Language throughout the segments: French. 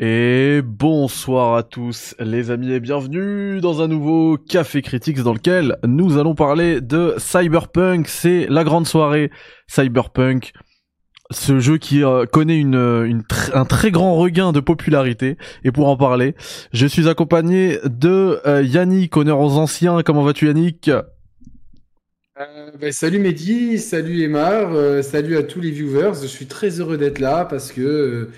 Et bonsoir à tous les amis et bienvenue dans un nouveau Café Critics dans lequel nous allons parler de Cyberpunk. C'est la grande soirée Cyberpunk. Ce jeu qui euh, connaît un très grand regain de popularité. Et pour en parler, je suis accompagné de euh, Yannick, honneur aux anciens. Comment vas-tu Yannick? Euh, ben, salut Mehdi, salut Emar, euh, salut à tous les viewers. Je suis très heureux d'être là parce que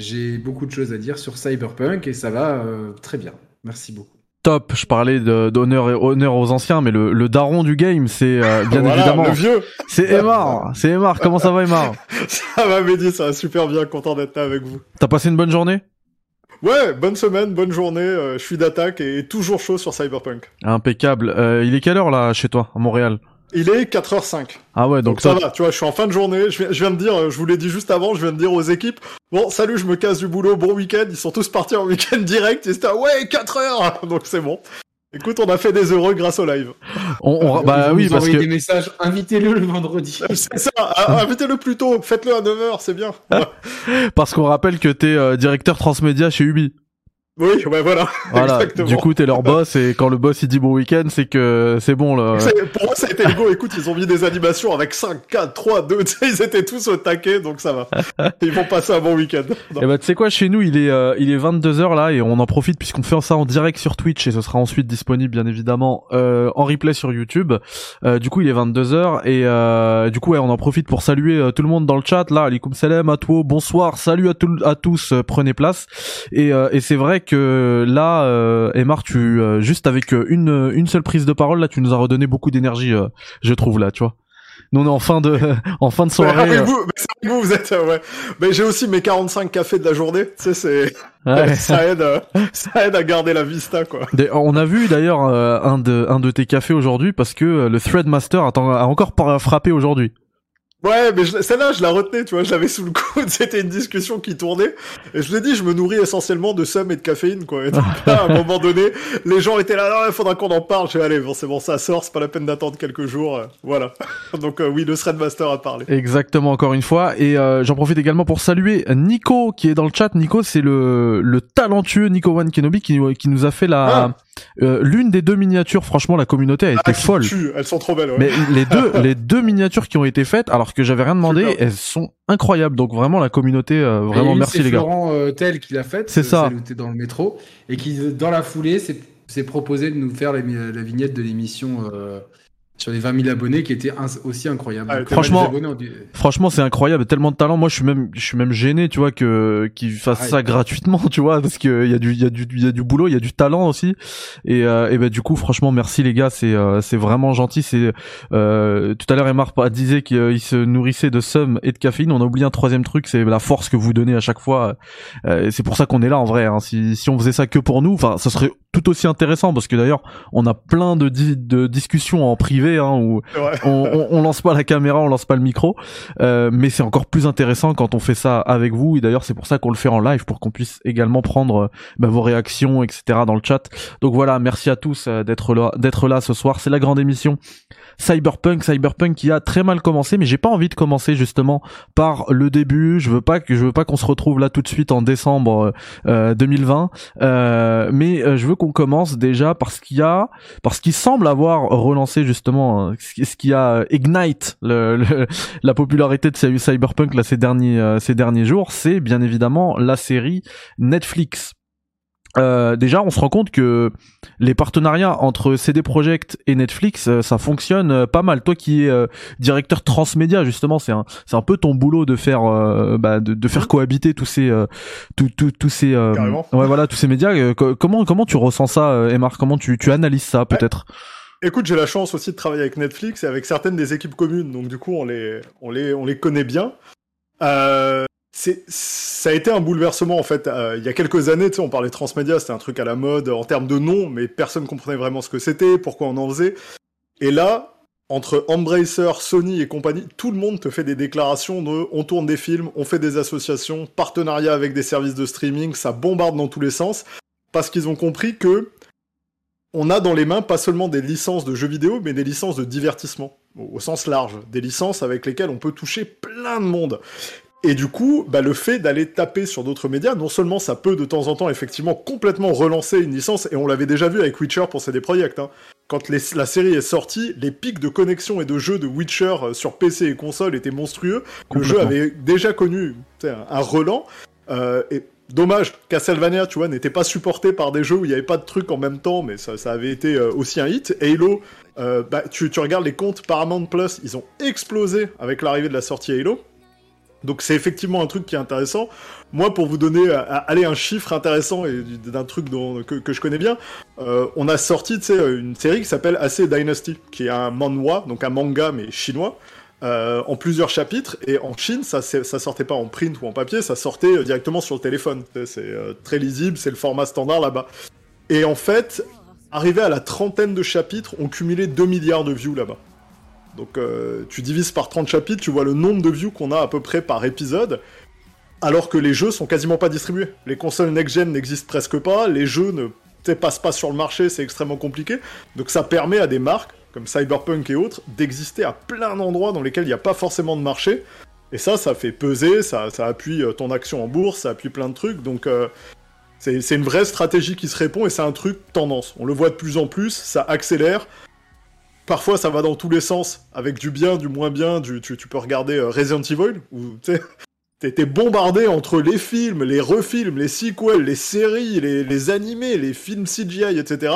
j'ai beaucoup de choses à dire sur Cyberpunk et ça va très bien. Merci beaucoup. Top, je parlais d'honneur et honneur aux anciens, mais le, le daron du game, c'est bien voilà, évidemment. Le vieux. C'est Emar, c'est Emar. Comment ça va Emar Ça va Mehdi, ça va super bien, content d'être là avec vous. T'as passé une bonne journée? Ouais, bonne semaine, bonne journée. je suis d'attaque et toujours chaud sur Cyberpunk. Impeccable. il est quelle heure là chez toi, à Montréal? Il est 4h05. Ah ouais, donc, donc ça va, tu vois, je suis en fin de journée, je viens, je viens de dire, je vous l'ai dit juste avant, je viens de dire aux équipes, bon, salut, je me casse du boulot, bon week-end, ils sont tous partis en week-end direct, et c'était, ouais, 4 heures Donc c'est bon. Écoute, on a fait des heureux grâce au live. On, on bah oui, parce que des messages, invitez-le le vendredi. C'est ça, invitez-le plus tôt, faites-le à 9h, c'est bien. parce qu'on rappelle que t'es euh, directeur transmédia chez Ubi. Oui, ouais, voilà. Voilà. Exactement. Du coup, t'es leur boss et quand le boss il dit bon week-end, c'est que c'est bon là. Pour moi, ça a été le go. Écoute, ils ont mis des animations avec 5, 4, 3, 2. Ils étaient tous au taquet, donc ça va. Ils vont passer un bon week-end. Et bah, tu sais quoi, chez nous, il est, euh, il est 22 h là et on en profite puisqu'on fait ça en direct sur Twitch et ce sera ensuite disponible, bien évidemment, euh, en replay sur YouTube. Euh, du coup, il est 22 h et euh, du coup, ouais, on en profite pour saluer euh, tout le monde dans le chat. Là, alikum salam, à toi, bonsoir, salut à, tout, à tous, euh, prenez place. Et, et c'est vrai que là euh, Emar, tu euh, juste avec une une seule prise de parole là, tu nous as redonné beaucoup d'énergie, euh, je trouve là, tu vois. Nous on est en fin de en fin de soirée. Mais, vous, mais vous, vous êtes ouais. Mais j'ai aussi mes 45 cafés de la journée, tu sais c'est ouais. ça aide ça aide à garder la vista quoi. On a vu d'ailleurs un de un de tes cafés aujourd'hui parce que le Threadmaster a encore frappé aujourd'hui. Ouais, mais celle-là, je la retenais, tu vois, je l'avais sous le coude, c'était une discussion qui tournait, et je vous ai dit, je me nourris essentiellement de somme et de caféine, quoi. Et donc, là, à un moment donné, les gens étaient là, non, il faudra qu'on en parle, je vais allez, bon, c'est bon, ça sort, c'est pas la peine d'attendre quelques jours, euh, voilà. donc, euh, oui, le Threadmaster a parlé. Exactement, encore une fois, et euh, j'en profite également pour saluer Nico, qui est dans le chat. Nico, c'est le, le talentueux Nico One Kenobi qui, qui nous a fait la... Ah. Euh, l'une des deux miniatures, franchement, la communauté a été ah, folle. Tue. Elles sont trop belles. Ouais. Mais les deux, les deux miniatures qui ont été faites, alors que j'avais rien demandé, Super. elles sont incroyables. Donc vraiment la communauté, euh, vraiment et merci les gars. Florent euh, Tel qui l'a faite. C'est ça. T'es dans le métro et qui dans la foulée s'est proposé de nous faire la, la vignette de l'émission. Euh, sur les 20 000 abonnés qui étaient aussi incroyables. Ah, franchement, franchement, c'est incroyable, tellement de talent. Moi, je suis même, je suis même gêné, tu vois, que qu'ils fassent ah, ça gratuitement, tu vois, parce que il y a du, il y a du, il y a du boulot, il y a du talent aussi. Et, euh, et ben du coup, franchement, merci les gars, c'est, euh, c'est vraiment gentil. C'est euh, tout à l'heure, Emar disait qu'il se nourrissait de somme et de caféine. On a oublié un troisième truc, c'est la force que vous donnez à chaque fois. Euh, c'est pour ça qu'on est là en vrai. Hein. Si, si on faisait ça que pour nous, enfin, ça serait tout aussi intéressant parce que d'ailleurs, on a plein de, di de discussions en privé hein, où on, on, on, lance pas la caméra, on lance pas le micro, euh, mais c'est encore plus intéressant quand on fait ça avec vous. Et d'ailleurs, c'est pour ça qu'on le fait en live pour qu'on puisse également prendre bah, vos réactions, etc. dans le chat. Donc voilà, merci à tous euh, d'être là, d'être là ce soir. C'est la grande émission Cyberpunk, Cyberpunk qui a très mal commencé, mais j'ai pas envie de commencer justement par le début. Je veux pas que je veux pas qu'on se retrouve là tout de suite en décembre euh, 2020, euh, mais je veux qu'on commence déjà parce qu'il y a, parce qu'il semble avoir relancé justement ce qui a ignite la popularité de Cyberpunk là ces derniers euh, ces derniers jours, c'est bien évidemment la série Netflix. Euh, déjà, on se rend compte que les partenariats entre CD Projekt et Netflix, euh, ça fonctionne euh, pas mal. Toi qui es euh, directeur transmédia, justement, c'est un, c'est un peu ton boulot de faire, bah, de, de, faire cohabiter tous ces, tous, tous, tous ces, ouais, voilà, tous ces médias. comment, comment tu ressens ça, Emar Comment tu, tu analyses ça, peut-être? Écoute, j'ai la chance aussi de travailler avec Netflix et avec certaines des équipes communes, donc du coup, on les, on les, on les connaît bien. Euh, ça a été un bouleversement en fait. Euh, il y a quelques années, on parlait transmédia, c'était un truc à la mode en termes de nom, mais personne comprenait vraiment ce que c'était, pourquoi on en faisait. Et là, entre Embracer, Sony et compagnie, tout le monde te fait des déclarations de on tourne des films, on fait des associations, partenariat avec des services de streaming, ça bombarde dans tous les sens, parce qu'ils ont compris que on a dans les mains pas seulement des licences de jeux vidéo, mais des licences de divertissement, au sens large, des licences avec lesquelles on peut toucher plein de monde. Et du coup, bah, le fait d'aller taper sur d'autres médias, non seulement ça peut de temps en temps effectivement complètement relancer une licence, et on l'avait déjà vu avec Witcher pour CD Projekt. Hein. Quand la série est sortie, les pics de connexion et de jeux de Witcher euh, sur PC et console étaient monstrueux. Le jeu avait déjà connu un, un relan. Euh, et dommage, Castlevania, tu vois, n'était pas supporté par des jeux où il n'y avait pas de trucs en même temps, mais ça, avait été euh, aussi un hit. Halo, bah, tu, tu regardes les comptes Paramount Plus, ils ont explosé avec l'arrivée de la sortie Halo. Donc c'est effectivement un truc qui est intéressant. Moi, pour vous donner euh, un chiffre intéressant et d'un truc dont, que, je connais bien, euh, on a sorti une série qui s'appelle AC Dynasty, qui est un manhwa, donc un manga mais chinois, euh, en plusieurs chapitres. Et en Chine, ça, ça sortait pas en print ou en papier, ça sortait directement sur le téléphone. C'est très lisible, c'est le format standard là-bas. Et en fait, arrivé à la trentaine de chapitres, on cumulait 2 milliards de views là-bas. Donc euh, tu divises par 30 chapitres, tu vois le nombre de views qu'on a à peu près par épisode, alors que les jeux sont quasiment pas distribués. Les consoles next-gen n'existent presque pas, les jeux ne passent pas sur le marché, c'est extrêmement compliqué. Donc ça permet à des marques, comme Cyberpunk et autres, d'exister à plein d'endroits dans lesquels il n'y a pas forcément de marché. Et ça, ça fait peser, ça, appuie euh, ton action en bourse, ça appuie plein de trucs. Donc euh, c'est une vraie stratégie qui se répond et c'est un truc tendance. On le voit de plus en plus, ça accélère. Parfois, ça va dans tous les sens, avec du bien, du moins bien. Tu, peux regarder euh, Resident Evil, où t'es bombardé entre les films, les refilms, les sequels, les séries, les, animés, les films CGI, etc.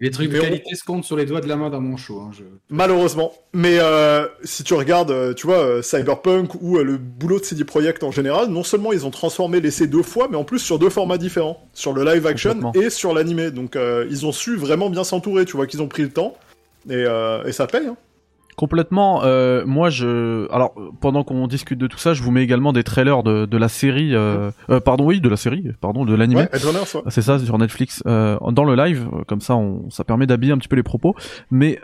Les trucs de qualité se comptent sur les doigts de la main dans mon show. Hein, Malheureusement. Mais euh, si tu regardes, euh, tu vois, Cyberpunk ou le boulot de CD Projekt en général, non seulement ils ont transformé l'essai deux fois, mais en plus sur deux formats différents, sur le live action et sur l'animé. Donc ils ont su vraiment bien s'entourer. Tu vois qu'ils ont pris le temps. Euh, et, ça paye. Hein. Complètement. Euh, moi, je. Alors, pendant qu'on discute de tout ça, je vous mets également des trailers de, de la série. Euh, euh pardon, oui, de la série. Pardon, de l'anime. C'est ça, sur Netflix. Euh, dans le live, comme ça, on, ça permet d'habiller un petit peu les propos. Mais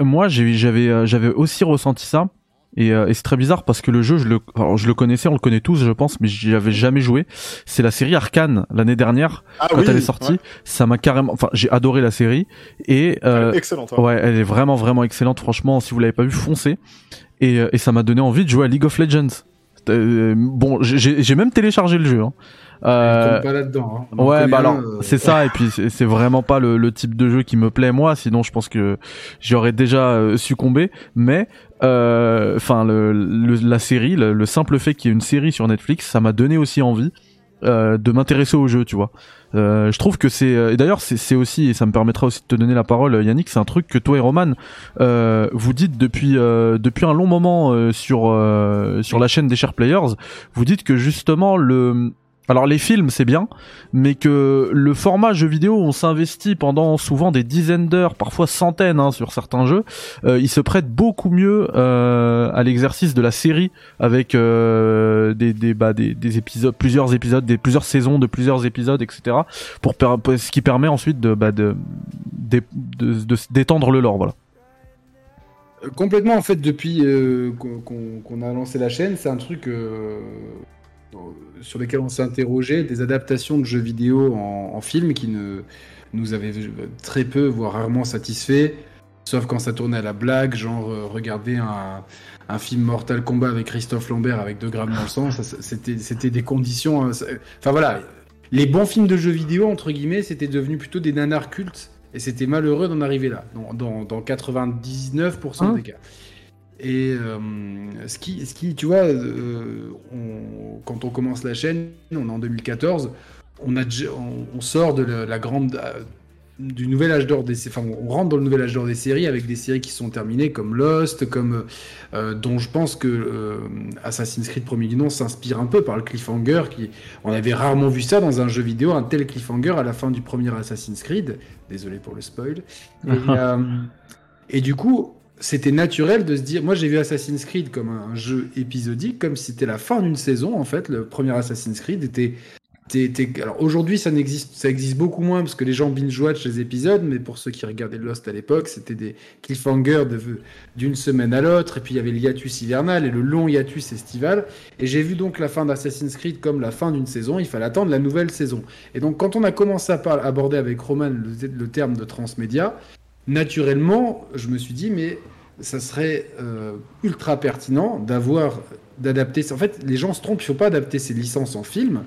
moi, j'avais, j'avais aussi ressenti ça. Et, euh, et c'est très bizarre parce que le jeu, je le, alors je le connaissais, on le connaît tous, je pense, mais j'y avais jamais joué. C'est la série Arcane l'année dernière ah quand elle est sortie. Ça m'a carrément, enfin, j'ai adoré la série et euh, excellente. Hein. Ouais, elle est vraiment vraiment excellente. Franchement, si vous l'avez pas vu, foncez. Et, euh, et ça m'a donné envie de jouer à League of Legends. Euh, bon, j'ai même téléchargé le jeu. Hein. Euh, pas là-dedans. Hein. Ouais, bah alors euh, c'est ça et puis c'est vraiment pas le, le, type de jeu qui me plaît moi. Sinon, je pense que j'aurais déjà euh, succombé. Mais enfin, le, la série, le, simple fait qu'il y ait une série sur Netflix, ça m'a donné aussi envie de m'intéresser au jeu, tu vois. Euh, je trouve que c'est et d'ailleurs c'est aussi et ça me permettra aussi de te donner la parole Yannick c'est un truc que toi et Roman euh, vous dites depuis depuis un long moment sur sur la chaîne des Share Players vous dites que justement le alors les films c'est bien, mais que le format jeu vidéo, on s'investit pendant souvent des dizaines d'heures, parfois centaines hein, sur certains jeux, euh, il se prête beaucoup mieux euh, à l'exercice de la série avec euh, des, des, bah, des, des, épisodes, plusieurs épisodes, des plusieurs saisons de plusieurs épisodes, etc. Pour ce qui permet ensuite de, bah, de, d'étendre le lore. Complètement en fait depuis qu'on, a lancé la chaîne, c'est un truc sur lesquels on s'est interrogé, des adaptations de jeux vidéo en, film qui ne, nous avaient très peu, voire rarement satisfaits, sauf quand ça tournait à la blague, genre euh, regarder un, un, film Mortal Kombat avec Christophe Lambert avec 2 grammes dans le sang, c'était des conditions... Hein, enfin voilà, les bons films de jeux vidéo, entre guillemets, c'était devenu plutôt des nanars cultes, et c'était malheureux d'en arriver là, dans, dans, 99% hein des cas. Et euh, ce, qui, ce qui, tu vois, euh, quand on commence la chaîne, on est en 2014, on, a, on, sort de la, grande, euh, du nouvel âge d'or des, enfin, on rentre dans le nouvel âge d'or des séries avec des séries qui sont terminées comme Lost, comme dont je pense que Assassin's Creed premier du nom s'inspire un peu par le cliffhanger. Qui, on avait rarement vu ça dans un jeu vidéo, un tel cliffhanger à la fin du premier Assassin's Creed. Désolé pour le spoil. Et, et du coup, c'était naturel de se dire. Moi, j'ai vu Assassin's Creed comme un jeu épisodique, comme si c'était la fin d'une saison. En fait, le premier Assassin's Creed était. Alors aujourd'hui, ça n'existe, ça existe beaucoup moins parce que les gens binge-watch les épisodes, mais pour ceux qui regardaient Lost à l'époque, c'était des cliffhangers d'une semaine à l'autre, et puis il y avait le hiatus hivernal et le long hiatus estival. Et j'ai vu donc la fin d'Assassin's Creed comme la fin d'une saison. Il fallait attendre la nouvelle saison. Et donc, quand on a commencé à aborder avec Roman le, le terme de transmédia, naturellement, je me suis dit, mais ça serait ultra pertinent d'avoir d'adapter. En fait, les gens se trompent, il ne faut pas adapter ces licences en film.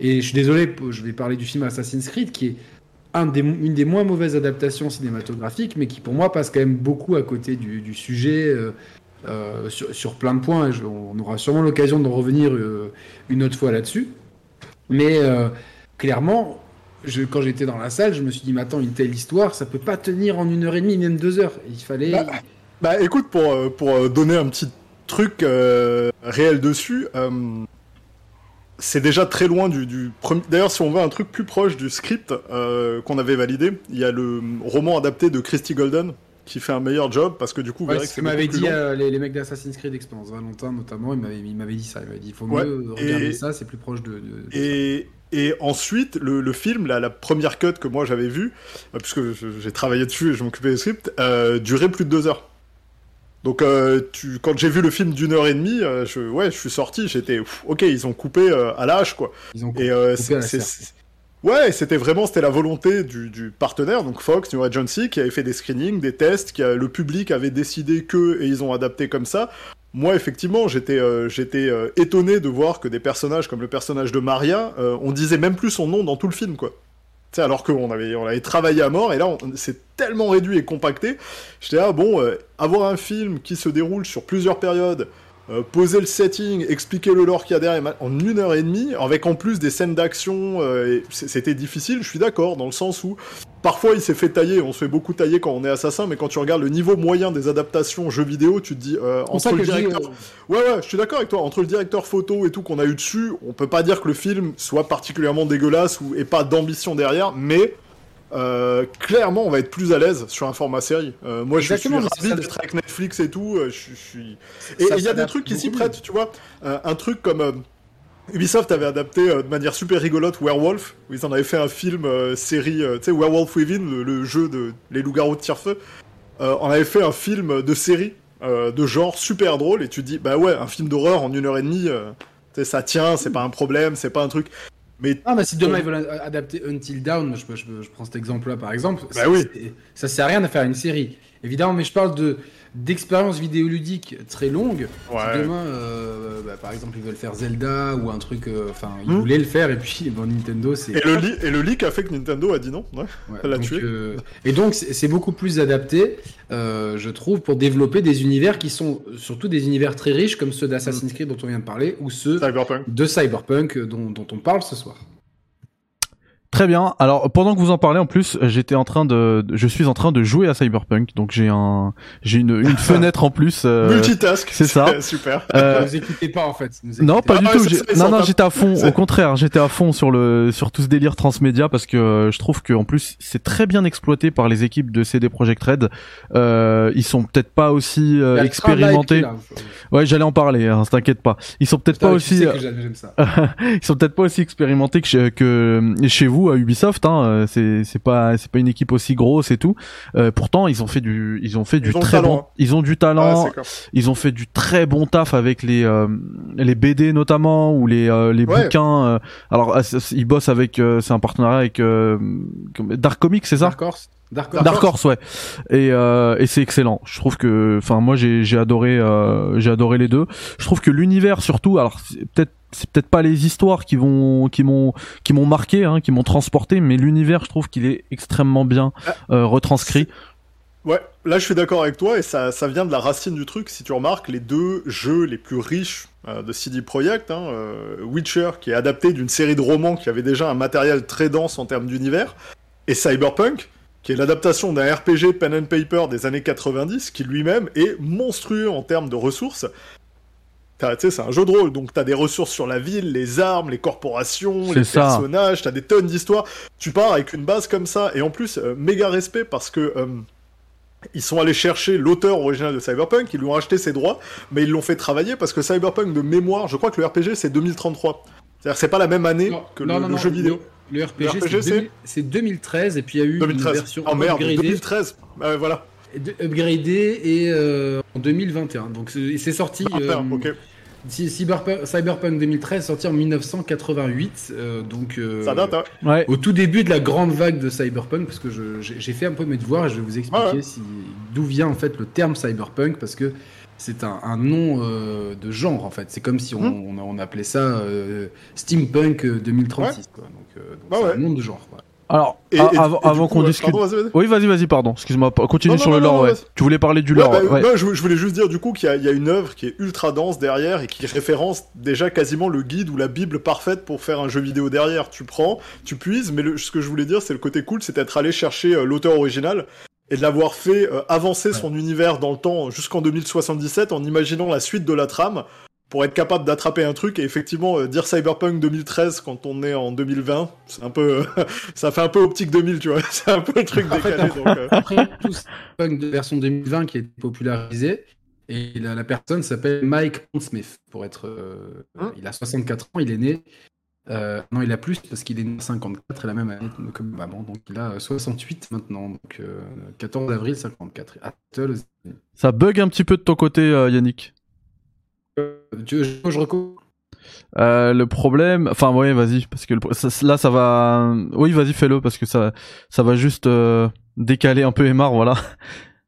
Et je suis désolé, je vais parler du film Assassin's Creed, qui est une des moins mauvaises adaptations cinématographiques, mais qui pour moi passe quand même beaucoup à côté du, sujet euh, euh, sur, plein de points. On aura sûrement l'occasion de revenir euh, une autre fois là-dessus. Mais clairement, je, quand j'étais dans la salle, je me suis dit, mais attends, une telle histoire, ça peut pas tenir en une heure et demie, même deux heures. Il fallait. Bah, bah écoute, pour, pour donner un petit truc réel dessus, c'est déjà très loin du, du premier. D'ailleurs, si on veut un truc plus proche du script euh, qu'on avait validé, il y a le roman adapté de Christy Golden qui fait un meilleur job parce que du coup, ouais, c'est m'avait dit euh, les, mecs d'Assassin's Creed Experience, Valentin notamment, il m'avait dit ça. Il m'avait dit il faut mieux regarder ça, c'est plus proche de. et, et ensuite, le, le film, la, la, première cut que moi j'avais vue, euh, puisque j'ai travaillé dessus et je m'occupais des scripts, durait plus de deux heures. Donc, euh, tu, quand j'ai vu le film d'une heure et demie, euh, je, ouais, je suis sorti, j'étais, ok, ils ont coupé euh, à l'âge, quoi. Ils ont coupé, et, Ouais, c'était vraiment, c'était la volonté du, du, partenaire, donc Fox, New Agency, qui avait fait des screenings, des tests, qui le public avait décidé que, et ils ont adapté comme ça. Moi, effectivement, j'étais, j'étais étonné de voir que des personnages comme le personnage de Maria, on disait même plus son nom dans tout le film, quoi alors qu'on avait, on avait travaillé à mort, et là, c'est tellement réduit et compacté. J'étais là, bon, euh, avoir un film qui se déroule sur plusieurs périodes, euh, poser le setting, expliquer le lore qu'il y a derrière. En une heure et demie, avec en plus des scènes d'action, euh, c'était difficile, je suis d'accord, dans le sens où parfois il s'est fait tailler, on se fait beaucoup tailler quand on est assassin, mais quand tu regardes le niveau moyen des adaptations jeux vidéo, tu te dis, entre le directeur... Ouais, ouais, je suis d'accord avec toi, entre le directeur photo et tout qu'on a eu dessus, on peut pas dire que le film soit particulièrement dégueulasse ou et pas d'ambition derrière, mais euh, clairement, on va être plus à l'aise sur un format série. Euh, moi, je suis ravi d'être avec Netflix et tout. Euh, je, suis. Et il y a des trucs qui s'y prêtent, tu vois. un truc comme Ubisoft avait adapté de manière super rigolote Werewolf, où ils en avaient fait un film série, tu sais, Werewolf Within, le, jeu de les loups-garous de tire-feu. on avait fait un film de série de genre super drôle, et tu te dis, bah ouais, un film d'horreur en une heure et demie. ça tient, c'est pas un problème, c'est pas un truc. Mais ah, bah si demain ils veulent adapter Until je, je, je prends cet exemple-là par exemple, bah oui. ça sert à rien de faire une série. Évidemment, mais je parle de d'expériences vidéoludiques très longues. demain, euh, bah, par exemple, ils veulent faire Zelda ou un truc, euh, enfin, ils hmm. voulaient le faire et puis bon, Nintendo, c'est. Et le, et le leak a fait que Nintendo a dit non, ouais, l'a tué. Euh, et donc, c'est beaucoup plus adapté, je trouve, pour développer des univers qui sont surtout des univers très riches comme ceux d'Assassin's hmm. Creed dont on vient de parler ou ceux de Cyberpunk dont, dont on parle ce soir. Très bien. Alors pendant que vous en parlez en plus, j'étais en train de, je suis en train de jouer à Cyberpunk, donc j'ai un, j'ai une, une fenêtre en plus. Euh, Multitask. C'est ça. Super. Euh... Vous écoutez pas en fait. non, pas du tout. non, non, j'étais à fond. Au contraire, j'étais à fond sur le, sur tout ce délire transmédia parce que euh, je trouve que en plus c'est très bien exploité par les équipes de CD Projekt Red. Euh, ils sont peut-être pas aussi euh, expérimentés. ouais, j'allais en parler. Hein, t'inquiète pas. Ils sont peut-être pas aussi. ils sont peut-être pas aussi expérimentés que, que chez vous à Ubisoft, hein, euh, c'est c'est pas c'est pas une équipe aussi grosse et tout. Euh, pourtant, ils ont fait du ils ont fait du très bon, ils ont du talent, ils ont fait du très bon taf avec les euh, les BD notamment ou les les bouquins. alors ils bossent avec c'est un partenariat avec Dark Comics, c'est ça? Dark Horse. Dark Horse. Dark Horse, ouais. Et, euh, et c'est excellent. Je trouve que, enfin, moi j'ai j'ai adoré euh, j'ai adoré les deux. Je trouve que l'univers surtout, alors peut-être c'est peut-être pas les histoires qui vont qui m'ont qui m'ont marqué hein, qui m'ont transporté mais l'univers je trouve qu'il est extrêmement bien ah. euh, retranscrit ouais là je suis d'accord avec toi et ça, ça vient de la racine du truc si tu remarques les deux jeux les plus riches euh, de CD Projekt hein, euh, Witcher qui est adapté d'une série de romans qui avait déjà un matériel très dense en termes d'univers et Cyberpunk qui est l'adaptation d'un RPG pen and paper des années 90 qui lui-même est monstrueux en termes de ressources c'est un jeu de rôle, donc t'as des ressources sur la ville, les armes, les corporations, les personnages, t'as des tonnes d'histoires. Tu pars avec une base comme ça, et en plus, euh, méga respect parce que euh, ils sont allés chercher l'auteur original de Cyberpunk, ils lui ont acheté ses droits, mais ils l'ont fait travailler parce que Cyberpunk de mémoire, je crois que le RPG c'est 2033. C'est-à-dire c'est pas la même année que le, jeu vidéo. Le, RPG, c'est 2013 et puis il y a eu une version oh, merde, 2013. voilà upgradé et euh, en 2021. Donc c'est sorti. Ah, Cyberpunk, Cyberpunk 2013 sorti en 1988, euh, donc euh, ça date. Hein. Ouais. au tout début de la grande vague de Cyberpunk, parce que j'ai j'ai fait un peu mes devoirs et je vais vous expliquer Ah ouais. si- d'où vient en fait le terme Cyberpunk, parce que c'est un, un nom euh, de genre en fait. C'est comme si on, on, on appelait ça euh, Steampunk euh, 2036, quoi. Donc, euh, donc Bah c'est ouais. un nom de genre. quoi. Alors, Et- a- et- avant, qu'on ouais, discute. pardon, vas-y, vas-y. Oui, vas-y, vas-y, pardon. Excuse-moi. Continue Non, sur non, le non, lore, non, ouais. vas-y. Tu voulais parler du Ouais, lore, bah, non, je, je voulais juste dire du coup qu'il y, a- il y a une œuvre qui est ultra dense derrière et qui référence déjà quasiment le guide ou la bible parfaite pour faire un jeu vidéo derrière. Tu prends, tu puises, mais le- ce que je voulais dire, c'est le côté cool, c'est d'être allé chercher euh, l'auteur original et de l'avoir fait euh, avancer son univers dans le temps jusqu'en 2077 en imaginant la suite de la trame pour être capable d'attraper un truc et effectivement euh, dire Cyberpunk 2013 quand on est en 2020, c'est un peu, ça fait un peu optique 2000, tu vois, c'est un peu le truc En fait, décalé. donc, euh, Après, tout Cyberpunk de version 2020 qui a été popularisé, et la, la personne s'appelle Mike Pondsmith, pour être. euh, Hein il a 64 ans, il est né. Euh, non, il a plus parce qu'il est né en 54 et la même année que maman, donc il a euh, 68 maintenant, donc euh, 14 avril 54. Apple, Ça bug un petit peu de ton côté, euh, Yannick. euh, tu veux que je recours Euh, le problème, enfin ouais, vas-y, parce que le- ça- là ça va, oui, vas-y, fais-le parce que ça, ça va juste euh, décaler un peu Emar, voilà.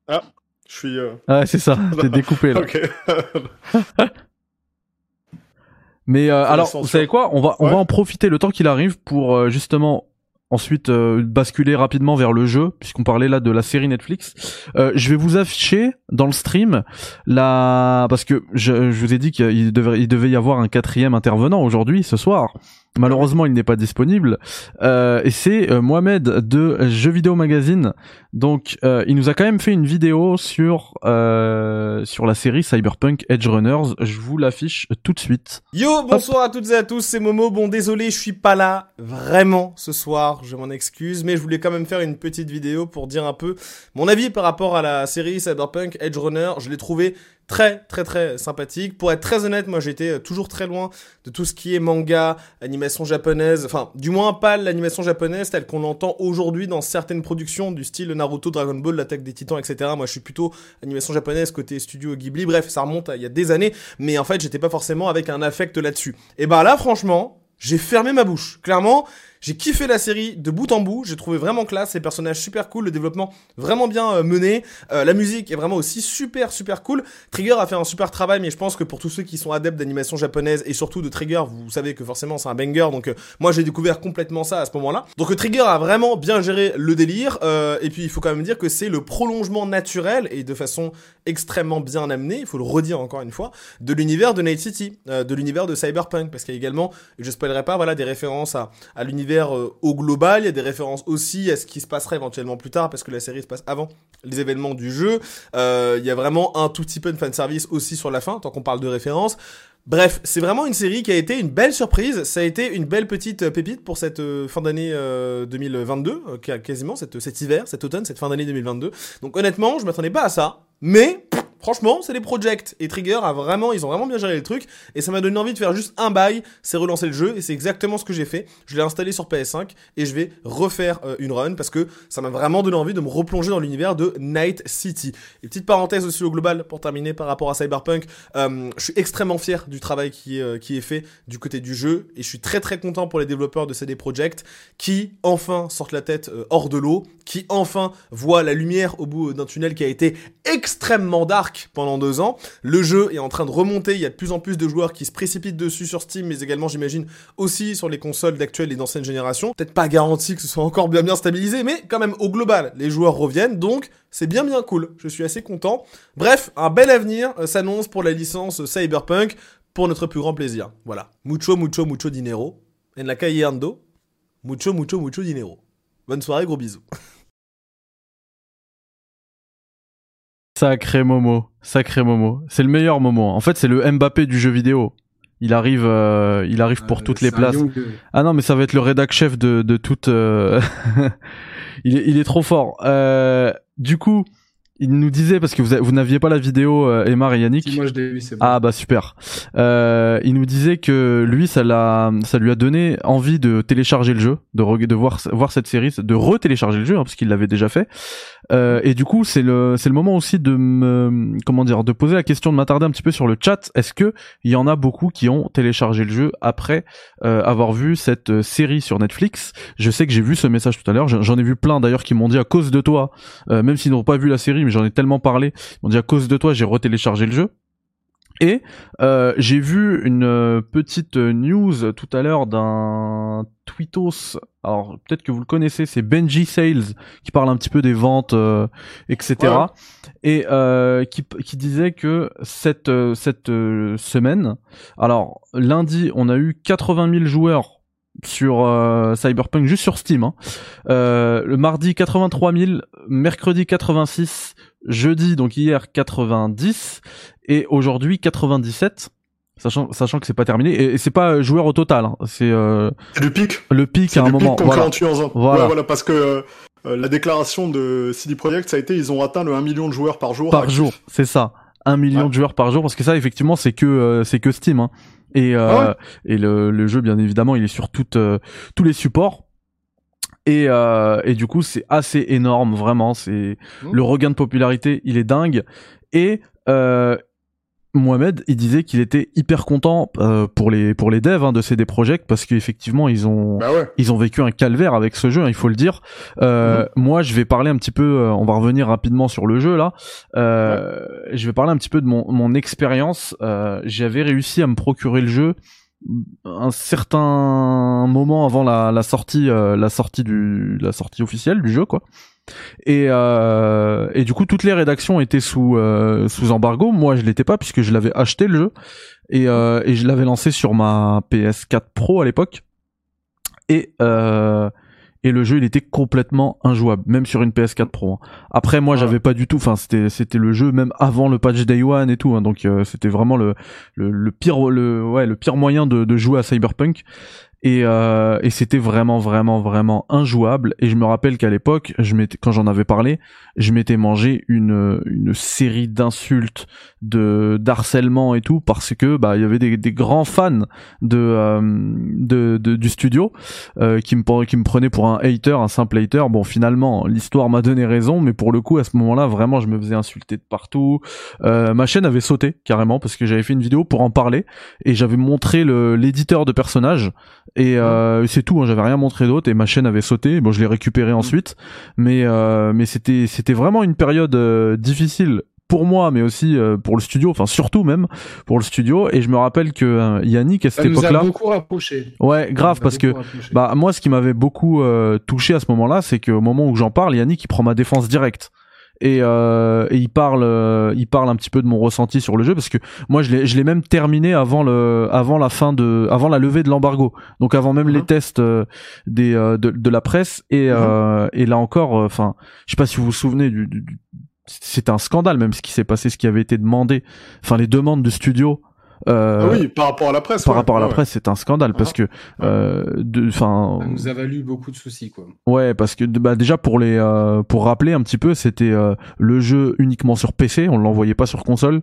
je suis. euh, Ouais, c'est ça, t'es découpé là. Ok. Mais euh, alors, vous savez quoi? On va, on Ouais. va en profiter le temps qu'il arrive pour euh, justement ensuite euh, basculer rapidement vers le jeu, puisqu'on parlait là de la série Netflix. Euh, je vais vous afficher dans le stream la, parce que je, je vous ai dit qu'il devait, il devait y avoir un quatrième intervenant aujourd'hui, ce soir. Malheureusement, il n'est pas disponible. Euh, et c'est euh, Mohamed de Jeux Vidéo Magazine. Donc, euh, il nous a quand même fait une vidéo sur euh, sur la série Cyberpunk Edge Runners. Je vous l'affiche tout de suite. Yo, bonsoir à toutes et à tous, c'est Momo. Bon, désolé, je suis pas là vraiment ce soir, je m'en excuse, mais je voulais quand même faire une petite vidéo pour dire un peu mon avis par rapport à la série Cyberpunk Edge Runner. Je l'ai trouvé très très très sympathique. Pour être très honnête, moi j'étais euh, toujours très loin de tout ce qui est manga, animation japonaise, enfin du moins pas l'animation japonaise telle qu'on l'entend aujourd'hui dans certaines productions du style Naruto, Dragon Ball, l'attaque des titans, etc. Moi je suis plutôt animation japonaise côté studio Ghibli, bref ça remonte à il y a des années, mais en fait j'étais pas forcément avec un affect là-dessus. Et bah là franchement, j'ai fermé ma bouche. Clairement, j'ai kiffé la série de bout en bout. J'ai trouvé vraiment classe, les personnages super cool, le développement vraiment bien euh, mené. Euh, la musique est vraiment aussi super super cool. Trigger a fait un super travail, mais je pense que pour tous ceux qui sont adeptes d'animation japonaise et surtout de Trigger, vous savez que forcément c'est un banger. Donc euh, moi j'ai découvert complètement ça à ce moment-là. Donc Trigger a vraiment bien géré le délire. et puis il faut quand même dire que c'est le prolongement naturel et de façon extrêmement bien amenée. Il faut le redire encore une fois de l'univers de Night City, de l'univers de Cyberpunk, parce qu'il y a également, je spoilerai pas, voilà des références à l'univers euh, au global. Il y a des références aussi à ce qui se passera éventuellement plus tard, parce que la série se passe avant les événements du jeu. Euh, il y a vraiment un tout petit peu de fanservice aussi sur la fin, tant qu'on parle de références. Bref, c'est vraiment une série qui a été une belle surprise. Ça a été une belle petite euh, pépite pour cette fin d'année euh, 2022, euh, qui a quasiment cet hiver, cet automne, cette fin d'année 2022. Donc honnêtement, je m'attendais pas à ça, mais franchement, c'est des projects. Et Trigger a vraiment, ils ont vraiment bien géré le truc. Et ça m'a donné envie de faire juste un bail, c'est relancer le jeu. Et c'est exactement ce que j'ai fait. Je l'ai installé sur PS5 et je vais refaire euh, une run parce que ça m'a vraiment donné envie de me replonger dans l'univers de Night City. Et petite parenthèse aussi au global pour terminer par rapport à Cyberpunk, euh, je suis extrêmement fier du travail qui est, euh, qui est fait du côté du jeu. Et je suis très très content pour les développeurs de CD Projekt qui enfin sortent la tête hors de l'eau, qui enfin voient la lumière au bout d'un tunnel qui a été extrêmement dark pendant deux ans. Le jeu est en train de remonter, il y a de plus en plus de joueurs qui se précipitent dessus sur Steam, mais également j'imagine aussi sur les consoles d'actuelle et d'ancienne génération. Peut-être pas garanti que ce soit encore bien bien stabilisé, mais quand même au global, les joueurs reviennent, donc c'est bien bien cool. Je suis assez content. Bref, un bel avenir euh, s'annonce pour la licence Cyberpunk, pour notre plus grand plaisir. Voilà. Mucho, mucho, mucho dinero. En la calle ando. Mucho, mucho, mucho dinero. Bonne soirée, gros bisous. Sacré Momo, sacré Momo. C'est le meilleur moment. En fait, c'est le Mbappé du jeu vidéo. Il arrive, euh, il arrive pour Euh, toutes les places. que- Ah non, mais ça va être le rédac chef de, de toute. euh, il, est, il est trop fort. Euh, du coup, il nous disait parce que vous, vous n'aviez pas la vidéo euh, Emma et Yannick. moi je l'ai vu, c'est bon. Ah bah super. Euh, il nous disait que lui ça l'a ça lui a donné envie de télécharger le jeu, de de voir voir cette série, de retélécharger le jeu hein, parce qu'il l'avait déjà fait. Euh, et du coup, c'est le c'est le moment aussi de me comment dire de poser la question de m'attarder un petit peu sur le chat. Est-ce que il y en a beaucoup qui ont téléchargé le jeu après euh, avoir vu cette euh, série sur Netflix? Je sais que j'ai vu ce message tout à l'heure. J'en ai vu plein d'ailleurs qui m'ont dit à cause de toi, euh, même s'ils n'ont pas vu la série, mais j'en ai tellement parlé, ils m'ont dit à cause de toi, j'ai retéléchargé le jeu. Et euh, j'ai vu une euh, petite news tout à l'heure d'un tweetos. Alors peut-être que vous le connaissez, c'est Benji Sales qui parle un petit peu des ventes, euh, etc. Et qui, qui disait que cette cette semaine, alors lundi, on a eu 80 000 joueurs sur Cyberpunk juste sur Steam. Hein. le mardi 83 000, mercredi 86, jeudi donc hier 90 et aujourd'hui 97 sachant sachant que c'est pas terminé et, c'est pas euh, joueur au total hein. c'est euh, le pic le pic à un moment voilà. voilà. voilà parce que euh, la déclaration de CD Projekt ça a été ils ont atteint le 1 million de joueurs par jour par jour c'est ça 1 million de joueurs par jour parce que ça effectivement c'est que c'est que Steam hein. et ah et le, le, jeu bien évidemment il est sur toutes tous les supports et, euh, et du coup, c'est assez énorme, vraiment. C'est mmh. le regain de popularité, il est dingue. Et euh, Mohamed, il disait qu'il était hyper content euh, pour les pour les devs hein, de CD Projekt parce qu'effectivement ils ont bah ils ont vécu un calvaire avec ce jeu, hein, il faut le dire. Euh, mmh. Moi, je vais parler un petit peu. Euh, on va revenir rapidement sur le jeu là. Euh, Je vais parler un petit peu de mon mon expérience. Euh, J'avais réussi à me procurer le jeu un certain moment avant la, la sortie euh, la sortie du la sortie officielle du jeu quoi. Et euh, et du coup toutes les rédactions étaient sous euh, sous embargo. Moi je l'étais pas puisque je l'avais acheté le jeu. Et et je l'avais lancé sur ma PS4 Pro à l'époque. Et et le jeu il était complètement injouable même sur une PS4 Pro. Hein. Après moi j'avais pas du tout enfin c'était c'était le jeu même avant le patch Day One et tout hein, donc euh, c'était vraiment le, le, le pire le ouais le pire moyen de, de jouer à Cyberpunk et, euh, et c'était vraiment vraiment vraiment injouable. Et je me rappelle qu'à l'époque je m'étais quand j'en avais parlé je m'étais mangé une une série d'insultes de d'harcèlement et tout parce que bah il y avait des, des grands fans de, euh, de, de du studio euh, qui me qui me prenaient pour un hater un simple hater. Bon finalement l'histoire m'a donné raison mais pour le coup à ce moment-là vraiment je me faisais insulter de partout. Euh, ma chaîne avait sauté carrément parce que j'avais fait une vidéo pour en parler et j'avais montré le l'éditeur de personnages et euh, c'est tout hein, j'avais rien montré d'autre et ma chaîne avait sauté. Bon je l'ai récupéré ensuite. Mais euh, mais c'était c'était vraiment une période euh, difficile pour moi mais aussi euh, pour le studio enfin surtout même pour le studio. Et je me rappelle que euh, Yannick à cette époque là beaucoup rapproché ouais grave parce que bah moi ce qui m'avait beaucoup touché à ce moment là c'est qu'au moment où j'en parle Yannick il prend ma défense directe et, euh, et, il parle euh, il parle un petit peu de mon ressenti sur le jeu parce que moi je l'ai je l'ai même terminé avant le avant la fin de avant la levée de l'embargo donc avant même les uh-huh. tests euh, des euh, de, de, la presse et uh-huh. et là encore enfin je sais pas si vous vous souvenez du, du c'était un scandale même ce qui s'est passé ce qui avait été demandé enfin les demandes de studio euh, ah oui, par rapport à la presse. Par rapport à la presse, c'est un scandale parce ah. que, euh, enfin, ça nous a valu beaucoup de soucis, quoi. Ouais, parce que bah, déjà pour les, euh, pour rappeler un petit peu, c'était euh, le jeu uniquement sur PC, on l'envoyait pas sur console,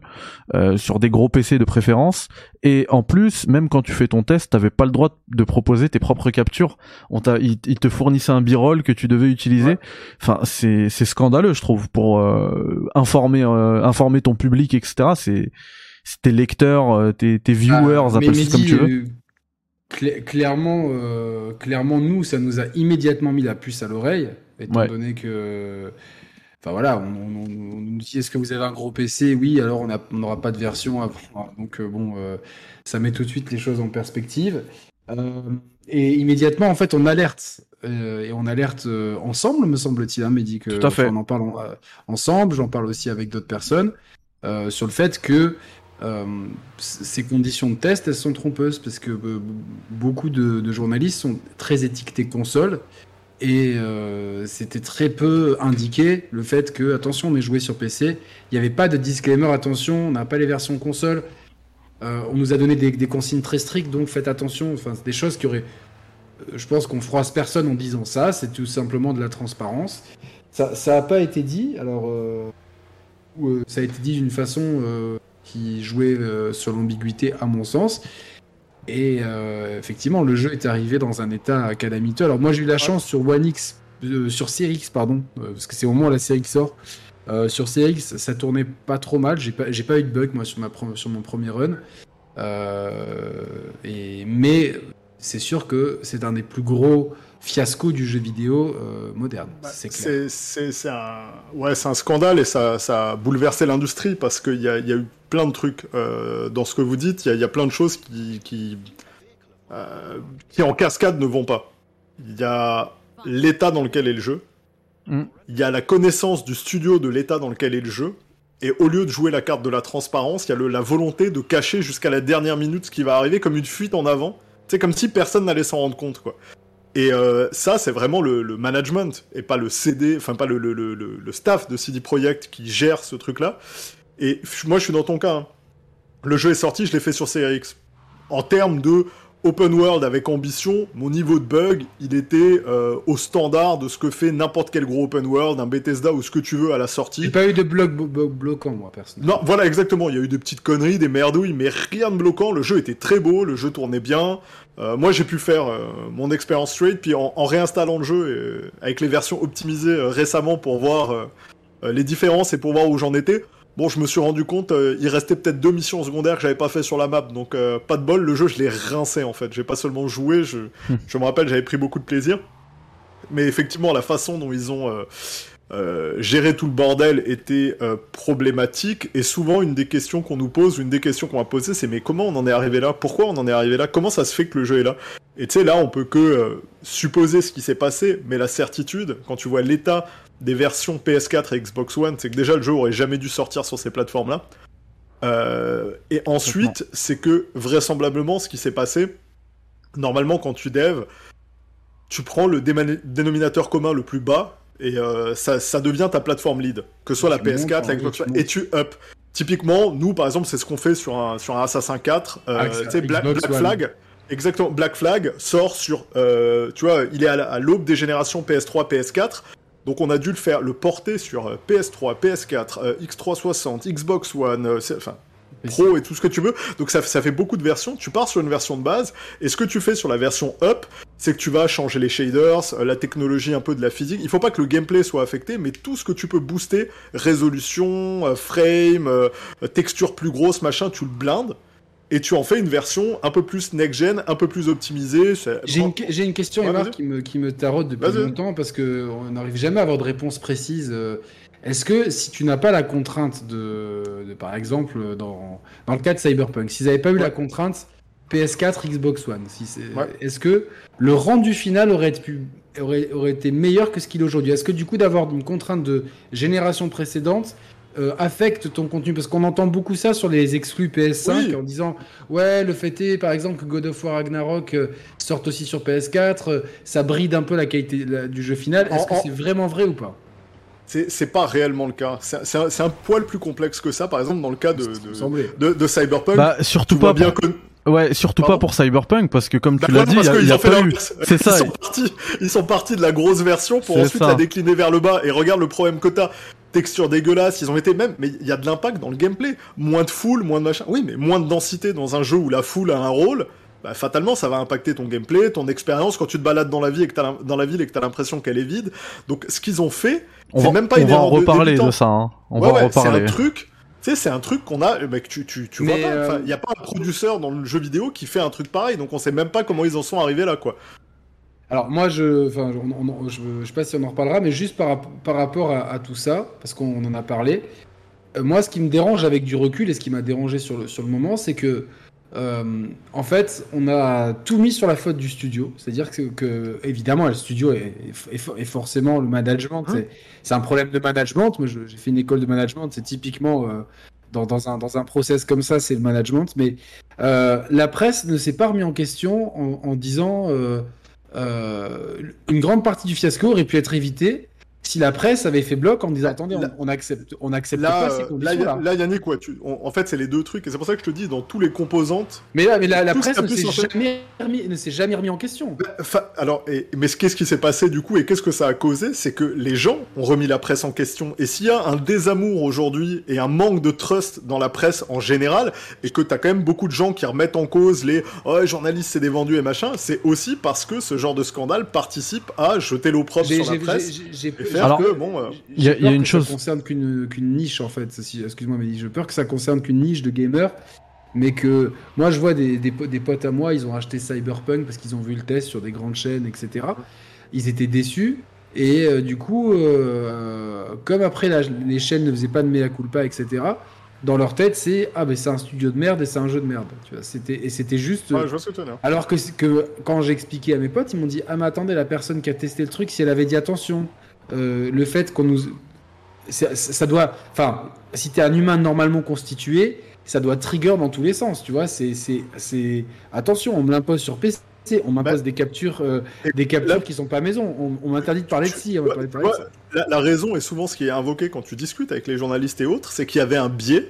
euh, sur des gros PC de préférence. Et en plus, même quand tu fais ton test, t'avais pas le droit de proposer tes propres captures. On t'a, ils, te fournissaient un b-roll que tu devais utiliser. Enfin, c'est, c'est scandaleux, je trouve, pour informer, informer ton public, etc. C'est tes lecteurs, euh, tes, tes viewers, ah, appelle ça comme tu veux. Euh, clairement, euh, clairement, nous, ça nous a immédiatement mis la puce à l'oreille, étant donné que, enfin voilà, on, nous dit est-ce que vous avez un gros PC Oui, alors on n'aura pas de version avant. Donc bon, ça met tout de suite les choses en perspective. et immédiatement, en fait, on alerte. et on alerte ensemble, me semble-t-il, hein, Mehdi, que, Tout à fait. on en parle ensemble, j'en parle aussi avec d'autres personnes, sur le fait que euh, ces conditions de test, elles sont trompeuses parce que euh, beaucoup de, journalistes sont très étiquetés console et euh, c'était très peu indiqué le fait que, attention, on est joué sur PC, il n'y avait pas de disclaimer, attention, on n'a pas les versions console. on nous a donné des, consignes très strictes, donc faites attention. Enfin, des choses qui auraient. Je pense qu'on froisse personne en disant ça, c'est tout simplement de la transparence. Ça n'a pas été dit, alors ça a été dit d'une façon qui jouait sur l'ambiguïté, à mon sens. Et effectivement, le jeu est arrivé dans un état calamiteux. Alors moi, j'ai eu la chance sur One X, sur Series pardon, parce que c'est au moment où la série sort. sur CX, ça tournait pas trop mal. J'ai pas, pas eu de bug moi sur, ma sur mon premier run. et, mais c'est sûr que c'est un des plus gros fiascos du jeu vidéo euh, moderne. Bah, c'est C'est un... Ouais, un scandale et ça, ça a bouleversé l'industrie parce qu'il y a, y a, eu plein de trucs euh, dans ce que vous dites. Il y, y, a plein de choses qui, qui, euh, qui, en cascade ne vont pas. Il y a l'état dans lequel est le jeu. Mm. Il y a la connaissance du studio de l'état dans lequel est le jeu. Et au lieu de jouer la carte de la transparence, il y a le, la volonté de cacher jusqu'à la dernière minute ce qui va arriver comme une fuite en avant c'est comme si personne n'allait s'en rendre compte, quoi. Et euh, ça, c'est vraiment le, management et pas le CD, enfin pas le, staff de CD Projekt qui gère ce truc-là. Et moi, je suis dans ton cas. Hein. Le jeu est sorti, je l'ai fait sur CRX. En termes de open world avec ambition, mon niveau de bug, il était euh, au standard de ce que fait n'importe quel gros open world, un Bethesda ou ce que tu veux à la sortie. J'ai pas eu de bloc bloquant, moi, personnellement. Non, voilà, exactement. Il y a eu des petites conneries, des merdouilles, mais rien de bloquant. Le jeu était très beau, le jeu tournait bien. Euh, moi, j'ai pu faire euh, mon expérience straight, puis en, réinstallant le jeu avec les versions optimisées récemment pour voir les différences et pour voir où j'en étais. Bon, je me suis rendu compte, euh, il restait peut-être deux missions secondaires que j'avais pas fait sur la map, donc euh, pas de bol, le jeu je l'ai rincé en fait. J'ai pas seulement joué, je, hmm. je me rappelle, j'avais pris beaucoup de plaisir. Mais effectivement, la façon dont ils ont euh, géré tout le bordel était problématique, et souvent une des questions qu'on nous pose, une des questions qu'on va poser, c'est mais comment on en est arrivé là? Pourquoi on en est arrivé là? Comment ça se fait que le jeu est là? Et tu sais, là, on peut que supposer ce qui s'est passé, mais la certitude, quand tu vois l'état des versions PS4 et Xbox One, c'est que déjà le jeu aurait jamais dû sortir sur ces plateformes-là. Euh, et ensuite, c'est que vraisemblablement, ce qui s'est passé, normalement, quand tu dev, tu prends le dénominateur commun le plus bas et euh, ça, devient ta plateforme lead, que ce soit la PS4, la Xbox One, et tu up. Typiquement, nous, par exemple, c'est ce qu'on fait sur un, sur un Assassin 4. Euh, ah, Black, Flag. Exactement, Black Flag sort sur, tu vois, il est à l'aube des générations PS3, PS4. Donc on a dû le faire, le porter sur PS3, PS4, X360, Xbox One, euh, enfin Pro et tout ce que tu veux. Donc ça, ça, fait beaucoup de versions. Tu pars sur une version de base, et ce que tu fais sur la version up, c'est que tu vas changer les shaders, euh, la technologie un peu de la physique. Il faut pas que le gameplay soit affecté, mais tout ce que tu peux booster, résolution, euh, frame, texture plus grosse, machin, tu le blindes et tu en fais une version un peu plus next-gen, un peu plus optimisée. J'ai une, question, ouais, qui me, qui me taraude depuis longtemps parce qu'on n'arrive jamais à avoir de réponse précise. Euh, est-ce que si tu n'as pas la contrainte de, par exemple, dans, dans, le cas de Cyberpunk, s'ils n'avaient pas eu la contrainte PS4, Xbox One, si est-ce que le rendu final aurait, pu, aurait, aurait été meilleur que ce qu'il est aujourd'hui? Est-ce que du coup d'avoir une contrainte de génération précédente, euh, affecte ton contenu Parce qu'on entend beaucoup ça sur les exclus PS5 en disant ouais, le fait est par exemple que God of War Ragnarok euh, sorte aussi sur PS4, euh, ça bride un peu la qualité du jeu final. Est-ce que c'est vraiment vrai ou pas? C'est pas réellement le cas. C'est un, poil plus complexe que ça. Par exemple, dans le cas de, de, de, Cyberpunk, bah, surtout pas bien Ouais, surtout pas pour Cyberpunk parce que comme tu l'as dit, il y a, pas eu. C'est ça. Ils sont, partis, ils sont partis de la grosse version pour ensuite la décliner vers le bas. Et regarde le problème que t'as texture dégueulasse, ils ont été même, mais il y a de l'impact dans le gameplay. Moins de foule, moins de machin. Oui, mais moins de densité dans un jeu où la foule a un rôle. Bah, fatalement, ça va impacter ton gameplay, ton expérience quand tu te balades dans la vie et que as dans la ville et que t'as l'impression qu'elle est vide. Donc, ce qu'ils ont fait, c'est même pas on va en reparler de, ça. Hein. On va en reparler. C'est un truc. Tu sais, c'est un truc qu'on a, mec, tu, tu, tu vois pas. Euh, il n'y a pas un producteur dans le jeu vidéo qui fait un truc pareil, donc on sait même pas comment ils en sont arrivés là, quoi. Alors moi, je, enfin, je, je, sais pas si on en reparlera, mais juste par, par rapport à, tout ça, parce qu'on en a parlé, euh, moi, ce qui me dérange avec du recul et ce qui m'a dérangé sur le, sur le moment, c'est que, euh, en fait, on a tout mis sur la faute du studio. C'est-à-dire que, que, évidemment, le studio est, est, forcément le management. Hein c'est un problème de management. Moi, j'ai fait une école de management. C'est typiquement euh, dans, dans, un, dans un process comme ça, c'est le management. Mais la presse ne s'est pas remis en question en, en disant une grande partie du fiasco aurait pu être évitée si la presse avait fait bloc en disant attendez, on, accepte, on accepte là, pas ces conditions là. Là, Yannick, quoi, tu, en fait, c'est les deux trucs, et c'est pour ça que je te dis, dans tous les composantes. Mais là, mais la, la presse ne s'est jamais, remis, jamais remis en question. Bah, alors, et, mais qu'est-ce qui s'est passé du coup, et qu'est-ce que ça a causé C'est que les gens ont remis la presse en question. Et s'il y a un désamour aujourd'hui et un manque de trust dans la presse en général, et que t'as quand même beaucoup de gens qui remettent en cause les oh, journalistes c'est des vendus et machin, c'est aussi parce que ce genre de scandale participe à jeter l'opprobre sur la presse. J'ai alors, bon, euh, il y a, une chose. Ça concerne qu'une niche en fait. Excuse-moi, mais j'ai peur que ça concerne qu'une niche de gamers. Mais que moi, je vois des, des, potes à moi, ils ont acheté Cyberpunk parce qu'ils ont vu le test sur des grandes chaînes, etc. Ils étaient déçus. Et euh, du coup, euh, comme après les chaînes ne faisaient pas de mea culpa, etc., dans leur tête, c'est ah ben c'est un studio de merde et c'est un jeu de merde. Tu vois, c'était et c'était juste. alors que, que quand j'ai expliqué à mes potes, ils m'ont dit ah mais attendez la personne qui a testé le truc, si elle avait dit attention, euh, le fait qu'on nous. Ça, doit. Enfin, si t'es un humain normalement constitué, ça doit trigger dans tous les sens, tu vois. C'est. Attention, on me l'impose sur PC. On m'impose bah, des captures, euh, des captures qui sont pas à maison. On, m'interdit de parler de ci. la, la, raison est souvent ce qui est invoqué quand tu discutes avec les journalistes et autres, c'est qu'il y avait un biais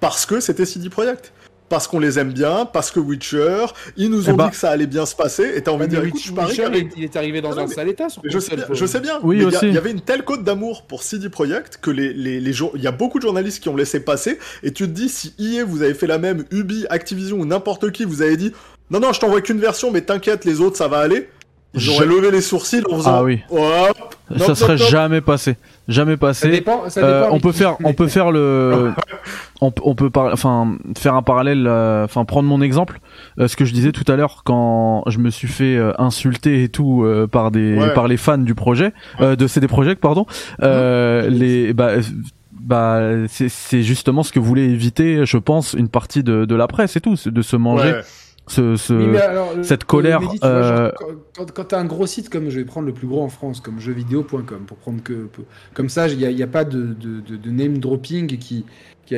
parce que c'était CD Projekt parce qu'on les aime bien, parce que Witcher, ils nous ont eh dit ben, que ça allait bien se passer, et t'as envie de dire, écoute, Witcher, il est arrivé dans un sale état. je, sais bien, je sais bien, oui, il y, avait une telle cote d'amour pour CD Projekt que les, les, les il y a beaucoup de journalistes qui ont laissé passer, et tu te dis, si EA vous avez fait la même, Ubi, Activision ou n'importe qui, vous avez dit, non, non, je t'envoie qu'une version, mais t'inquiète, les autres, ça va aller. J'aurais levé les sourcils en faisant. Ah oui. ça serait jamais passé, jamais passé. Euh, on peut faire, on peut faire le, on, peut enfin faire un parallèle, euh, enfin prendre mon exemple, euh, ce que je disais tout à l'heure quand je me suis fait insulter et tout par des, par les fans du projet, de CD Projekt pardon, les, bah, bah c'est justement ce que voulait éviter, je pense, une partie de, de la presse et tout, de se manger ce, ce cette colère. euh... quand, quand tu as un gros site comme je vais prendre le plus gros en France, comme jeuxvideo.com, pour prendre que comme ça, il n'y a, pas de, de, de, name dropping qui, qui,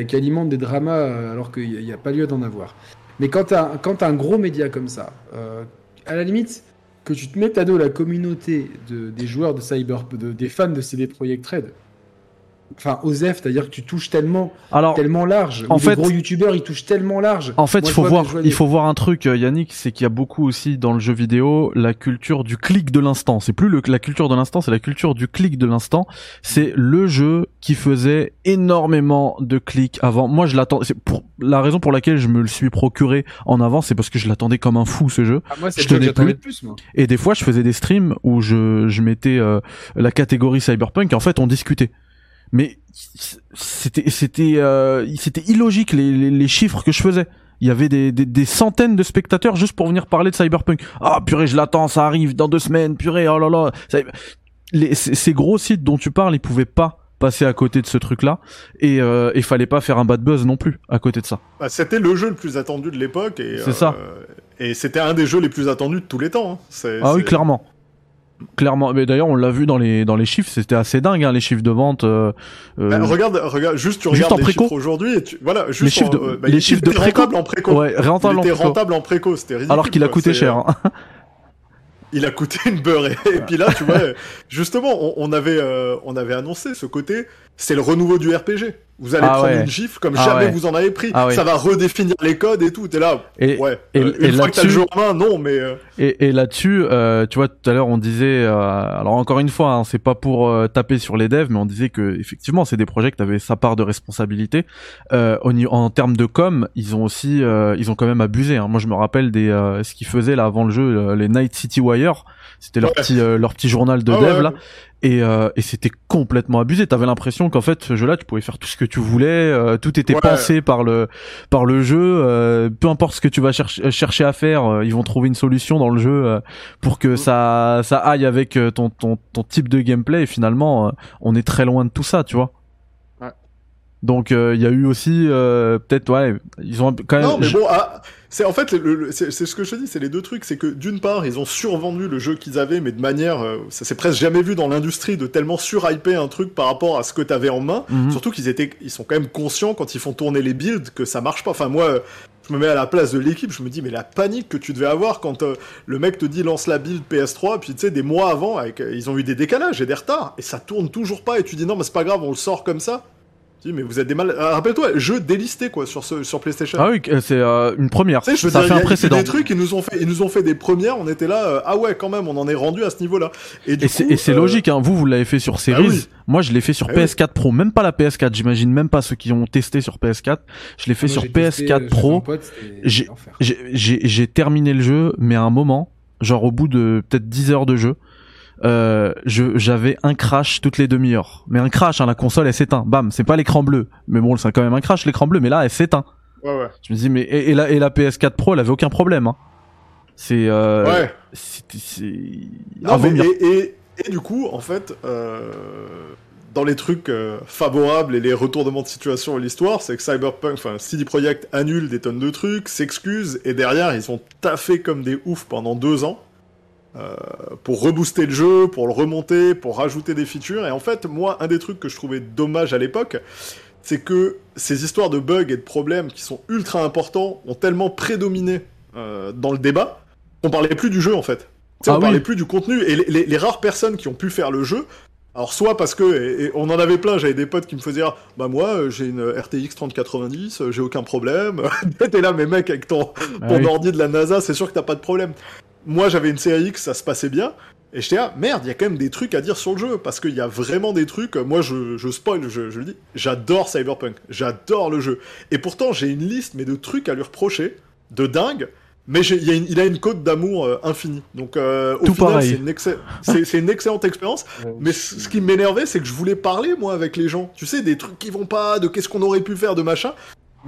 qui, alimente des dramas euh, alors qu'il n'y a, pas lieu d'en avoir. Mais quand tu as, as, un gros média comme ça, euh, à la limite, que tu te mettes à dos la communauté de, des joueurs de Cyber, de, des fans de CD Projekt Red, Enfin, OZEF, c'est-à-dire que tu touches tellement, tellement large. En fait, les gros youtubeurs, ils touchent tellement large. En fait, il faut voir, il faut voir un truc, euh, Yannick, c'est qu'il y a beaucoup aussi dans le jeu vidéo la culture du clic de l'instant. C'est plus le, la culture de l'instant, c'est la culture du clic de l'instant. C'est le jeu qui faisait énormément de clics avant. Moi, je l'attends. C'est pour la raison pour laquelle je me le suis procuré en avant, c'est parce que je l'attendais comme un fou ce jeu. Ah, moi, je tenais plus. plus moi. Et des fois, je faisais des streams où je, je mettais euh, la catégorie cyberpunk. Et en fait, on discutait mais c'était c'était euh, c'était illogique les, les, les, chiffres que je faisais. Il y avait des, des, des, centaines de spectateurs juste pour venir parler de Cyberpunk. Ah purée, je l'attends, ça arrive dans deux semaines. Purée, oh là là. Les, ces gros sites dont tu parles, ils pouvaient pas passer à côté de ce truc-là et euh, il fallait pas faire un bad buzz non plus à côté de ça. Bah, c'était le jeu le plus attendu de l'époque et c'est ça. Euh, et c'était un des jeux les plus attendus de tous les temps. Hein. Ah oui, clairement. Clairement, mais d'ailleurs on l'a vu dans les dans les chiffres, c'était assez dingue hein, les chiffres de vente. Euh, euh bah, regarde, regarde, juste tu regardes les chiffres aujourd'hui et tu voilà, juste les chiffres de, euh, bah, les chiffres de préco. en préco. Ouais, rentable il en préco. rentable en préco, c'était ridicule. Alors qu'il a coûté cher. Hein. il a coûté une beurre et, puis là tu vois, justement on, on avait euh, on avait annoncé ce côté, c'est le renouveau du RPG. Vous allez ah prendre une gifle comme ah jamais vous en avez pris. Ah ça va redéfinir les codes et tout. T'es là. Et, ouais. Et, euh, une fois que t'as le jeu en main, non, mais. Euh. Et, et là-dessus, euh, tu vois, tout à l'heure on disait, alors encore une fois, hein, c'est pas pour taper sur les devs, mais on disait que effectivement, c'est des projets qui avaient sa part de responsabilité. En termes de com, ils ont aussi, ils ont quand même abusé. Hein. Moi, je me rappelle des ce qu'ils faisaient là avant le jeu, les Night City Wire. C'était leur petit leur petit journal de dev là et, euh, et c'était complètement abusé. T'avais l'impression qu'en fait ce jeu-là, tu pouvais faire tout ce que tu voulais, euh, tout était pensé par le par le jeu. Euh, peu importe ce que tu vas chercher chercher à faire, ils vont trouver une solution dans le jeu pour que mm. ça ça aille avec ton ton ton type de gameplay. Et finalement, on est très loin de tout ça, tu vois. Donc il y a eu aussi peut-être ouais, ils ont quand même. Non mais bon, ah, c'est en fait, c'est ce que je te dis, c'est les deux trucs. C'est que d'une part, ils ont survendu le jeu qu'ils avaient, mais de manière, euh, ça s'est presque jamais vu dans l'industrie de tellement surhyper un truc par rapport à ce que t'avais en main. Mhm. Surtout qu'ils étaient, ils sont quand même conscients quand ils font tourner les builds que ça marche pas. Enfin moi, je me mets à la place de l'équipe, je me dis, mais la panique que tu devais avoir quand euh, le mec te dit lance la build PS3, puis tu sais, des mois avant, avec, euh, ils ont eu des décalages et des retards, et ça tourne toujours pas, et tu dis, non, mais c'est pas grave, on le sort comme ça. Dis, mais vous êtes des mal. Ah, Rappelle-toi, jeu délisté, quoi, sur, ce, sur PlayStation. Ah oui, euh, c'est euh, une première. Tu sais, je veux ça dire, fait un a- il y a précédent. des trucs, ils nous ont fait, ils nous ont fait des premières, on était là, euh, ah ouais, quand même, on en est rendu à ce niveau-là. Et, du Et c'est coup, et c'est euh, logique, hein. vous, vous l'avez fait sur Series. oui. Moi, je l'ai fait sur Ah oui. PS4 Pro, même pas la PS4. J'imagine même pas ceux qui ont testé sur PS4. Je l'ai fait Moi, sur j'ai testé, PS4 euh, chez Pro. j'ai terminé le jeu, mais à un moment, genre au bout de peut-être 10 heures de jeu, euh, je j'avais un crash toutes les demi-heures. Mais un crash, hein, la console elle s'éteint. Bam, c'est pas l'écran bleu. Mais bon, c'est quand même un crash l'écran bleu. Mais là, elle s'éteint. Ouais, ouais. Je me dis mais et, et la et la PS4 Pro, elle avait aucun problème. Hein. C'est euh, ouais. c'est vomir. et, et, et du coup, en fait, euh, dans les trucs euh, favorables et les retournements de situation et l'histoire, c'est que Cyberpunk, enfin CD Projekt annule des tonnes de trucs, s'excuse, et derrière, ils ont taffé comme des oufs pendant deux ans pour rebooster le jeu, pour le remonter, pour rajouter des features. Et en fait, moi, un des trucs que je trouvais dommage à l'époque, c'est que ces histoires de bugs et de problèmes qui sont ultra importants ont tellement prédominé euh, dans le débat qu'on parlait plus du jeu en fait. Ah on oui. parlait plus du contenu et les, les- les rares personnes qui ont pu faire le jeu. Alors soit parce que et, et on en avait plein, j'avais des potes qui me faisaient dire, bah moi euh, j'ai une RTX 3090, euh, j'ai aucun problème. T'es là mais mec avec ton, Ah ton oui. ordi de la NASA, c'est sûr que t'as pas de problème. Moi j'avais une CAX, ça se passait bien. Et j'étais là, merde, il y a quand même des trucs à dire sur le jeu, parce qu'il y a vraiment des trucs, moi je, je spoil, je, je le dis, j'adore Cyberpunk, j'adore le jeu. Et pourtant j'ai une liste, mais de trucs à lui reprocher, de dingue, mais j'ai- il, y a une- il a une cote d'amour euh, infinie. Donc euh, au Tout final, c'est une, excell- c'est- c'est une excellente expérience. Mais ce ce qui m'énervait, c'est que je voulais parler, moi, avec les gens. Tu sais, des trucs qui vont pas, de qu'est-ce qu'on aurait pu faire, de machin.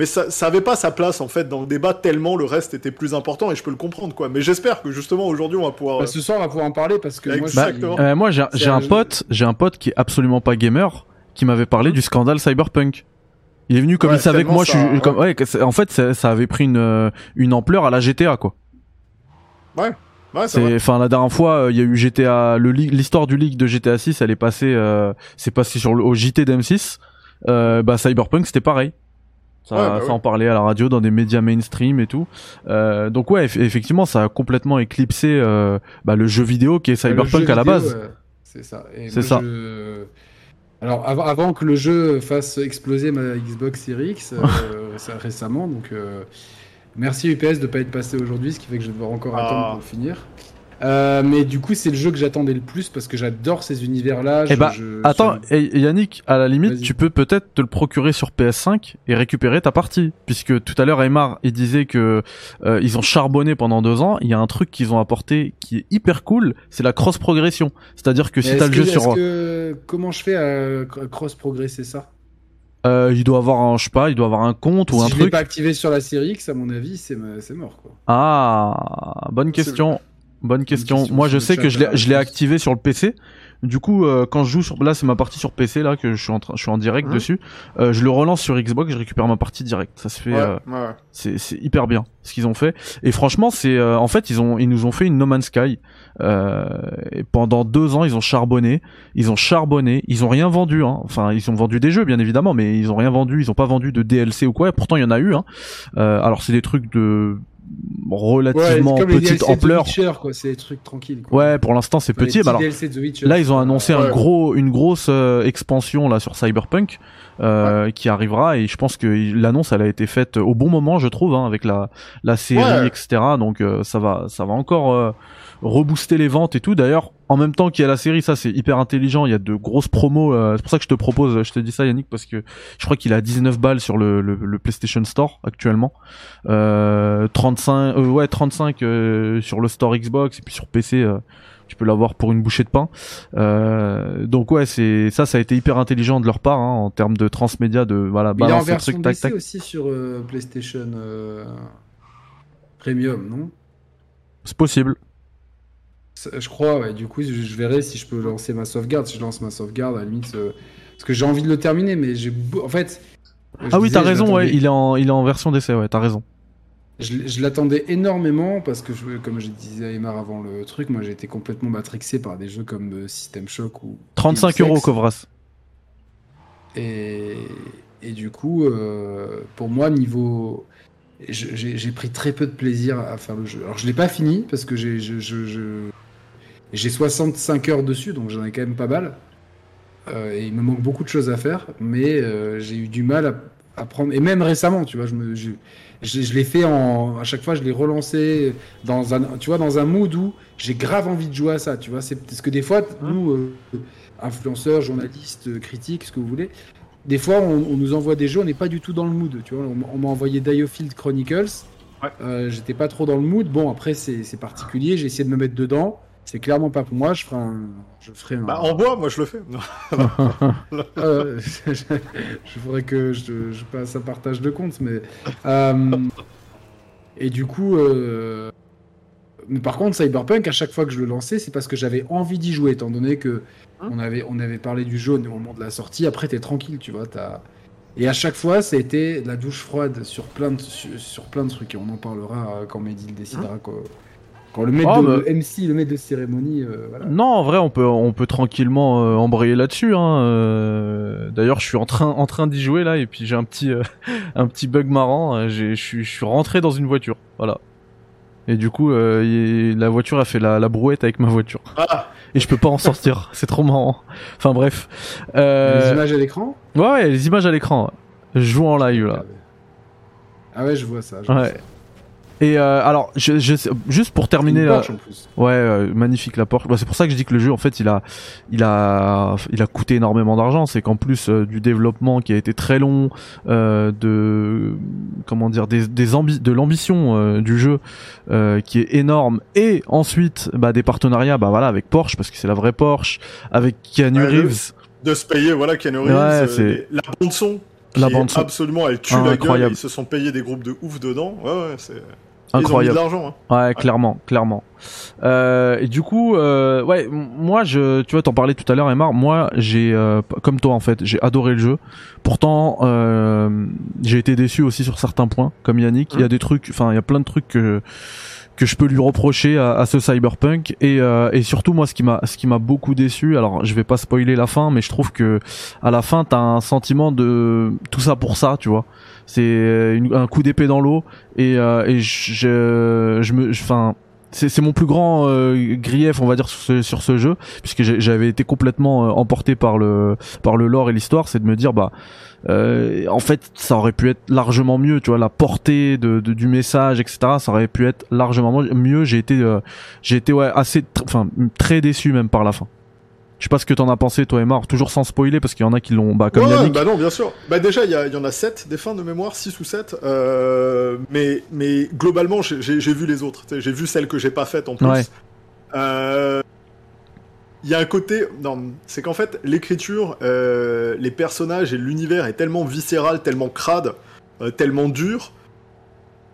Mais ça, ça avait pas sa place, en fait, dans le débat, tellement le reste était plus important, et je peux le comprendre, quoi. Mais j'espère que, justement, aujourd'hui, on va pouvoir... Bah, ce soir, on va pouvoir en parler parce que moi, Exactement. euh, moi j'ai un pote, j'ai un pote qui est absolument pas gamer, qui m'avait parlé du scandale Cyberpunk. Il est venu comme Ouais, il savait que moi je suis, ouais. comme, ouais, en fait ça, ça avait pris une euh, une ampleur à la GTA quoi. Ouais, c'est C'est, vrai. enfin la dernière fois euh, il y a eu GTA, le l'histoire du leak de GTA 6, elle est passée, euh, c'est passé sur le, au JT d'M6. Euh, bah Cyberpunk c'était pareil. Ça, Ouais, bah ça ouais. en parlait à la radio dans des médias mainstream et tout. Euh, donc ouais, eff- effectivement, ça a complètement éclipsé euh, bah, le jeu vidéo qui est Cyberpunk à la vidéo, base. c'est ça. C'est ça. Alors, avant, avant que le jeu fasse exploser ma Xbox Series X euh, ça, récemment, donc euh, merci UPS de pas être passé aujourd'hui, ce qui fait que je vais devoir encore Ah. attendre pour finir. Euh, mais du coup, c'est le jeu que j'attendais le plus parce que j'adore ces univers-là. Eh je- bah, je- Attends, je- et Yannick, à la limite, tu peux peut-être te le procurer sur PS5 et récupérer ta partie, puisque tout à l'heure Aymar il disait que euh, ils ont charbonné pendant deux ans. Il y a un truc qu'ils ont apporté qui est hyper cool, c'est la cross progression. C'est-à-dire que si Mais t'as est-ce le jeu sur, que- Comment je fais à cross progresser ça? Euh, il doit avoir un, je sais pas, il doit avoir un compte ou Si un je truc. pas activé sur la série X, à mon avis, c'est c'est mort quoi. Ah, bonne question. Bonne question. question Moi, je sais que je l'ai, activé sur le PC. Du coup, euh, quand je joue sur, là, c'est ma partie sur PC là que je suis en train, je suis en direct Mhm. dessus. Euh, je le relance sur Xbox, je récupère ma partie direct. Ça se fait. Ouais, euh, ouais, c'est c'est hyper bien ce qu'ils ont fait et franchement c'est euh, en fait ils ont ils nous ont fait une No Man's Sky euh, et pendant deux ans ils ont charbonné ils ont charbonné ils ont rien vendu hein. enfin ils ont vendu des jeux bien évidemment mais ils ont rien vendu ils ont pas vendu de DLC ou quoi et pourtant il y en a eu hein. euh, alors c'est des trucs de relativement petite ampleur Witcher, quoi. C'est des trucs tranquilles. Quoi. ouais pour l'instant c'est petit bah alors Witcher, Là, ils ont annoncé un gros, une grosse euh, expansion là sur Cyberpunk euh, qui arrivera et je pense que l'annonce elle a été faite au bon moment, je trouve, hein, avec la la série, etc. Donc euh, ça va, ça va encore euh, rebooster les ventes et tout. D'ailleurs, en même temps qu'il y a la série, ça c'est hyper intelligent. Il y a de grosses promos. euh, c'est pour ça que je te propose, je te dis ça, Yannick, parce que je crois qu'il a 19 balles sur le, le, le PlayStation Store actuellement. Euh, 35, euh, ouais, 35 euh, sur le store Xbox et puis sur PC. euh, tu peux l'avoir pour une bouchée de pain. Euh, donc ouais, c'est ça, ça a été hyper intelligent de leur part hein, en termes de transmédia, de voilà, Mais il en version truc, tac tac. aussi sur euh, PlayStation euh, Premium, non? C'est possible. Je crois, ouais. Du coup, je, verrai si je peux lancer ma sauvegarde. Si je lance ma sauvegarde, à la limite, euh, parce que j'ai envie de le terminer, mais j'ai, en fait. Ah oui, t'as raison, ouais, il est en, il est en version d'essai, ouais, t'as raison. Je, je l'attendais énormément parce que, je- comme je disais à Emar avant le truc, moi j'ai été complètement matrixé par des jeux comme euh, System Shock ou 35 Deus euros, Ex. Kovras. Et, et du coup, euh, pour moi, niveau, j'ai pris très peu de plaisir à faire le jeu. Alors je l'ai pas fini parce que j'ai je, j'ai 65 heures dessus, donc j'en ai quand même pas mal. Euh, et il me manque beaucoup de choses à faire, mais euh, j'ai eu du mal à, prendre. Et même récemment, tu vois, je me, je, je, l'ai fait en. À chaque fois, je l'ai relancé dans un, tu vois, dans un mood où j'ai grave envie de jouer à ça, tu vois. C'est parce que des fois, nous, euh, influenceurs, journalistes, critiques, ce que vous voulez, des fois, on, nous envoie des jeux, on n'est pas du tout dans le mood, tu vois. On, m'a envoyé Diofield Chronicles. Ouais. J'étais pas trop dans le mood. Bon, après, c'est particulier. J'ai essayé de me mettre dedans. C'est clairement pas pour moi. Je ferai un. Je ferai un... Bah, en bois, moi, je le fais. euh, je, je, voudrais que je, je, passe un partage de compte, mais. Euh, et du coup. Euh... Mais par contre, Cyberpunk, à chaque fois que je le lançais, c'est parce que j'avais envie d'y jouer, étant donné que hein on, avait, on avait parlé du jaune au moment de la sortie. Après, t'es tranquille, tu vois. As... Et à chaque fois, ça a été la douche froide sur plein de, sur, plein de trucs. Et on en parlera quand Mehdi le décidera. Hein quand le maître oh, de MC, le maître de cérémonie, euh, voilà. Non, en vrai, on peut, on peut tranquillement euh, embrayer là-dessus. Hein. Euh, d'ailleurs, je suis en train, en train d'y jouer là, et puis j'ai un petit, un petit bug marrant. Je suis, je suis rentré dans une voiture, voilà. Et du coup, la voiture a fait la, la, brouette avec ma voiture. Ah. Et je peux pas en sortir. C'est trop marrant. Enfin bref. Les images à l'écran? Ouais, ouais, les images à l'écran. Je joue en live là. Ah ouais, je vois ça. Je ouais. Vois ça. Et euh, alors, je, je, juste pour terminer, là, ouais, euh, magnifique la Porsche. Bah, c'est pour ça que je dis que le jeu, en fait, il a, il a, il a coûté énormément d'argent. C'est qu'en plus euh, du développement qui a été très long, euh, de, comment dire, des, des ambi de l'ambition euh, du jeu qui est énorme, et ensuite, bah, des partenariats, bah voilà, avec Porsche parce que c'est la vraie Porsche, avec Keanu Reeves. De, se payer, voilà, Keanu Reeves, ouais, la bande son. La bande son. Absolument, elle tue la gueule. Ils se sont payés des groupes de ouf dedans. Ouais, ouais, c'est. Incroyable. Hein. Ouais, clairement, clairement. Euh, et du coup, euh, ouais, moi, je, tu vois, t'en parlais tout à l'heure, Emma. Moi, j'ai, euh, comme toi en fait, j'ai adoré le jeu. Pourtant, euh, j'ai été déçu aussi sur certains points, comme Yannick. Il y a mmh. des trucs, enfin, il y a plein de trucs que que je peux lui reprocher à, à ce cyberpunk et, euh, et surtout moi ce qui m'a ce qui m'a beaucoup déçu alors je vais pas spoiler la fin mais je trouve que à la fin t'as un sentiment de tout ça pour ça tu vois c'est un coup d'épée dans l'eau et, euh, et c'est mon plus grand euh, grief on va dire sur ce, jeu puisque j'avais été complètement euh, emporté par le par le lore et l'histoire c'est de me dire bah euh, en fait ça aurait pu être largement mieux tu vois la portée de, du message etc ça aurait pu être largement mieux. J'ai été euh, j'ai été ouais assez enfin très déçu même par la fin je sais pas ce que t'en as pensé, toi, Emma. Toujours sans spoiler, parce qu'il y en a qui l'ont, bah, comme ouais, bah non, bien sûr. Bah, déjà, il y, y, en a 7 des fins de mémoire, 6 ou 7. Euh, mais, mais globalement, j'ai vu les autres. J'ai vu celles que j'ai pas faites en plus. Ouais. Euh, il y a un côté, non, c'est qu'en fait, l'écriture, euh, les personnages et l'univers est tellement viscéral, tellement crade, euh, tellement dur,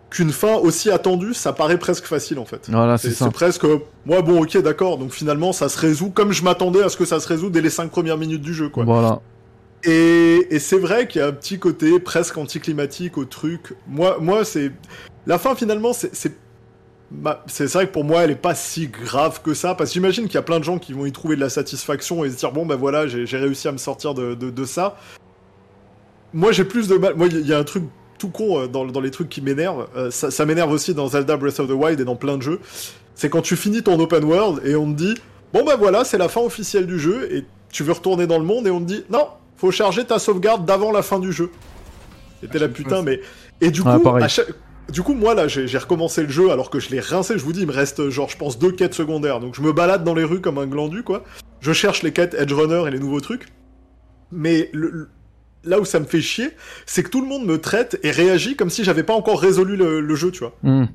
qu'une fin aussi attendue, ça paraît presque facile en fait. Voilà, c'est C'est presque, moi bon, ok, d'accord. Donc finalement, ça se résout comme je m'attendais à ce que ça se résout dès les 5 premières minutes du jeu, quoi. Voilà. Et, et c'est vrai qu'il y a un petit côté presque anticlimatique au truc. Moi, moi, c'est la fin finalement, c'est c'est vrai que pour moi, elle est pas si grave que ça, parce que j'imagine qu'il y a plein de gens qui vont y trouver de la satisfaction et se dire bon ben voilà, j'ai réussi à me sortir de, de, de ça. Moi, j'ai plus de mal. Moi, il y a un truc tout con euh, dans, dans les trucs qui m'énervent. Euh, ça, ça m'énerve aussi dans Zelda Breath of the Wild et dans plein de jeux. C'est quand tu finis ton open world et on te dit bon bah voilà, c'est la fin officielle du jeu et tu veux retourner dans le monde et on te dit non, faut charger ta sauvegarde d'avant la fin du jeu. C'était la putain, mais et du coup, du coup, moi là, j'ai recommencé le jeu alors que je l'ai rincé. Je vous dis, il me reste genre, je pense, deux quêtes secondaires. Donc je me balade dans les rues comme un glandu, quoi. Je cherche les quêtes Edge Runner et les nouveaux trucs. Mais le, là où ça me fait chier, c'est que tout le monde me traite et réagit comme si j'avais pas encore résolu le, jeu, tu vois. Hmm.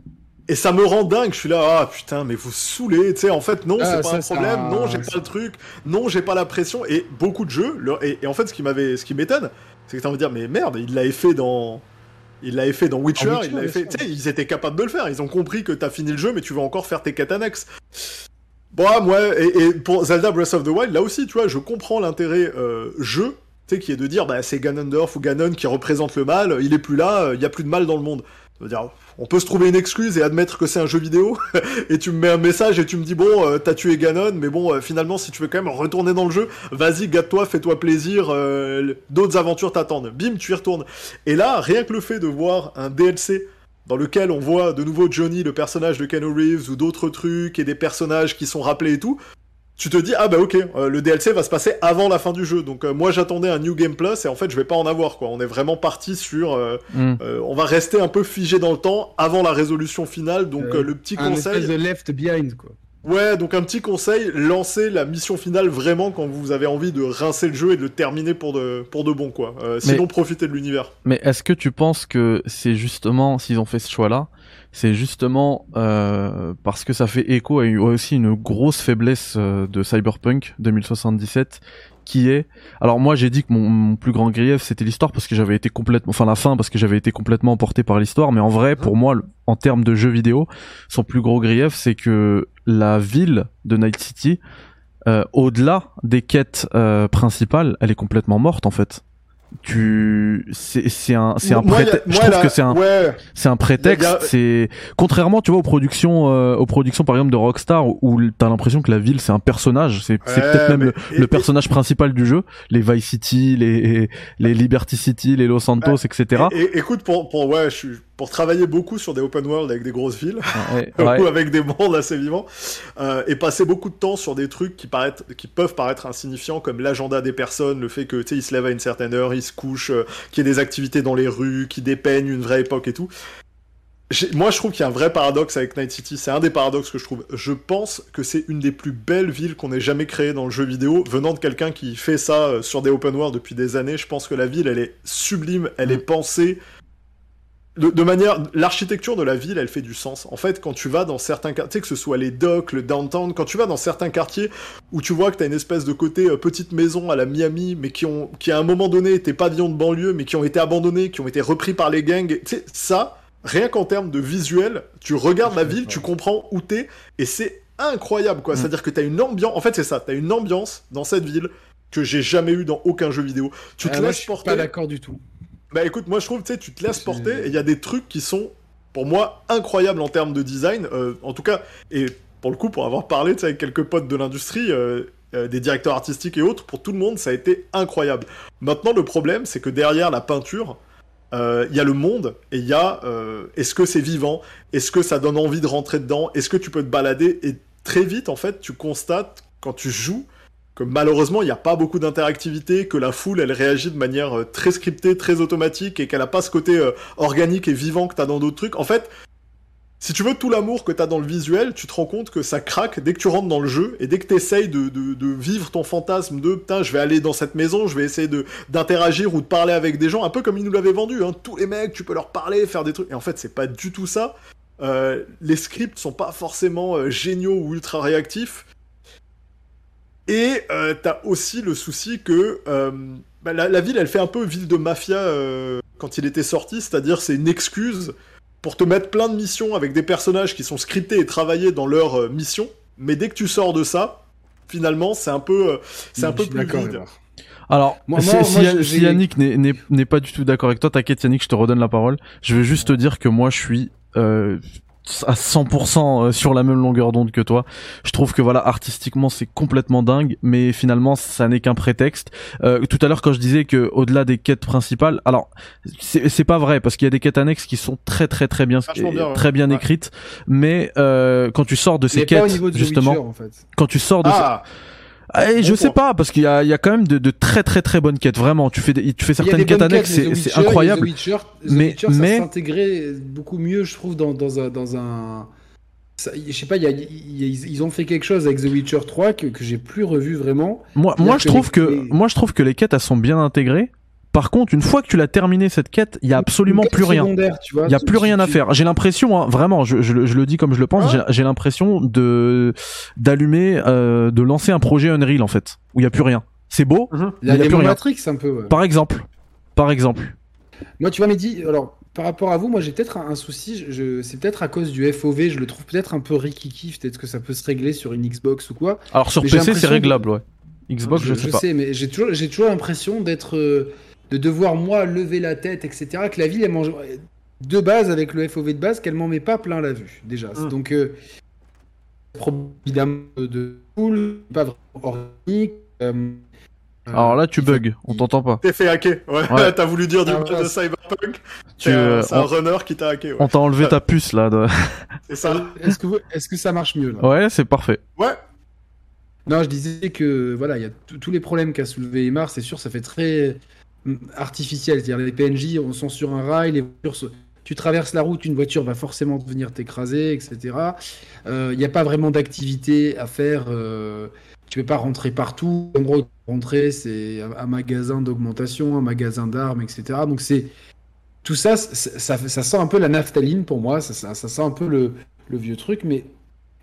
Et ça me rend dingue, je suis là, ah putain, mais vous saoulez, tu sais, en fait, non, ah, c'est pas un problème, non, j'ai pas le truc, non, j'ai pas la pression, et beaucoup de jeux, et, en fait, ce qui m'avait, ce qui m'étonne, c'est que t'as envie de dire, mais merde, il l'avait fait dans, il l'avait fait dans Witcher, il l'avait fait, tu sais, ils étaient capables de le faire, ils ont compris que t'as fini le jeu, mais tu veux encore faire tes quêtes annexes. Bon, moi, et, et, pour Zelda Breath of the Wild, là aussi, tu vois, je comprends l'intérêt euh, jeu, qui est de dire bah, c'est Ganondorf ou Ganon qui représente le mal, il est plus là, il y a plus de mal dans le monde. on peut se trouver une excuse et admettre que c'est un jeu vidéo, et tu me mets un message et tu me dis bon, euh, t'as tué Ganon, mais bon, euh, finalement, si tu veux quand même retourner dans le jeu, vas-y, gâte-toi, fais-toi plaisir, euh, d'autres aventures t'attendent. Bim, tu y retournes. Et là, rien que le fait de voir un DLC dans lequel on voit de nouveau Johnny, le personnage de Keanu Reeves, ou d'autres trucs, et des personnages qui sont rappelés et tout, tu te dis, ah bah ok, euh, le DLC va se passer avant la fin du jeu. Donc euh, moi j'attendais un New Game Plus, et en fait je vais pas en avoir, quoi. On est vraiment parti sur... Euh, Mm. on va rester un peu figé dans le temps avant la résolution finale, donc le petit un conseil... espèce de left behind, quoi. Ouais, donc un petit conseil, lancez la mission finale vraiment quand vous avez envie de rincer le jeu et de le terminer pour de, pour de bon, quoi. Euh, sinon, profitez de l'univers. Mais est-ce que tu penses que c'est justement, s'ils ont fait ce choix-là, c'est justement euh, parce que ça fait écho à aussi une grosse faiblesse euh, de Cyberpunk 2077 qui est alors moi j'ai dit que mon, plus grand grief c'était l'histoire parce que j'avais été complètement enfin la fin parce que j'avais été complètement emporté par l'histoire. Mais en vrai pour moi en termes de jeux vidéo son plus gros grief c'est que la ville de Night City euh, au-delà des quêtes euh, principales elle est complètement morte en fait tu c'est c'est un c'est un prétexte je trouve que c'est un Ouais, c'est un prétexte, a- c'est contrairement tu vois aux productions euh, aux productions par exemple de Rockstar où, t'as l'impression que la ville c'est un personnage, c'est c'est Ouais, peut-être même le, et- le et- personnage principal du jeu, les Vice City, les les Liberty City, les Los Santos, etc. Et, et- écoute, pour, pour, ouais, je suis, pour travailler beaucoup sur des open world avec des grosses villes, Ouais, ou avec des mondes assez vivants, euh, et passer beaucoup de temps sur des trucs qui, peuvent paraître insignifiants, comme l'agenda des personnes, le fait que, tu sais, ils se lèvent à une certaine heure, ils se couchent, euh, qu'il y ait des activités dans les rues, qui dépeignent une vraie époque et tout. Moi, je trouve qu'il y a un vrai paradoxe avec Night City. C'est un des paradoxes que je trouve. Je pense que c'est une des plus belles villes qu'on ait jamais créées dans le jeu vidéo. Venant de quelqu'un qui fait ça euh, sur des open world depuis des années, je pense que la ville, elle est sublime, elle est pensée. De, de manière, l'architecture de la ville, elle fait du sens. En fait, quand tu vas dans certains quartiers, que ce soit les docks, le downtown, quand tu vas dans certains quartiers où tu vois que t'as une espèce de côté euh, petite maison à la Miami, mais qui ont, qui à un moment donné étaient pavillons de banlieue, mais qui ont été abandonnés, qui ont été repris par les gangs. Tu sais, ça, rien qu'en termes de visuel, tu regardes la ville, tu comprends où t'es, et c'est incroyable, quoi. Mm. C'est-à-dire que t'as une ambiance, en fait, c'est ça, t'as une ambiance dans cette ville que j'ai jamais eu dans aucun jeu vidéo. Tu te Ah, moi, je laisses suis porter. pas d'accord du tout. Bah écoute, moi je trouve, tu sais, tu te laisses porter et il y a des trucs qui sont, pour moi, incroyables en termes de design. euh, en tout cas, et pour le coup, pour avoir parlé avec quelques potes de l'industrie, euh, euh, des directeurs artistiques et autres, pour tout le monde, ça a été incroyable. Maintenant, le problème, c'est que derrière la peinture, il y a le monde et il y a est-ce que c'est vivant? Est-ce que ça donne envie de rentrer dedans? Est-ce que tu peux te balader? Et très vite, en fait, tu constates quand tu joues que malheureusement il n'y a pas beaucoup d'interactivité, que la foule elle réagit de manière euh, très scriptée, très automatique et qu'elle a pas ce côté euh, organique et vivant que t'as dans d'autres trucs. En fait, si tu veux tout l'amour que t'as dans le visuel, tu te rends compte que ça craque dès que tu rentres dans le jeu et dès que t'essayes de, de, vivre ton fantasme de putain, je vais aller dans cette maison, je vais essayer d'interagir ou de parler avec des gens, un peu comme ils nous l'avaient vendu. Hein. Tous les mecs, tu peux leur parler, faire des trucs. Et en fait, c'est pas du tout ça. Euh, les scripts sont pas forcément géniaux ou ultra réactifs. Et euh, t'as aussi le souci que euh, bah, la, la ville, elle fait un peu ville de mafia euh, quand il était sorti, c'est-à-dire c'est une excuse pour te mettre plein de missions avec des personnages qui sont scriptés et travaillés dans leur euh, mission. Mais dès que tu sors de ça, finalement, c'est un peu, euh, c'est un peu plus vide. Alors, Moi- si, moi- si- moi, j'ai- si Yannick n'est- n'est n'est pas du tout d'accord avec toi, t'inquiète Yannick, je te redonne la parole. Je veux juste te dire que moi je suis euh, à 100% sur la même longueur d'onde que toi. Je trouve que voilà, artistiquement c'est complètement dingue, mais finalement ça n'est qu'un prétexte. Euh, tout à l'heure quand je disais que au-delà des quêtes principales, alors c'est pas vrai parce qu'il y a des quêtes annexes qui sont très très très bien, ouais. très bien Ouais. écrites, mais euh, quand tu sors de ces Mais quêtes de justement, Witcher, en fait. quand tu sors de ces- Eh, je sais pas parce qu'il y a, il y a quand même de, de très très très bonnes quêtes vraiment tu fais des, tu certaines quêtes annexes c'est incroyable The Witcher, The Mais- Witcher, mais- beaucoup mieux, je trouve, dans, dans un. Dans un... ça- je sais pas, il y a- il y a- ils ont fait quelque chose avec The Witcher 3 que, que j'ai plus revu vraiment. moi moi que je trouve les- que moi je trouve que les quêtes elles sont bien intégrées par contre une fois que tu l'as terminé cette quête il y a absolument plus rien il y a plus tu- rien à faire j'ai l'impression hein, vraiment je, je, le- je le dis comme je le pense Ah. j'ai- l'impression de d'allumer euh, de lancer un projet Unreal en fait où il y a plus rien c'est beau il y a plus rien. Matrix, un peu. ouais. par exemple par exemple Moi, tu vois, Mehdi, alors, par rapport à vous, moi, j'ai peut-être un, un souci. Je, je- c'est peut-être à cause du FOV. Je le trouve peut-être un peu rikiki. Peut-être que ça peut se régler sur une Xbox ou quoi. alors sur Mais PC c'est réglable ouais Xbox je, sais pas mais j'ai toujours, j'ai toujours l'impression d'être, euh, de devoir moi lever la tête, etc. Que la ville, elle mange de base avec le FOV de base, qu'elle m'en met pas plein la vue déjà. Mm. Donc, euh, évidemment de cool, pas vraiment organique. euh, Alors là, tu bugs, on t'entend pas. T'es fait hacker. Ouais, Ouais. t'as voulu dire du Ah, de. Cyberpunk. Tu, C'est un, euh, c'est un on- runner qui t'a hacké. Ouais. On t'a enlevé ta puce là. de- C'est ça. Est-ce que, vous- est-ce que ça marche mieux là? Ouais, c'est parfait. Ouais. Non, je disais que voilà, il y a tous les problèmes qu'a soulevé Emar, c'est sûr, ça fait très mm, artificiel. C'est-à-dire les PNJ on sont sur un rail, les tu traverses la route, une voiture va forcément venir t'écraser, etc. Il n'y a pas vraiment d'activité à faire. euh, tu peux pas rentrer partout. En gros, rentrer, c'est un, magasin d'augmentation, un magasin d'armes, etc. Donc c'est tout ça, ça, sent un peu la naphtaline pour moi. Ça, ça, sent un peu le vieux truc, mais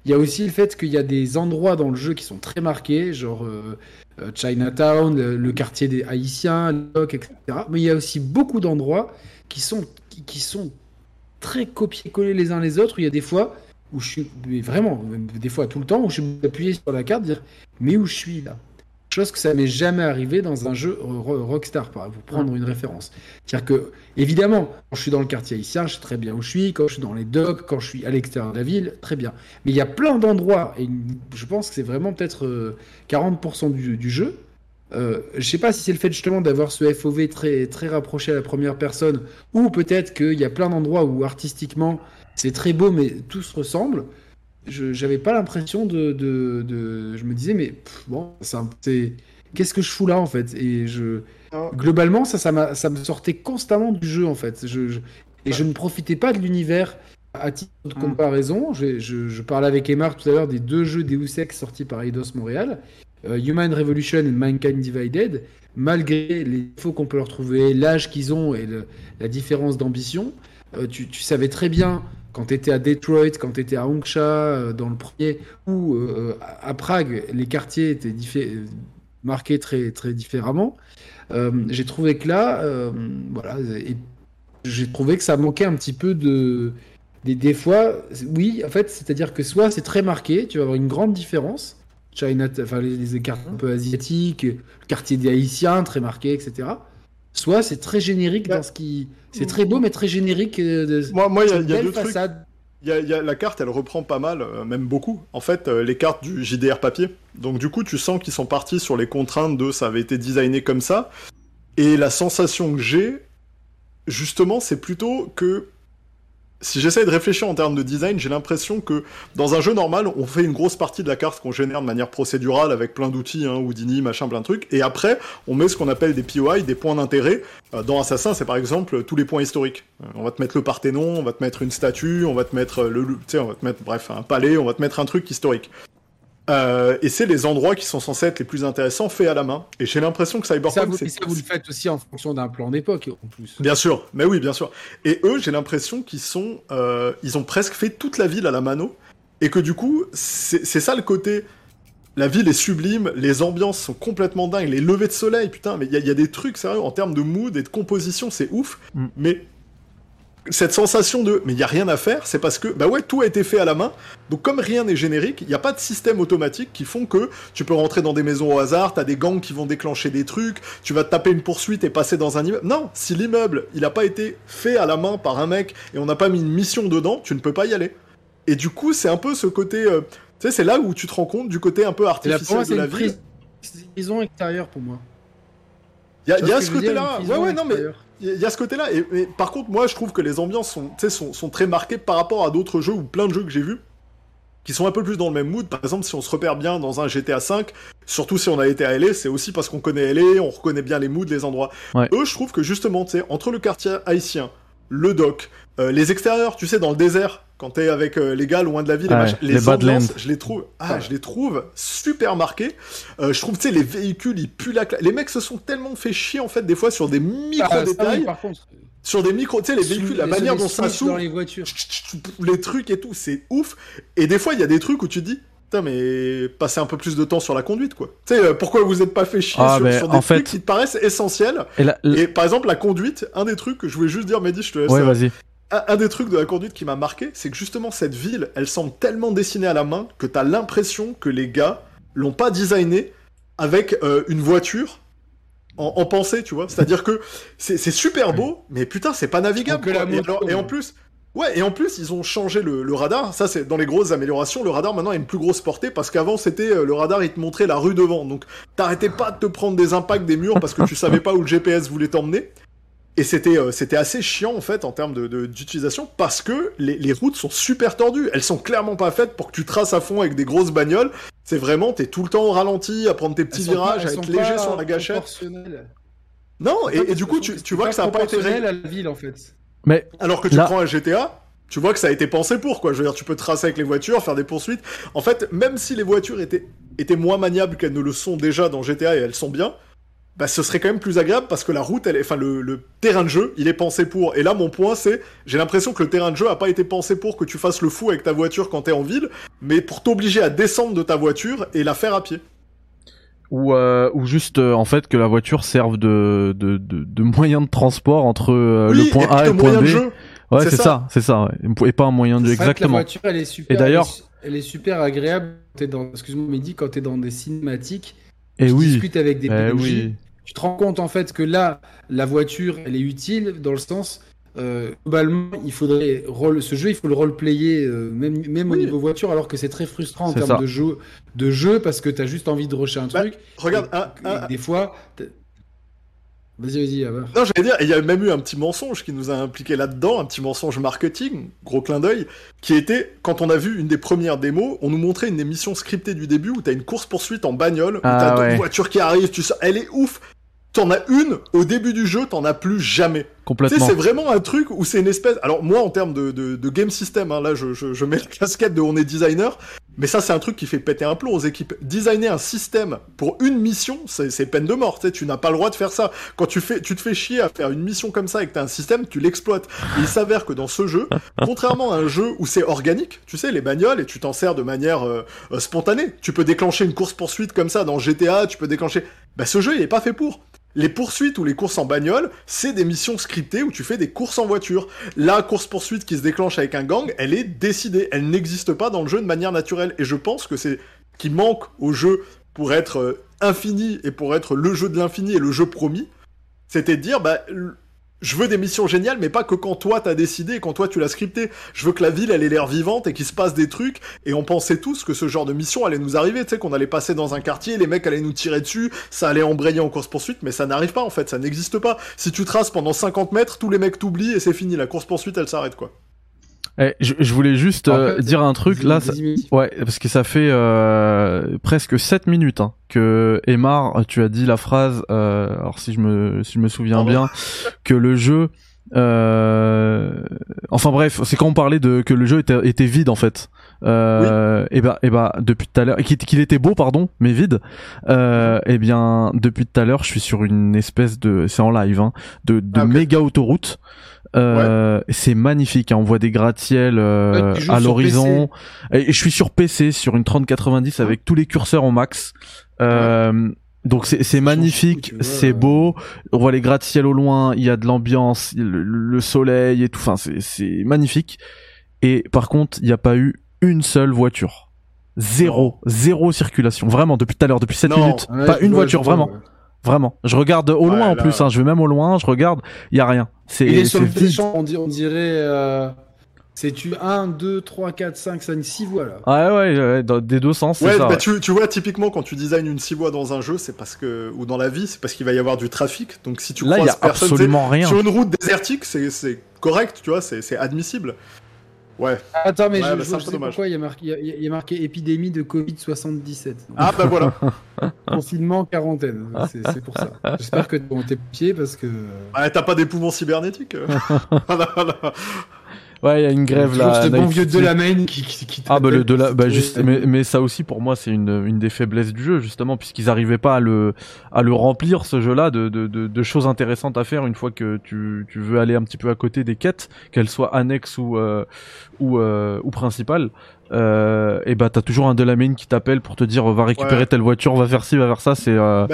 il y a aussi le fait qu'il y a des endroits dans le jeu qui sont très marqués, genre euh, euh, Chinatown, le, quartier des Haïtiens, le dock, etc. Mais il y a aussi beaucoup d'endroits qui sont, qui, sont très copiés-collés les uns les autres. Il y a des fois où je suis, mais vraiment, des fois tout le temps, où je suis appuyé sur la carte, dire mais où je suis là? Chose que ça m'est jamais arrivé dans un jeu Ro- Rockstar, pour prendre une référence. C'est-à-dire que, évidemment, quand je suis dans le quartier haïtien, je sais très bien où je suis. Quand je suis dans les docks, quand je suis à l'extérieur de la ville, très bien. Mais il y a plein d'endroits, et je pense que c'est vraiment peut-être euh, 40% du, du jeu. Euh, je sais pas si c'est le fait justement d'avoir ce FOV très, très rapproché à la première personne, ou peut-être qu'il y a plein d'endroits où artistiquement c'est très beau, mais tout se ressemble. Je j'avais pas l'impression de, de, de- Je me disais, mais pff, bon, c'est. Qu'est-ce que je fous là en fait? Et je. Ah. Globalement, ça, ça, m'a- ça me sortait constamment du jeu en fait. Je, je- Et je ne profitais pas de l'univers à titre de Mm. comparaison. Je, je, je parlais avec Emar tout à l'heure des deux jeux Deus Ex sortis par Eidos Montréal, euh, Human Revolution et Mankind Divided. Malgré les défauts qu'on peut leur trouver, l'âge qu'ils ont et le- la différence d'ambition, euh, tu, tu savais très bien quand tu étais à Detroit, quand tu étais à Hongsha, euh, dans le premier, ou euh, à à Prague, les quartiers étaient euh, marqués très, très différemment. Euh, j'ai trouvé que là, euh, voilà, j'ai trouvé que ça manquait un petit peu de. Des, fois, oui, en fait, c'est-à-dire que soit c'est très marqué, tu vas avoir une grande différence. China, enfin les, les écarts un peu asiatiques, le quartier des Haïtiens, très marqué, etc. Soit c'est très générique dans ce qui. C'est très beau, mais très générique. euh, de- Moi, moi, il y a, y deux trucs. façade. Il y a- il y a- la carte, elle reprend pas mal, euh, même beaucoup. En fait, euh, les cartes du JDR papier. Donc du coup, tu sens qu'ils sont partis sur les contraintes de ça avait été designé comme ça. Et la sensation que j'ai, justement, c'est plutôt que si j'essaye de réfléchir en termes de design, j'ai l'impression que dans un jeu normal, on fait une grosse partie de la carte qu'on génère de manière procédurale avec plein d'outils, hein, Houdini, machin, plein de trucs. Et après, on met ce qu'on appelle des POI, des points d'intérêt. Euh, dans Assassin, c'est par exemple tous les points historiques. Euh, on va te mettre le Parthénon, on va te mettre une statue, on va te mettre le, on va te mettre, bref, un palais, on va te mettre un truc historique. Euh, et c'est les endroits qui sont censés être les plus intéressants faits à la main. Et j'ai l'impression que Ça, Cyberpunk, vous, c'est et ça, vous le faites aussi en fonction d'un plan d'époque, en plus. Bien sûr, mais oui, bien sûr. Et eux, j'ai l'impression qu'ils sont, euh, ils ont presque fait toute la ville à la mano, et que du coup, c'est ça le côté. La ville est sublime, les ambiances sont complètement dingues, les levées de soleil, putain, mais il y, a- il y a des trucs sérieux en termes de mood et de composition, c'est ouf. Mm. Mais cette sensation de, mais il y a rien à faire, c'est parce que, bah ouais, tout a été fait à la main. Donc comme rien n'est générique, il n'y a pas de système automatique qui font que tu peux rentrer dans des maisons au hasard, t'as des gangs qui vont déclencher des trucs, tu vas te taper une poursuite et passer dans un immeuble. Non, si l'immeuble, il n'a pas été fait à la main par un mec et on n'a pas mis une mission dedans, tu ne peux pas y aller. Et du coup, c'est un peu ce côté... euh, tu sais, c'est là où tu te rends compte du côté un peu Et là, artificiel moi, de c'est la une ville. prise- prison extérieure pour moi. Il y a, y a ce côté-là. une Ouais, ouais, non, mais. Il y a ce côté-là. Et, par contre, moi, je trouve que les ambiances sont, très marquées par rapport à d'autres jeux ou plein de jeux que j'ai vus qui sont un peu plus dans le même mood. Par exemple, si on se repère bien dans un GTA V, surtout si on a été à LA, c'est aussi parce qu'on connaît LA, on reconnaît bien les moods, les endroits. Ouais. Eux, je trouve que justement, tu sais, entre le quartier haïtien, le dock, euh, les extérieurs, tu sais, dans le désert, quand t'es avec euh, les gars loin de la ville, Ouais, les les, ambiances, je les trouve, ah, je les trouve super marqués. Euh, je trouve, tu sais, les véhicules, ils puent la cla- Les mecs se sont tellement fait chier, en fait, des fois, sur des Ah, oui, par contre. sur des micro, tu sais, les véhicules, la Les- manière dont ça s'ouvre, dans les voitures. les trucs et tout, c'est ouf. Et des fois, il y a des trucs où tu te dis, putain, mais passez un peu plus de temps sur la conduite, quoi. Tu sais, pourquoi vous êtes pas fait chier Ah, sur, des en trucs fait- qui te paraissent essentiels Et Et par exemple, la conduite, un des trucs que je voulais juste dire, Mehdi, je te laisse. ouais, euh, vas-y. Un, un des trucs de la conduite qui m'a marqué, c'est que justement, cette ville, elle semble tellement dessinée à la main que t'as l'impression que les gars l'ont pas designé avec euh, une voiture. En, en pensée, tu vois. C'est-à-dire que c'est super beau, mais putain, c'est pas navigable. Quoi. Et, moto, alors- et en plus, Ouais, et en plus, ils ont changé le, le radar. Ça, c'est dans les grosses améliorations. Le radar maintenant a une plus grosse portée parce qu'avant, c'était euh, le radar, il te montrait la rue devant. Donc, t'arrêtais pas de te prendre des impacts des murs parce que tu savais pas où le GPS voulait t'emmener. Et c'était euh, c'était assez chiant en fait en termes de d'utilisation parce que les, les, routes sont super tordues. Elles sont clairement pas faites pour que tu traces à fond avec des grosses bagnoles. C'est vraiment t'es tout le temps au ralenti à prendre tes petits virages, à être léger sur la gâchette. Non, et, et, du coup tu, tu vois que ça a pas été réel à la ville en fait. Mais alors que tu prends un GTA, tu vois que ça a été pensé pour quoi. Je veux dire, tu peux tracer avec les voitures, faire des poursuites. En fait, même si les voitures étaient étaient moins maniables qu'elles ne le sont déjà dans GTA et elles sont bien, bah, ce serait quand même plus agréable parce que la route, elle est, enfin, le, le, terrain de jeu, il est pensé pour. Et là, mon point, c'est, j'ai l'impression que le terrain de jeu a pas été pensé pour que tu fasses le fou avec ta voiture quand t'es en ville, mais pour t'obliger à descendre de ta voiture et la faire à pied. Ou, euh, ou juste euh, en fait que la voiture serve de, de, de, de moyen de transport entre euh, oui, le point et A et le point B. Jeu. Ouais, c'est ça, c'est ça, ouais. et pas un moyen de jeu exactement. la voiture, elle est super. Et d'ailleurs, elle, est super agréable. Excuse-moi, Mehdi, quand t'es dans des cinématiques, et tu oui. discutes avec des Eh PNJ, oui. Tu te rends compte en fait que là, la voiture, elle est utile dans le sens. Euh, globalement, il faudrait role, ce jeu, il faut le roleplayer euh, même, même au niveau voiture, alors que c'est très frustrant en termes ça. de jeu, de jeu parce que t'as juste envie de rusher un Bah, truc. Regarde, et- un- et un- des fois, vas-y, vas-y. Non, j'allais dire, il y a même eu un petit mensonge qui nous a impliqué là-dedans, un petit mensonge marketing, gros clin d'œil, qui était, quand on a vu une des premières démos, on nous montrait une émission scriptée du début où t'as une course-poursuite en bagnole, où Ah, t'as d'autres ouais. voitures qui arrivent, tu sais, elle est ouf. T'en as une, au début du jeu, t'en as plus jamais. Tu sais, Complètement. c'est vraiment un truc où c'est une espèce. Alors, moi, en termes de, de, de game system, hein, là, je, je, je mets la casquette de on est designer, mais ça, c'est un truc qui fait péter un plomb aux équipes. Designer un système pour une mission, c'est peine de mort. Tu n'as pas le droit de faire ça. Quand tu, fais, tu te fais chier à faire une mission comme ça et que t'as un système, tu l'exploites. Il s'avère que dans ce jeu, contrairement à un jeu où c'est organique, tu sais, les bagnoles, et tu t'en sers de manière euh, euh, spontanée. Tu peux déclencher une course-poursuite comme ça dans GTA, tu peux déclencher. Bah, ce jeu, il est pas fait pour. Les poursuites ou les courses en bagnole, c'est des missions scriptées où tu fais des courses en voiture. La course-poursuite qui se déclenche avec un gang, elle est décidée. Elle n'existe pas dans le jeu de manière naturelle. Et je pense que c'est ce qui manque au jeu pour être euh, infini et pour être le jeu de l'infini et le jeu promis. C'était de dire, bah, je veux des missions géniales, mais pas que quand toi t'as décidé quand toi tu l'as scripté. Je veux que la ville elle ait l'air vivante et qu'il se passe des trucs. Et on pensait tous que ce genre de mission allait nous arriver, tu sais, qu'on allait passer dans un quartier, les mecs allaient nous tirer dessus, ça allait embrayer en course-poursuite, mais ça n'arrive pas en fait, ça n'existe pas. Si tu traces pendant 50 mètres, tous les mecs t'oublient et c'est fini, la course-poursuite elle s'arrête quoi. Eh, je, je voulais juste euh, dire un truc là. ça-. Ouais, parce que ça fait euh, presque 7 minutes hein, que Emar, tu as dit la phrase. Euh, alors si je me si je me souviens bien, que le jeu. Euh, enfin bref, c'est quand on parlait de que le jeu était, était vide en fait. Euh, Et bah et bah depuis tout à l'heure, qu'il était beau pardon, mais vide. Euh, et bien depuis tout à l'heure, je suis sur une espèce de, c'est en live, hein, de, de Ah, méga autoroute. Euh, C'est magnifique, hein, on voit des gratte-ciel euh, Ouais, à l'horizon. Et, et je suis sur PC sur une 3090 avec tous les curseurs au max. Euh, Donc c'est magnifique, c'est beau. On voit les gratte-ciel au loin, il y a de l'ambiance, le, le soleil et tout. Enfin c'est c'est magnifique. Et par contre, il n'y a pas eu une seule voiture. Zéro, zéro circulation. Vraiment, depuis tout à l'heure, depuis 7 Non. minutes. Pas une voiture, vraiment. Ouais. Vraiment. Je regarde au Ouais, loin en là- plus, hein. je vais même au loin, je regarde, il y a rien. C'est Il est sur le téléchamp, on, di- on dirait. Euh... C'est tu 1, 2, 3, 4, 5, 5, 6 voix là? Ouais, ouais, ouais, dans- des deux sens, Ouais, ça. bah ouais. tu, tu vois, typiquement, quand tu designes une 6 voies dans un jeu, c'est parce que, ou dans la vie, c'est parce qu'il va y avoir du trafic. Donc si tu Là, il y croises a personne, absolument rien. sur une route désertique, c'est, correct, tu vois, c'est admissible. Ouais. Attends, mais Ouais, je, bah, je je sais dommage. pourquoi il y, a marqué, il, y a, il y a marqué épidémie de Covid-77. Ah bah voilà. Confinement, quarantaine. C'est pour ça. J'espère que t'es tes pieds parce que. Ouais, t'as pas des poumons cybernétiques euh. Voilà, voilà. Ouais, il y a une grève là. ce bon vieux de la main qui, qui, qui Ah bah le de la bah juste mais, mais ça aussi pour moi c'est une une des faiblesses du jeu justement puisqu'ils arrivaient pas à le à le remplir ce jeu là de, de, de, de choses intéressantes à faire une fois que tu, tu veux aller un petit peu à côté des quêtes qu'elles soient annexes ou euh, ou euh, ou principales euh, et bah t'as toujours un Delamain qui t'appelle pour te dire va récupérer Ouais. telle voiture va faire ci va faire ça c'est euh,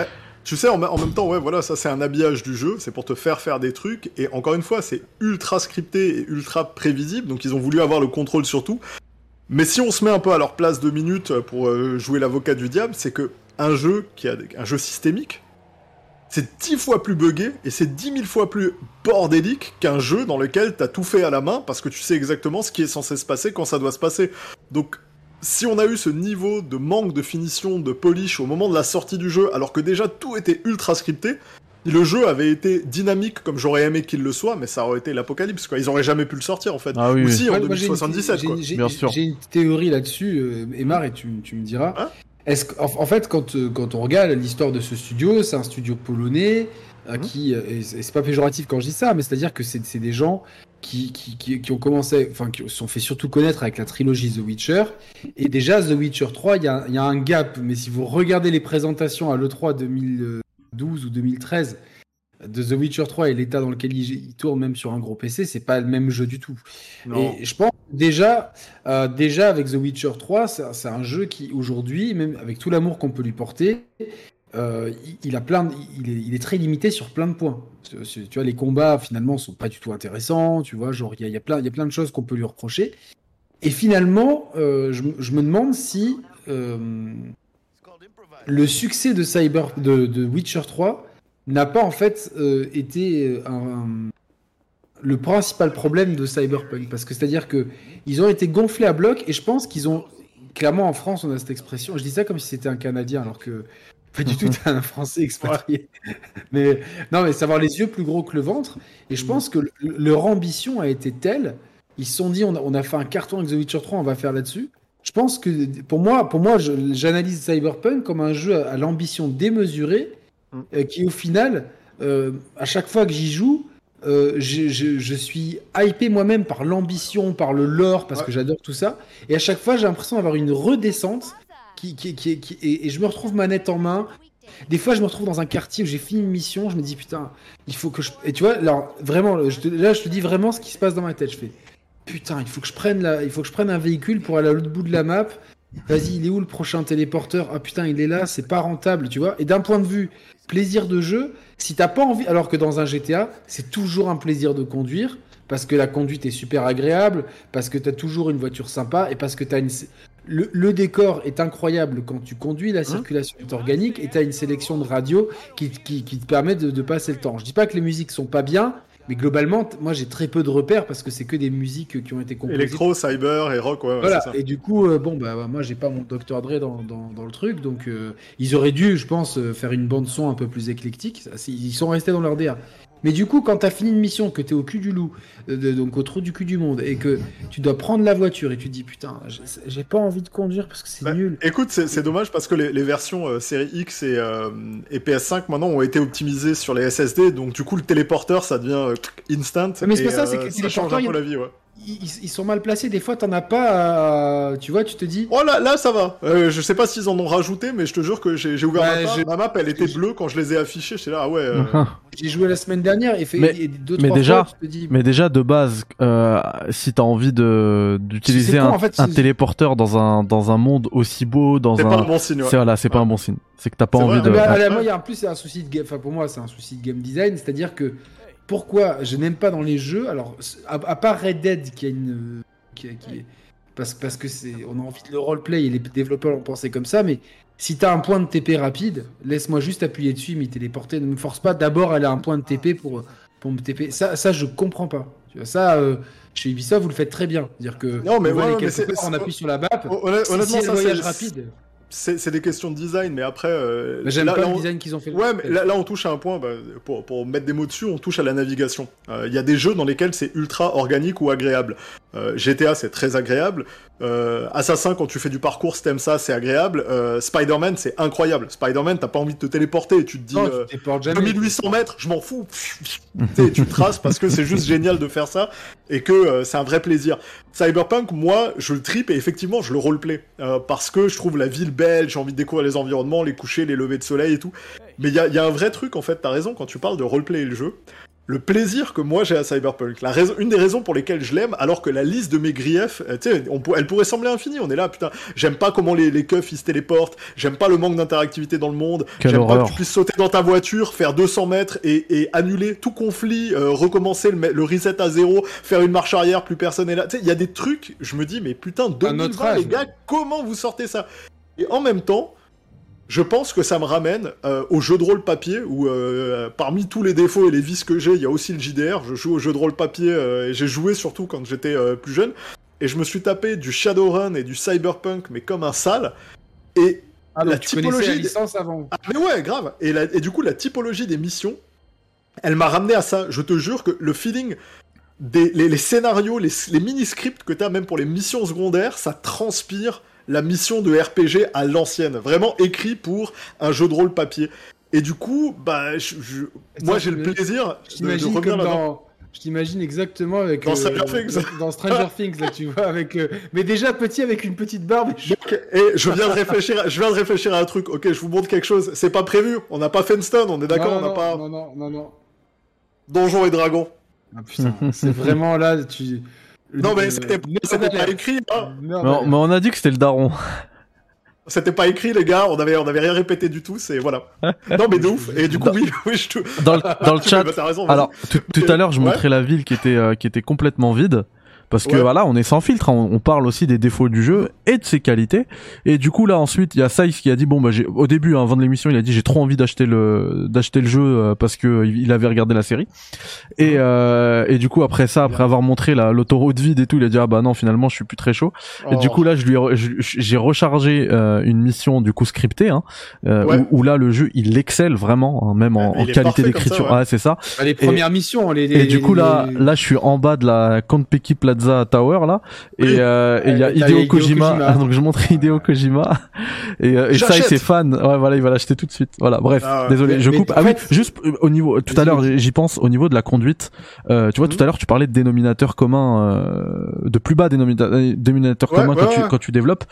Tu sais, en, même temps, ouais, voilà, ça c'est un habillage du jeu, c'est pour te faire faire des trucs, et encore une fois, c'est ultra scripté et ultra prévisible, donc ils ont voulu avoir le contrôle sur tout. Mais si on se met un peu à leur place deux minutes pour euh, jouer l'avocat du diable, c'est que un jeu qui a un jeu systémique, c'est 10 fois plus buggé et c'est 10 000 fois plus bordélique qu'un jeu dans lequel t'as tout fait à la main parce que tu sais exactement ce qui est censé se passer quand ça doit se passer. Donc, si on a eu ce niveau de manque de finition, de polish au moment de la sortie du jeu, alors que déjà tout était ultra scripté, le jeu avait été dynamique comme j'aurais aimé qu'il le soit, mais ça aurait été l'apocalypse, quoi. Ils auraient jamais pu le sortir, en fait. Ah oui, Ou oui. si, en Ouais, moi, j'ai une- 2077, quoi. j'ai- j'ai- Bien sûr. J'ai une théorie là-dessus, euh, Emar, et tu, tu me diras. Hein? Est-ce qu'en en fait, quand, euh, quand on regarde l'histoire de ce studio, c'est un studio polonais Mhm. qui, euh, et c'est pas péjoratif quand je dis ça, mais c'est-à-dire que c'est des gens qui, qui, qui, qui ont commencé, enfin, qui se sont fait surtout connaître avec la trilogie The Witcher. Et déjà, The Witcher 3, il y a, y a un gap, mais si vous regardez les présentations à l'E3 2012 ou 2013 de The Witcher 3 et l'état dans lequel il, il tourne même sur un gros PC, c'est pas le même jeu du tout. Non. Et je pense déjà, euh, déjà avec The Witcher 3, c'est c'est un jeu qui aujourd'hui, même avec tout l'amour qu'on peut lui porter, euh, il, a plein, il, est, très limité sur plein de points. Tu vois, les combats finalement sont pas du tout intéressants. Tu vois, genre il y a, plein, de choses qu'on peut lui reprocher. Et finalement, euh, je, me- demande si euh, le succès de Witcher 3 n'a pas en fait été le principal problème de Cyberpunk parce que c'est à dire que ils ont été gonflés à bloc et je pense qu'ils ont clairement en France on a cette expression je dis ça comme si c'était un Canadien alors que pas du tout un Français expatrié mais non mais savoir les yeux plus gros que le ventre et je pense que le- leur ambition a été telle ils se sont dit on a, on a fait un carton avec The Witcher 3 on va faire là-dessus je pense que pour moi pour moi j'analyse Cyberpunk comme un jeu à, à l'ambition démesurée Mm. euh, qui au final euh, à chaque fois que j'y joue euh, je, je- je suis hypé moi-même par l'ambition, par le lore, parce Ouais. que j'adore tout ça. Et à chaque fois, j'ai l'impression d'avoir une redescente et, je me retrouve manette en main. Des fois, je me retrouve dans un quartier où j'ai fini une mission, je me dis putain, il faut que je. Et tu vois, alors vraiment, je là, je te dis vraiment ce qui se passe dans ma tête. Je fais putain, il faut que je prenne la, il faut que je prenne un véhicule pour aller à l'autre bout de la map. Vas-y, il est où le prochain téléporteur? Ah putain, il est là, c'est pas rentable, tu vois. Et d'un point de vue plaisir de jeu, si t'as pas envie, alors que dans un GTA, c'est toujours un plaisir de conduire parce que la conduite est super agréable, parce que t'as toujours une voiture sympa et parce que t'as une le, le décor est incroyable quand tu conduis, la circulation est organique et t'as une sélection de radio qui, qui, qui te permet de, de passer le temps. Je dis pas que les musiques sont pas bien, mais globalement, moi j'ai très peu de repères parce que c'est que des musiques qui ont été composées Électro, cyber et rock, ouais, ouais, voilà, ça. et du coup, euh, bon, bah, moi, j'ai pas mon Dr. Dre dans, dans, dans le truc, donc euh, ils auraient dû, je pense, euh, faire une bande-son un peu plus éclectique. Ils sont restés dans leur DA. Mais du coup, quand t'as fini une mission, que t'es au cul du loup, euh, de- donc au trou du cul du monde, et que tu dois prendre la voiture et tu te dis, putain, j'ai- pas envie de conduire parce que c'est Bah, nul. Écoute, c'est dommage parce que les, les versions euh, série X et, euh, et PS5 maintenant ont été optimisées sur les SSD, donc du coup le téléporteur ça devient instant. Mais c'est pas ça, c'est que les change un téléporteurs, peu la vie, ouais. Ils, sont mal placés, des fois, t'en as pas à... Tu vois, tu te dis, Oh là, là ça va. Euh, je sais pas s'ils en ont rajouté, mais je te jure que j'ai ouvert Ouais, ma, map, ma map, elle était bleue quand je les ai affichées. J'étais là, ah ouais. euh, j'ai joué la semaine dernière et fait Mais- et deux, mais trois déjà- fois, tu te dis, Mais déjà de base, euh, si t'as envie de d'utiliser C'est un, en fait, un c'est- téléporteur dans un dans un monde aussi beau, dans C'est un, pas un bon signe. ouais. c'est voilà, c'est pas un bon signe. C'est que t'as pas C'est envie vrai, de. Ah bah, Ouais. allez, moi, il y a en plus c'est un souci de game. Enfin, pour moi, c'est un souci de game design, c'est-à-dire que pourquoi je n'aime pas dans les jeux. Alors, à, à part Red Dead, qui a une, qui, qui est parce, parce que c'est, on a envie de le roleplay et les développeurs l'ont pensé comme ça, mais si t'as un point de TP rapide, laisse-moi juste appuyer dessus, et m'y téléporter. Ne me force pas d'abord à aller à un point de TP pour pour me TP. Ça, ça, je comprends pas. Tu vois, ça. euh, chez Ubisoft, vous le faites très bien. C'est-à-dire que Non, mais ouais, mais part, on c'est- appuie sur la map. Honnêtement, si ça c'est- rapide. C'est c'est des questions de design, mais après. euh, j'aime là- pas là, le on- design qu'ils ont fait. Ouais, mais là, là, on touche à un point, bah, pour, pour mettre des mots dessus, on touche à la navigation. Euh, Il y a des jeux dans lesquels c'est ultra organique ou agréable. Euh, GTA, c'est très agréable. Euh, Assassin, quand tu fais du parcours, si t'aimes ça, c'est agréable. Euh, Spider-Man, c'est incroyable. Spider-Man, t'as pas envie de te téléporter et tu te dis... Non, euh, tu téléportes jamais. 2800 mètres, je m'en fous. Tu traces parce que c'est juste génial de faire ça et que euh, c'est un vrai plaisir. Cyberpunk, moi, je le tripe et effectivement, je le roleplay euh, parce que je trouve la ville belle, j'ai envie de découvrir les environnements, les couchers, les levées de soleil et tout. Mais il y a, un vrai truc, en fait, t'as raison, quand tu parles de roleplay le jeu. Le plaisir que moi j'ai à Cyberpunk, la raison, une des raisons pour lesquelles je l'aime, alors que la liste de mes griefs, euh, tu sais, elle pourrait sembler infinie. On est là, putain, j'aime pas comment les, les keufs ils se téléportent, j'aime pas le manque d'interactivité dans le monde, j'aime pas horreur. que tu puisses sauter dans ta voiture, faire 200 mètres et, et annuler tout conflit, euh, recommencer le, le reset à zéro, faire une marche arrière, plus personne est là. Tu sais, il y a des trucs, je me dis, mais putain, 2020 autre âge. les gars, comment vous sortez ça? Et en même temps, je pense que ça me ramène euh, au jeu de rôle papier où euh, parmi tous les défauts et les vices que j'ai, il y a aussi le JDR. Je joue au jeu de rôle papier euh, et j'ai joué surtout quand j'étais plus jeune. Et je me suis tapé du Shadowrun et du Cyberpunk, mais comme un sale. Et ah, la typologie la licence avant. Ah, mais ouais, grave. Et, et du coup, la typologie des missions, elle m'a ramené à ça. Je te jure que le feeling des les, scénarios, les, les mini-scripts que t'as même pour les missions secondaires, ça transpire la mission de RPG à l'ancienne, vraiment écrit pour un jeu de rôle papier. Et du coup, bah, je, moi j'ai le plaisir de, revenir là Je t'imagine exactement avec dans Stranger euh, Things, dans Stranger Things là, tu vois, avec euh, mais déjà petit avec une petite barbe. Et je viens de réfléchir, je viens de réfléchir à un truc. Ok, je vous montre quelque chose. C'est pas prévu. On n'a pas Fenstone, on est d'accord, on n'a pas. Non non non non. Donjons et Dragons. Ah putain, c'est vraiment là tu. Non, mais c'était pas écrit. Hein. mais, on a dit que c'était le daron. C'était pas écrit, les gars. On avait, on avait rien répété du tout. C'est voilà. non, mais de ouf. Et du coup, oui, oui, je te... Dans le, dans le chat. alors, tout, à l'heure, je montrais la ville qui était, euh, qui était complètement vide. Parce que voilà, on est sans filtre, hein. on, parle aussi des défauts du jeu et de ses qualités. Et du coup là ensuite, il y a Saïs qui a dit bon bah j'ai au début hein, avant de l'émission, il a dit j'ai trop envie d'acheter le d'acheter le jeu euh, parce que il avait regardé la série. Et euh, et du coup après ça, après avoir montré la l'autoroute vide et tout, il a dit ah bah non finalement je suis plus très chaud. Et du oh. coup là je lui j'ai rechargé euh, une mission du coup scriptée hein, euh, où, là le jeu il excelle vraiment hein, même en, qualité d'écriture. Ouais, c'est ça. Bah, les premières missions. Les, et du coup là là je suis en bas de la Konpeki Plaza Tower là. Et euh, il y a Hideo Kojima, donc je montre Hideo Kojima. Et, euh, et ça c'est fan. Ouais voilà il va l'acheter tout de suite. Voilà bref. Ah désolé je coupe. ah oui juste euh, au niveau tout à l'heure j'y pense au niveau de la conduite. Euh, tu vois tout mhm. à l'heure tu parlais de dénominateur commun euh, de plus bas dénominateur commun quand tu quand tu développes.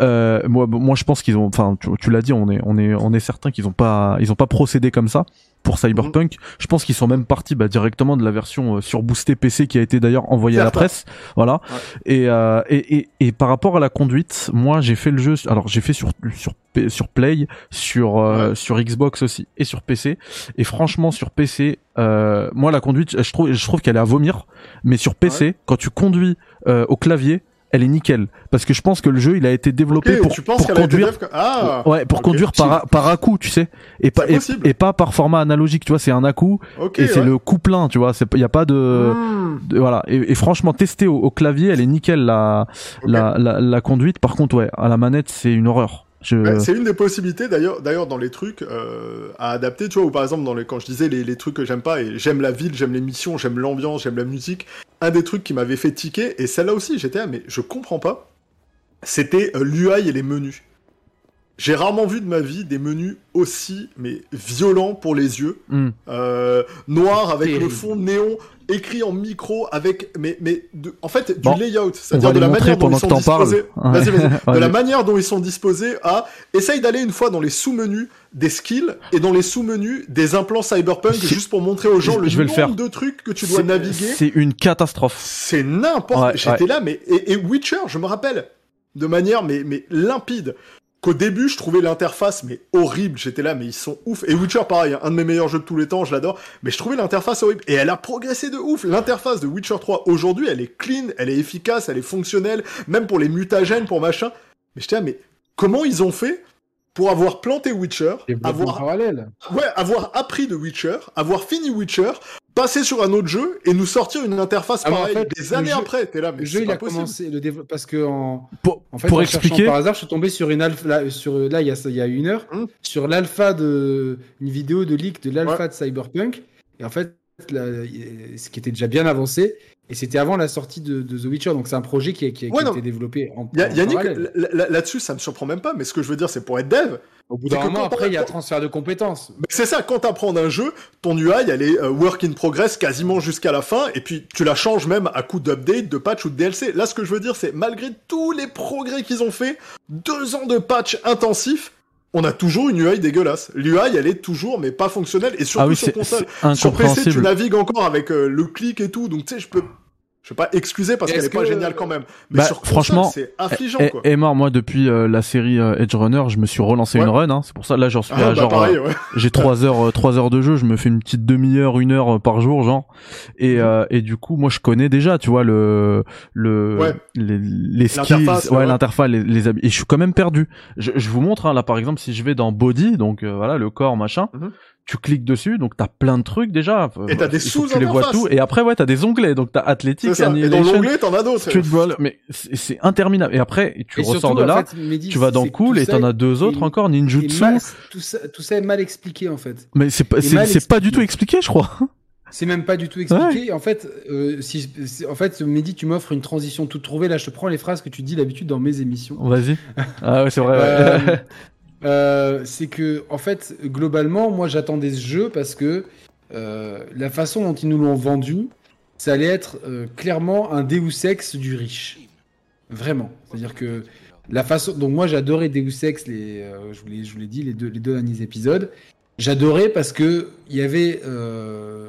Moi moi je pense qu'ils ont enfin tu, tu l'as dit on est on est on est certain qu'ils ont pas ils ont pas procédé comme ça pour Cyberpunk. Mhm. Je pense qu'ils sont même partis bah, directement de la version euh, surboostée PC qui a été d'ailleurs envoyée à la presse. Voilà. Euh, et, et, et, par rapport à la conduite, moi j'ai fait le jeu. Alors j'ai fait sur sur sur Play, sur euh, sur Xbox aussi et sur PC. Et franchement sur PC, moi la conduite, je trouve je trouve qu'elle est à vomir. Mais sur PC, quand tu conduis au clavier, elle est nickel. Parce que je pense que le jeu il a été développé pour, pour conduire ah, ouais pour conduire par par à coup tu sais. Et pas et, pas par format analogique tu vois c'est un à coup et c'est le coup plein tu vois. C'est il y a pas de, hmm. voilà. Et, franchement tester au, clavier elle est nickel la, la, la la conduite. Par contre ouais à la manette c'est une horreur c'est une des possibilités d'ailleurs, dans les trucs euh, à adapter, tu vois, ou par exemple dans les, quand je disais les, les trucs que j'aime pas et j'aime la ville, j'aime les missions, j'aime l'ambiance, j'aime la musique. Un des trucs qui m'avait fait tiquer et celle-là aussi j'étais ah mais je comprends pas, c'était euh, l'UI et les menus. J'ai rarement vu de ma vie des menus aussi mais violents pour les yeux, euh, noir avec le fond néon écrit en micro avec mais mais de, en fait du layout. c'est-à-dire de la manière dont ils sont disposés. De la manière dont ils sont disposés à essaye d'aller une fois dans les sous-menus des skills et dans les sous-menus des implants cyberpunk juste pour montrer aux gens le nombre de trucs que tu dois naviguer. c'est une catastrophe. C'est n'importe j'étais là mais et, et Witcher je me rappelle de manière mais mais limpide qu'au début, je trouvais l'interface mais horrible. J'étais là, mais ils sont ouf. Et Witcher, pareil, hein, un de mes meilleurs jeux de tous les temps, je l'adore. Mais je trouvais l'interface horrible. Et elle a progressé de ouf. L'interface de Witcher 3 aujourd'hui, elle est clean, elle est efficace, elle est fonctionnelle, même pour les mutagènes, pour machin. Mais j'étais là, mais comment ils ont fait pour avoir planté Witcher, avoir parallèle. ouais, avoir appris de Witcher, avoir fini Witcher, passer sur un autre jeu et nous sortir une interface ah, pareille des années après. T'es là, mais le jeu il a commencé le développement parce que en, pour, en fait, pour expliquer par hasard, je suis tombé sur une alpha sur là il y a il y a une heure hum. sur l'alpha de une vidéo de leak de l'alpha de Cyberpunk et en fait ce qui était déjà bien avancé et c'était avant la sortie de, The Witcher, donc c'est un projet qui, a, été développé en, Yannick, là-dessus, ça me surprend même pas, mais ce que je veux dire, c'est pour être dev. Au bout d'un moment, après, il y a transfert de compétences. C'est ça, quand tu apprends un jeu, ton UI, elle est euh, work in progress quasiment jusqu'à la fin, et puis tu la changes même à coup d'update, de patch ou de DLC. Là, ce que je veux dire, c'est malgré tous les progrès qu'ils ont fait, deux ans de patch intensifs, on a toujours une UI dégueulasse. L'UI, elle est toujours, mais pas fonctionnelle, et surtout ah sur console. Sur PC, tu navigues encore avec euh, le clic et tout, donc tu sais, je peux Je vais pas excuser parce qu'elle est, pas géniale quand même. Mais bah, sur franchement, c'est affligeant et, quoi. Et mort, moi depuis euh, la série euh, Edge Runner, je me suis relancé une run. Hein. C'est pour ça là j'en suis ah, à bah, genre euh, ouais. j'ai trois heures trois heures de jeu. Je me fais une petite demi-heure, une heure par jour genre. Et Mhm. et du coup moi je connais déjà tu vois le le Ouais. les, les skills, ouais, l'interface, les, les habits. Et je suis quand même perdu. Je, je vous montre hein, là par exemple si je vais dans body donc euh, voilà le corps machin. Mhm. Tu cliques dessus, donc t'as plein de trucs déjà. Et t'as des que Tu les vois tout. Et après, ouais, t'as des onglets. Donc t'as athlétique, ça. Et dans l'onglet, t'en as d'autres. Streetball, mais c'est interminable. Et après, tu Et ressors surtout, de en là, fait, Mehdi, tu vas dans Cool et t'en as deux autres encore, Ninjutsu. mal- tout, ça, tout ça est mal expliqué en fait. Mais c'est pas, c'est pas du tout expliqué, je crois. C'est même pas du tout expliqué. En fait, euh, si, en fait, Mehdi, tu m'offres une transition toute trouvée. Là, je te prends les phrases que tu dis d'habitude dans mes émissions. Vas-y. Ah ouais, c'est vrai. ouais. Euh, euh, c'est que, en fait, globalement, moi, j'attendais ce jeu parce que euh, la façon dont ils nous l'ont vendu, ça allait être euh, clairement un Deus Ex du riche. Vraiment. C'est-à-dire que la façon. Donc, moi, j'adorais Deus Ex, les, je vous l'ai dit, les deux, les deux derniers épisodes. J'adorais parce que il y avait,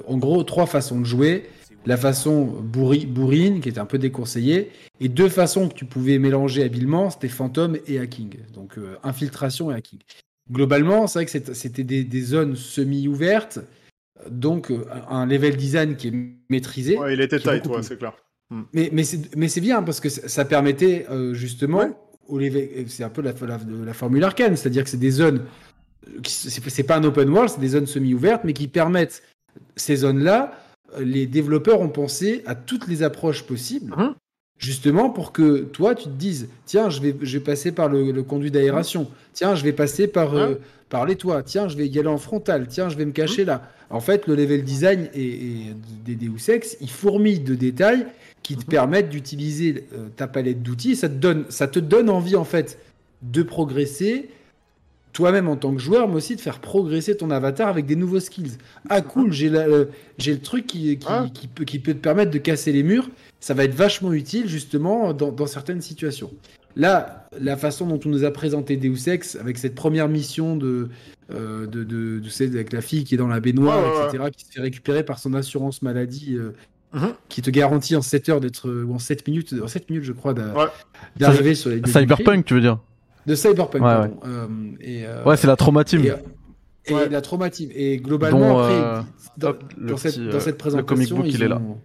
en gros, trois façons de jouer. La façon bourri- bourrine, qui était un peu déconseillée, et deux façons que tu pouvais mélanger habilement, c'était Phantom et Hacking. Donc euh, infiltration et hacking. Globalement, c'est vrai que c'était des, des zones semi-ouvertes, donc euh, un level design qui est maîtrisé. Ouais, il était tight, ouais, c'est clair. Mais, mais c'est mais c'est bien parce que ça permettait euh, justement Ouais. au level, c'est un peu la, la, la formule arcane, c'est-à-dire que c'est des zones, c'est pas un open world, c'est des zones semi-ouvertes, mais qui permettent ces zones-là. Les développeurs ont pensé à toutes les approches possibles, Mhm. justement pour que toi tu te dises, tiens, je vais, je vais passer par le, le conduit d'aération, tiens, je vais passer par, euh, par les toits, tiens, je vais y aller en frontal, tiens, je vais me cacher là. En fait, le level design et, et des Deus Ex, il fourmille de détails qui te permettent d'utiliser euh, ta palette d'outils. Ça te donne, ça te donne envie en fait de progresser toi-même en tant que joueur, mais aussi de faire progresser ton avatar avec des nouveaux skills. Ah cool, j'ai euh, le truc qui, qui, Ah. qui peut, qui peut te permettre de casser les murs. Ça va être vachement utile justement dans, dans certaines situations. Là, la façon dont on nous a présenté Deus Ex avec cette première mission de, euh, de, de, de- avec la fille qui est dans la baignoire, Ouais, ouais, etc., qui se fait récupérer par son assurance maladie, euh, Mhm. qui te garantit en 7 heures d'être, ou en 7 minutes, en 7 minutes, je crois, d'a- Ouais. d'arriver sur les. Cyberpunk, tu veux dire? De Cyberpunk, Ouais, pardon. Euh, euh, Ouais, c'est la trauma team. et, et Ouais. la traumatisme. Et globalement, Dont, après, euh, dans, hop, le cette, petit, dans euh, cette le présentation, comic book, ils il est là. ont-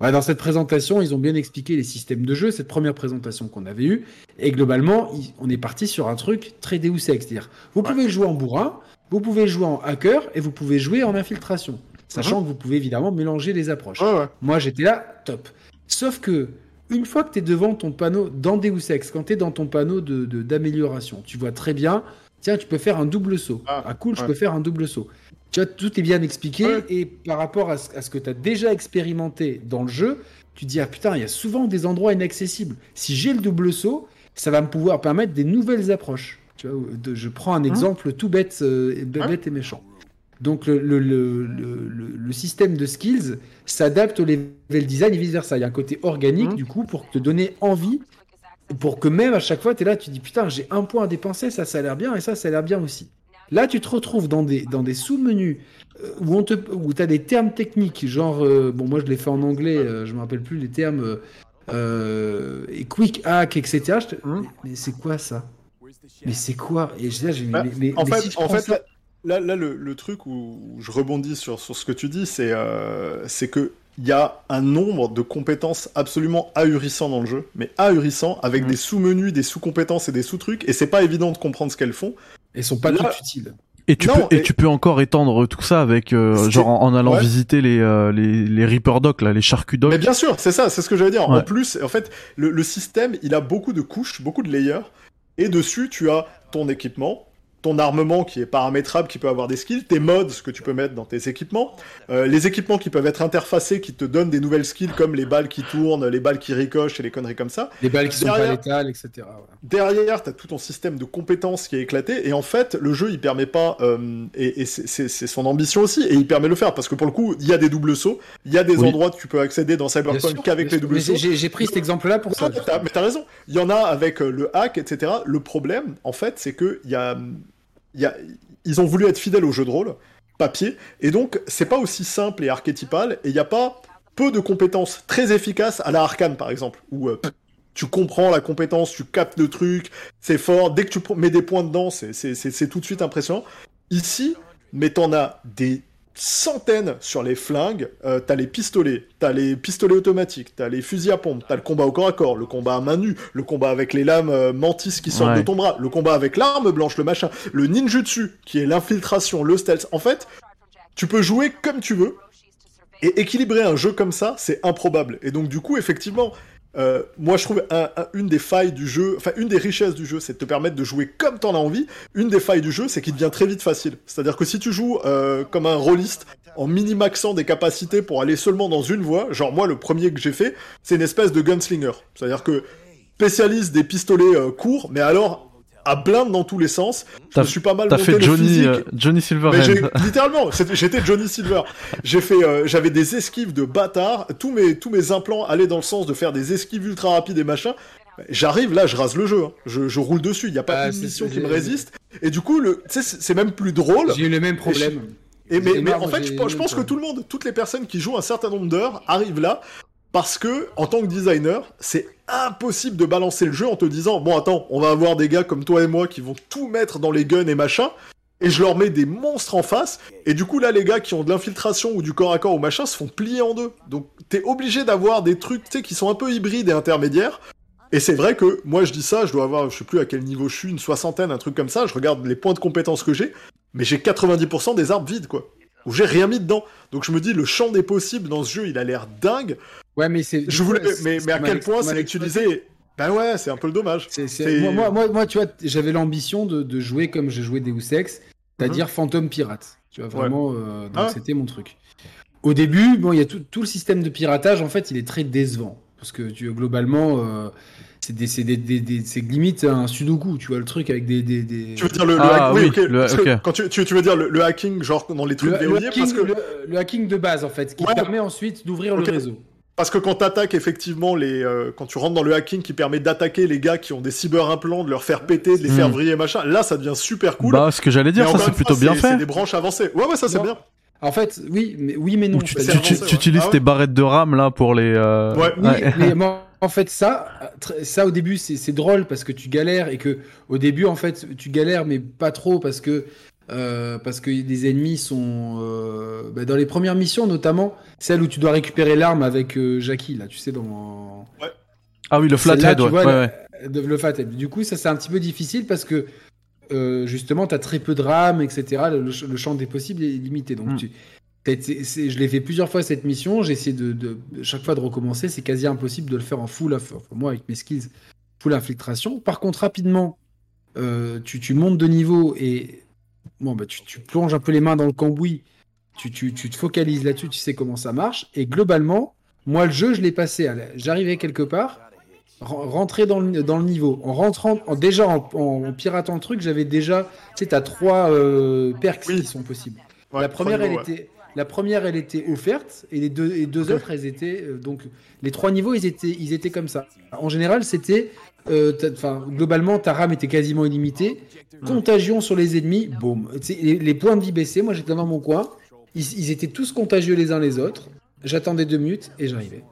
Ouais, dans cette présentation, ils ont bien expliqué les systèmes de jeu, cette première présentation qu'on avait eue. Et globalement, ils- on est parti sur un truc très Deus Ex. C'est-à-dire, vous pouvez jouer en bourrin, vous pouvez jouer en hacker et vous pouvez jouer en infiltration. Sachant que vous pouvez évidemment mélanger les approches. Ouais, ouais. Moi, j'étais là, top. Sauf que, une fois que tu es devant ton panneau, dans Deus Ex, quand tu es dans ton panneau d'amélioration, de, d'amélioration, tu vois très bien, tiens, tu peux faire un double saut. Ah, Ah, cool, je peux faire un double saut. Tu vois, tout est bien expliqué, Ouais. et par rapport à ce, à ce que tu as déjà expérimenté dans le jeu, tu dis, ah putain, il y a souvent des endroits inaccessibles. Si j'ai le double saut, ça va me pouvoir permettre des nouvelles approches. Tu vois, de- je prends un exemple tout bête, euh, Ouais. bête et méchant. Donc le, le, le, le, le- le système de skills s'adapte au level design et vice-versa. Il y a un côté organique Mhm. du coup pour te donner envie, pour que même à chaque fois tu es là, tu dis putain j'ai un point à dépenser, ça ça a l'air bien et ça ça a l'air bien aussi. Là tu te retrouves dans des, dans des sous-menus euh, où, on te, où tu as des termes techniques, genre, euh, bon moi je l'ai fait en anglais, euh, je me rappelle plus les termes, euh, et quick hack, etc. Te- Mhm. Mais, mais c'est quoi ça? Mais c'est quoi? Et là, j'ai Bah, mais- mais- en mais fait, si je en prends fait ça- là, là, là, le, le truc où, je rebondis sur, sur ce que tu dis, c'est euh, c'est que il y a un nombre de compétences absolument ahurissant dans le jeu, mais ahurissant, avec Mm. des sous-menus, des sous-compétences et des sous-trucs, et c'est pas évident de comprendre ce qu'elles font. Elles sont pas Là- toutes utiles. Et tu, Non, peux, et et- tu peux encore étendre tout ça avec, euh, genre en, en allant Ouais. visiter les, euh, les, les Reaper Docs, là, les charcuts Mais bien sûr, c'est ça, c'est ce que j'allais dire. En plus, en fait, le, le système, il a beaucoup de couches, beaucoup de layers, et dessus, tu as ton équipement, ton armement qui est paramétrable, qui peut avoir des skills, tes mods que tu peux mettre dans tes équipements, euh, les équipements qui peuvent être interfacés, qui te donnent des nouvelles skills comme les balles qui tournent, les balles qui ricochent et les conneries comme ça. Les balles qui sont pas létales, etc. Derrière, tu as tout ton système de compétences qui est éclaté, et en fait, le jeu, il permet pas, euh, et, et c'est- son ambition aussi, et il permet de le faire, parce que pour le coup, il y a des doubles sauts, il y a des Oui. endroits que tu peux accéder dans Cyberpunk qu'avec les doubles sauts. j'ai- pris cet exemple-là pour ça. Non, mais t'as- raison. Il y en a avec euh, le hack, etc. Le problème, en fait, c'est que il y a, ils ont voulu être fidèles au jeu de rôle papier, et donc c'est pas aussi simple et archétypal, et il n'y a pas peu de compétences très efficaces à la arcane par exemple, où euh, tu comprends la compétence, tu captes le truc, c'est fort. Dès que tu mets des points dedans, c'est tout de suite impressionnant. Ici, mais t'en as des centaines sur les flingues. Euh, t'as les pistolets, t'as les pistolets automatiques, t'as les fusils à pompe, t'as le combat au corps à corps, le combat à main nue, le combat avec les lames euh, mantis qui sortent de ton bras, le combat avec l'arme blanche, le machin, le ninjutsu qui est l'infiltration, le stealth. En fait, tu peux jouer comme tu veux. Et équilibrer un jeu comme ça, c'est improbable. Et donc du coup, effectivement, euh, moi, je trouve une des failles du jeu, enfin une des richesses du jeu, c'est de te permettre de jouer comme t'en as envie. Une des failles du jeu, c'est qu'il devient très vite facile. C'est-à-dire que si tu joues euh, comme un rôliste en minimaxant des capacités pour aller seulement dans une voie, genre moi le premier que j'ai fait, c'est une espèce de gunslinger. C'est-à-dire que spécialiste des pistolets euh, courts, mais alors à blinde dans tous les sens. Je me suis pas mal T'as fait Johnny, euh, Johnny Silverhand. littéralement, j'étais Johnny Silver. J'ai fait, euh, j'avais des esquives de bâtard. Tous mes, tous mes implants allaient dans le sens de faire des esquives ultra rapides et machin. J'arrive là, je rase le jeu. Hein. Je, je, roule dessus. Il n'y a pas ah, une mission qui me résiste. Et du coup, le, c'est même plus drôle. J'ai eu le même problème. Et, mais, mais en fait, je, je pense que tout le monde, toutes les personnes qui jouent un certain nombre d'heures arrivent là parce que, en tant que designer, c'est impossible de balancer le jeu en te disant Bon, attends, on va avoir des gars comme toi et moi qui vont tout mettre dans les guns et machin, et je leur mets des monstres en face, et du coup, là, les gars qui ont de l'infiltration ou du corps à corps ou machin se font plier en deux. Donc, t'es obligé d'avoir des trucs, tu sais, qui sont un peu hybrides et intermédiaires. Et c'est vrai que moi, je dis ça, je dois avoir, je sais plus à quel niveau je suis, une soixantaine, un truc comme ça, je regarde les points de compétences que j'ai, mais j'ai 90% des arbres vides, quoi où j'ai rien mis dedans. Donc je me dis, le champ des possibles dans ce jeu, il a l'air dingue. Ouais, mais c'est. Je voulais, mais, mais, à quel point c'est utilisé? Ben ouais, c'est un peu le dommage. Moi, moi, moi, tu vois, j'avais l'ambition de, de, jouer comme j'ai joué Deus Ex, c'est-à-dire mhm. Phantom Pirate. Tu vois, vraiment, euh, donc ah c'était mon truc. Au début, bon, il y a tout, tout, le système de piratage, en fait, il est très décevant. Parce que tu, globalement, euh, c'est des, c'est des, limite un sudoku, tu vois le truc avec des, des, des... Tu veux dire le, ah, oui, quand tu, tu, veux dire le, hacking genre dans les trucs le, parce que... le, hacking de base en fait, qui permet ensuite d'ouvrir le réseau. Parce que quand t'attaques effectivement les, euh, quand tu rentres dans le hacking qui permet d'attaquer les gars qui ont des cyber-implants, de leur faire péter, de les faire hmm. vriller machin, là ça devient super cool. Bah ce que j'allais dire, ça c'est plutôt bien fait. C'est des branches avancées. Ouais ouais ça c'est bien. En fait, oui, mais oui, mais non. Tu, utilises ah tes barrettes de RAM là pour les. Euh... Ouais. Oui, mais moi, en fait, ça, ça au début, c'est drôle parce que tu galères et que au début, en fait, tu galères, mais pas trop parce que euh, parce que les ennemis sont euh, bah, dans les premières missions, notamment celle où tu dois récupérer l'arme avec euh, Jackie là, tu sais dans. Ouais. Ah oui, le flathead. Ouais, ouais, Le flathead. Du coup, ça c'est un petit peu difficile parce que justement, tu as très peu de RAM, etc. Le, champ des possibles est limité, donc hmm. tu je l'ai fait plusieurs fois cette mission. J'ai essayé de, chaque fois de recommencer. C'est quasi impossible de le faire en full. Enfin, moi, avec mes skills, full infiltration. Par contre, rapidement, euh, tu, montes de niveau et bon, bah, tu, plonges un peu les mains dans le cambouis. Tu, te focalises là-dessus. Tu sais comment ça marche. Et globalement, moi, le jeu, je l'ai passé. J'arrivais quelque part, rentrer dans le, dans le niveau. En rentrant, en, déjà en, piratant le truc, j'avais déjà. Tu sais, t'as trois euh, perks qui sont possibles. la première, elle était la première, elle était offerte et les deux, et deux autres, elles étaient euh, donc les trois niveaux, ils étaient, ils étaient comme ça. En général, c'était, euh, enfin, globalement, ta RAM était quasiment illimitée. Contagion sur les ennemis, boum. Les, points de vie baissaient. Moi, j'étais dans mon coin. Ils, étaient tous contagieux les uns les autres. J'attendais deux minutes et j'arrivais.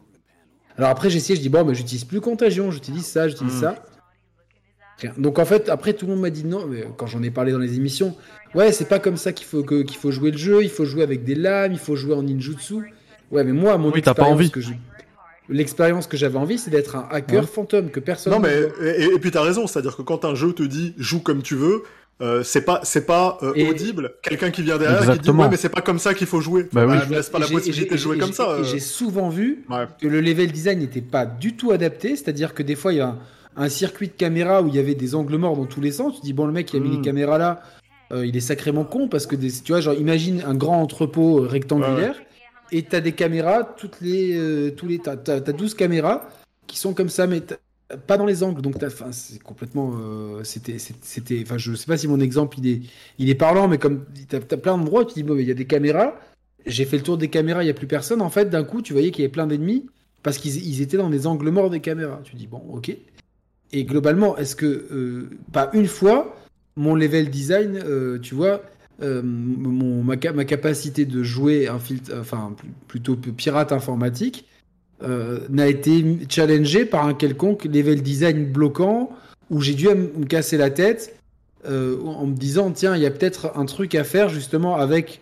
Alors après, j'essayais, je dis bon, mais j'utilise plus contagion, j'utilise ça, j'utilise hmm. ça. Donc en fait, après, tout le monde m'a dit non, mais quand j'en ai parlé dans les émissions, ouais, c'est pas comme ça qu'il faut, qu'il faut jouer le jeu, il faut jouer avec des lames, il faut jouer en ninjutsu. Ouais, mais moi, mon oui, pas envie. que L'expérience que j'avais envie, c'est d'être un hacker fantôme que personne. Non, mais et, puis t'as raison, c'est-à-dire que quand un jeu te dit joue comme tu veux, euh, c'est pas c'est pas euh, audible. Quelqu'un qui vient derrière qui dit ouais mais c'est pas comme ça qu'il faut jouer. Bah oui. je laisse pas la possibilité de jouer comme ça. Et j'ai souvent vu que le level design n'était pas du tout adapté, c'est-à-dire que des fois il y a un, un circuit de caméra où il y avait des angles morts dans tous les sens. Tu dis, bon, le mec qui a mis les hmm. caméras là, euh, il est sacrément con parce que, des, tu vois, genre, imagine un grand entrepôt euh, rectangulaire et tu as des caméras, toutes les, euh, tous les, t'as, as, 12 caméras qui sont comme ça, mais pas dans les angles. Donc, c'est complètement, c'était, c'était, enfin, je sais pas si mon exemple il est, il est parlant, mais comme tu as, plein d'endroits, tu dis, bon, il y a des caméras. J'ai fait le tour des caméras, il y a plus personne. En fait, d'un coup, tu voyais qu'il y avait plein d'ennemis parce qu'ils étaient dans des angles morts des caméras. Tu dis, bon, ok. Et globalement, est-ce que, euh, pas une fois, mon level design, euh, tu vois, mon, ma, ma, capacité de jouer un filtre, enfin plutôt pirate informatique, n'a été challengée par un quelconque level design bloquant où j'ai dû me casser la tête en me disant tiens il y a peut-être un truc à faire justement avec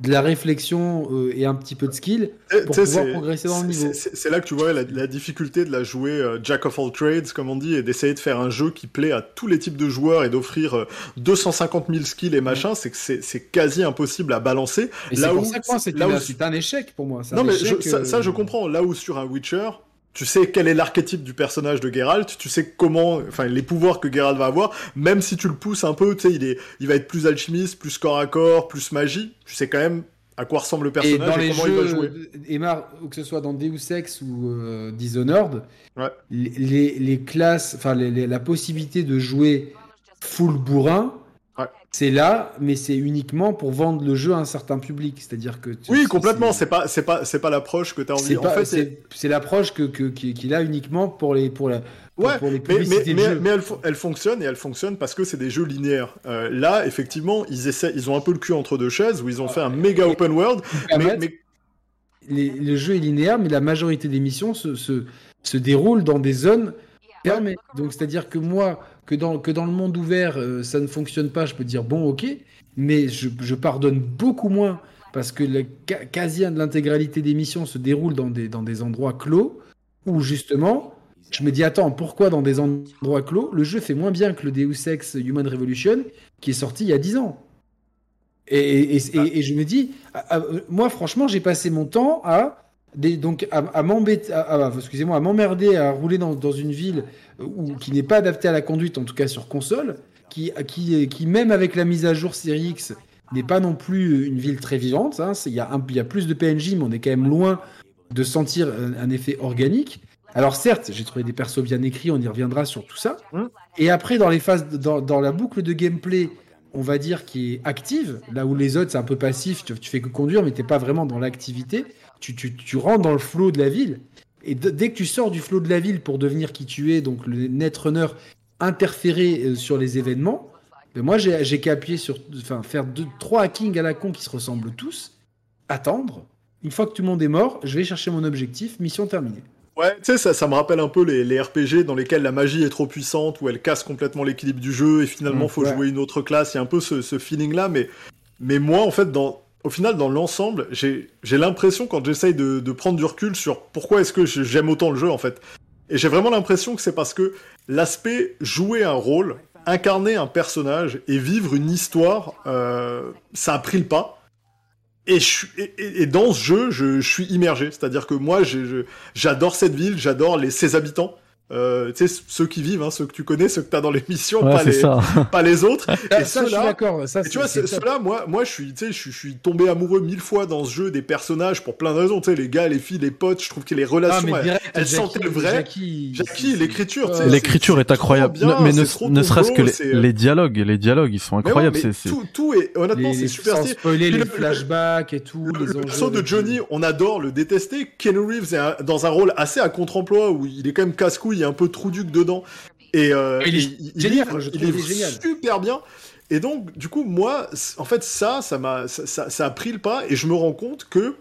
de la réflexion euh, et un petit peu de skill eh, pour pouvoir progresser dans le niveau. C'est là que tu vois la, difficulté de la jouer euh, Jack of all trades, comme on dit, et d'essayer de faire un jeu qui plaît à tous les types de joueurs et d'offrir 250 euh, 000 skills et machin, c'est que c'est quasi impossible à balancer. là où c'est un échec pour moi. Non mais ça, ça, je comprends. Là où sur un Witcher, tu sais quel est l'archétype du personnage de Geralt, tu sais comment, enfin les pouvoirs que Geralt va avoir, même si tu le pousses un peu, tu sais, il est, il va être plus alchimiste, plus corps à corps, plus magie. Tu sais quand même à quoi ressemble le personnage et, comment il va jouer. Emar, que ce soit dans Deus Ex ou euh, Dishonored, les, les, classes, enfin la possibilité de jouer full bourrin, c'est là, mais c'est uniquement pour vendre le jeu à un certain public. C'est-à-dire que. oui, complètement. C'est pas, c'est pas, c'est pas l'approche que tu as envie. En fait, c'est l'approche que, qu'il a uniquement pour les, pour la. Ouais, mais, mais, mais, elle, elle, fonctionne et elle fonctionne parce que c'est des jeux linéaires. Euh, là, effectivement, ils essaient, ils ont un peu le cul entre deux chaises où ils ont fait un méga open world. Mais, Les, le jeu est linéaire, mais la majorité des missions se, se, se déroulent dans des zones permet. Donc, c'est-à-dire que moi, que dans, le monde ouvert, euh, ça ne fonctionne pas, je peux dire bon, ok, mais je, pardonne beaucoup moins parce que la quasi l'intégralité des missions se déroule dans des, endroits clos où justement, je me dis attends, pourquoi dans des endroits clos, le jeu fait moins bien que le Deus Ex Human Revolution qui est sorti il y a 10 ans? Et, je me dis, ah, ah, moi franchement, j'ai passé mon temps à donc à, m'embêter, excusez-moi, à m'emmerder à rouler dans, dans une ville où, qui n'est pas adaptée à la conduite, en tout cas sur console, qui, qui, qui même avec la mise à jour Series X n'est pas non plus une ville très vivante. Hein. Il y, a il y a plus de PNJ, mais on est quand même loin de sentir un, effet organique. Alors certes, j'ai trouvé des persos bien écrits, on y reviendra sur tout ça. Mmh. Et après, dans les phases, dans, dans, la boucle de gameplay, on va dire qui est active, là où les autres c'est un peu passif, tu, tu fais que conduire, mais t'es pas vraiment dans l'activité tu, tu, tu rentres dans le flot de la ville. Et dès que tu sors du flot de la ville pour devenir qui tu es, donc le netrunner interférer euh, sur les événements, ben moi j'ai qu'à appuyer sur, enfin faire deux, trois hackings à la con qui se ressemblent tous, attendre. Une fois que tout le monde est mort, je vais chercher mon objectif, mission terminée. Ouais, tu sais, ça, ça me rappelle un peu les, les, RPG dans lesquels la magie est trop puissante, où elle casse complètement l'équilibre du jeu, et finalement, il mmh, faut jouer une autre classe. Il y a un peu ce, ce feeling-là, mais, mais moi, en fait, dans, au final, dans l'ensemble, j'ai l'impression, quand j'essaye de, prendre du recul sur pourquoi est-ce que j'aime autant le jeu, en fait, et j'ai vraiment l'impression que c'est parce que l'aspect jouer un rôle, incarner un personnage et vivre une histoire, euh, ça a pris le pas. Et, je, et, dans ce jeu, je, je suis immergé. C'est-à-dire que moi, j'adore cette ville, j'adore ses habitants. Euh, tu sais, ceux qui vivent, hein, ceux que tu connais, ceux que tu as dans l'émission, pas, les, pas les autres. et ça, je suis d'accord. tu vois, ceux-là, moi, moi, je suis, tu sais, je, suis tombé amoureux mille fois dans ce jeu des personnages pour plein de raisons. Tu sais, les gars, les filles, les potes, je trouve que les relations, ah, elles, sentent le vrai. Jackie, l'écriture. l'écriture est incroyable. mais ne, serait-ce que les, dialogues, les dialogues, ils sont incroyables. c'est, tout, tout est, honnêtement, c'est super. Sans spoiler les flashbacks et tout. Le perso de Johnny, on adore le détester. Ken Reeves est dans un rôle assez à contre-emploi où il est quand même casse-couille il y a un peu Trouduc dedans. Et, euh, il est génial, génial. super bien. Et donc, du coup, moi, en fait, ça, ça m'a, ça, ça, a pris le pas, et je me rends compte que,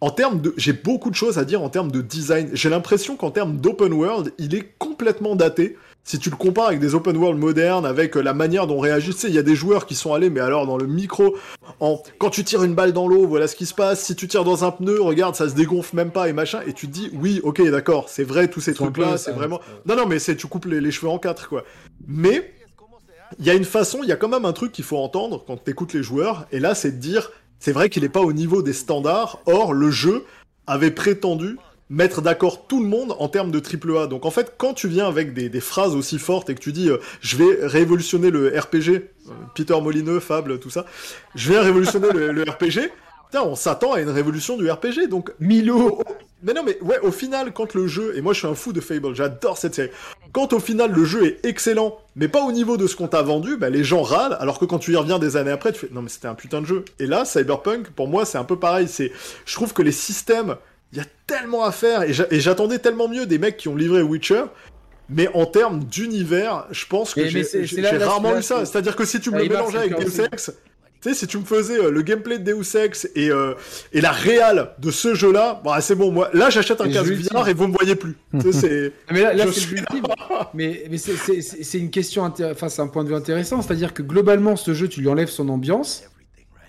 en termes de, j'ai beaucoup de choses à dire en termes de design. J'ai l'impression qu'en termes d'open world, il est complètement daté si tu le compares avec des open world modernes, avec euh, la manière dont réagissent, il y a des joueurs qui sont allés, mais alors dans le micro, en quand tu tires une balle dans l'eau, voilà ce qui se passe. Si tu tires dans un pneu, regarde, ça se dégonfle même pas et machin, et tu te dis, oui, ok, d'accord, c'est vrai, tous ces trucs-là, c'est vraiment. Non, non, mais c'est tu coupes les, cheveux en quatre, quoi. Mais il y a une façon, il y a quand même un truc qu'il faut entendre quand t'écoutes les joueurs, et là, c'est de dire, c'est vrai qu'il est pas au niveau des standards. Or, le jeu avait prétendu mettre d'accord tout le monde en termes de triple A. Donc en fait, quand tu viens avec des, phrases aussi fortes et que tu dis euh, je vais révolutionner le RPG, euh, Peter Molineux, Fable, tout ça, je viens révolutionner le, RPG, putain, on s'attend à une révolution du RPG. Donc Milo. Mais non, mais ouais, au final, quand le jeu, et moi je suis un fou de Fable, j'adore cette série, quand au final le jeu est excellent, mais pas au niveau de ce qu'on t'a vendu, bah, les gens râlent, alors que quand tu y reviens des années après, tu fais non, mais c'était un putain de jeu. Et là, Cyberpunk, pour moi, c'est un peu pareil. C'est, Je trouve que les systèmes il y a tellement à faire et j'attendais tellement mieux des mecs qui ont livré Witcher. Mais en termes d'univers, je pense que j'ai rarement eu ça. C'est-à-dire que si tu me le mélangeais avec Deus Ex, Tu sais, si tu me faisais euh, le gameplay de Deus Ex et, euh, et la réal de ce jeu-là, bah, c'est bon, moi, là, j'achète un casque. VR et vous me voyez plus. C'est... Ah, Mais là, c'est. Mais, mais c'est- une question, enfin, c'est un point de vue intéressant. C'est-à-dire que globalement, ce jeu, tu lui enlèves son ambiance,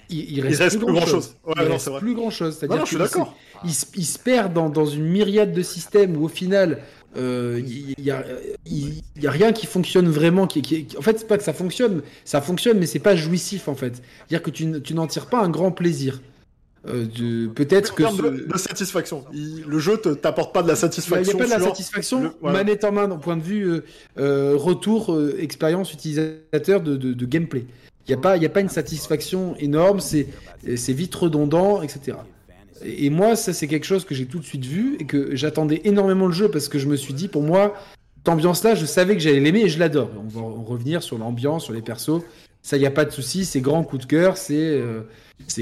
il, il reste, reste plus grand-chose. Ouais, il non, reste vrai. plus grand-chose. Non, C'est-à-dire d'accord. il, se- perd dans, dans une myriade de systèmes où au final, euh, il il y, a, rien qui fonctionne vraiment. Qui, qui- qui- en fait, c'est pas que ça fonctionne, ça fonctionne, mais c'est pas jouissif en fait. C'est-à-dire que tu, n'en tires pas un grand plaisir. Euh, de- Peut-être que ce- de, de satisfaction. Il- le jeu te- t'apporte pas de la il n'y a satisfaction. pas de la satisfaction le- voilà. manette en main, d'un point de vue euh, euh, retour, euh, expérience utilisateur de, de- de gameplay. Il n'y a, pas- y a pas une satisfaction énorme, c'est vite redondant, etc. Et, moi, ça, c'est quelque chose que j'ai tout de suite vu et que j'attendais énormément le jeu parce que je me suis dit, pour moi, cette ambiance-là, je savais que j'allais l'aimer et je l'adore. On va en revenir sur l'ambiance, sur les persos. Ça, il n'y a pas de souci, c'est grand coup de cœur, c'est euh,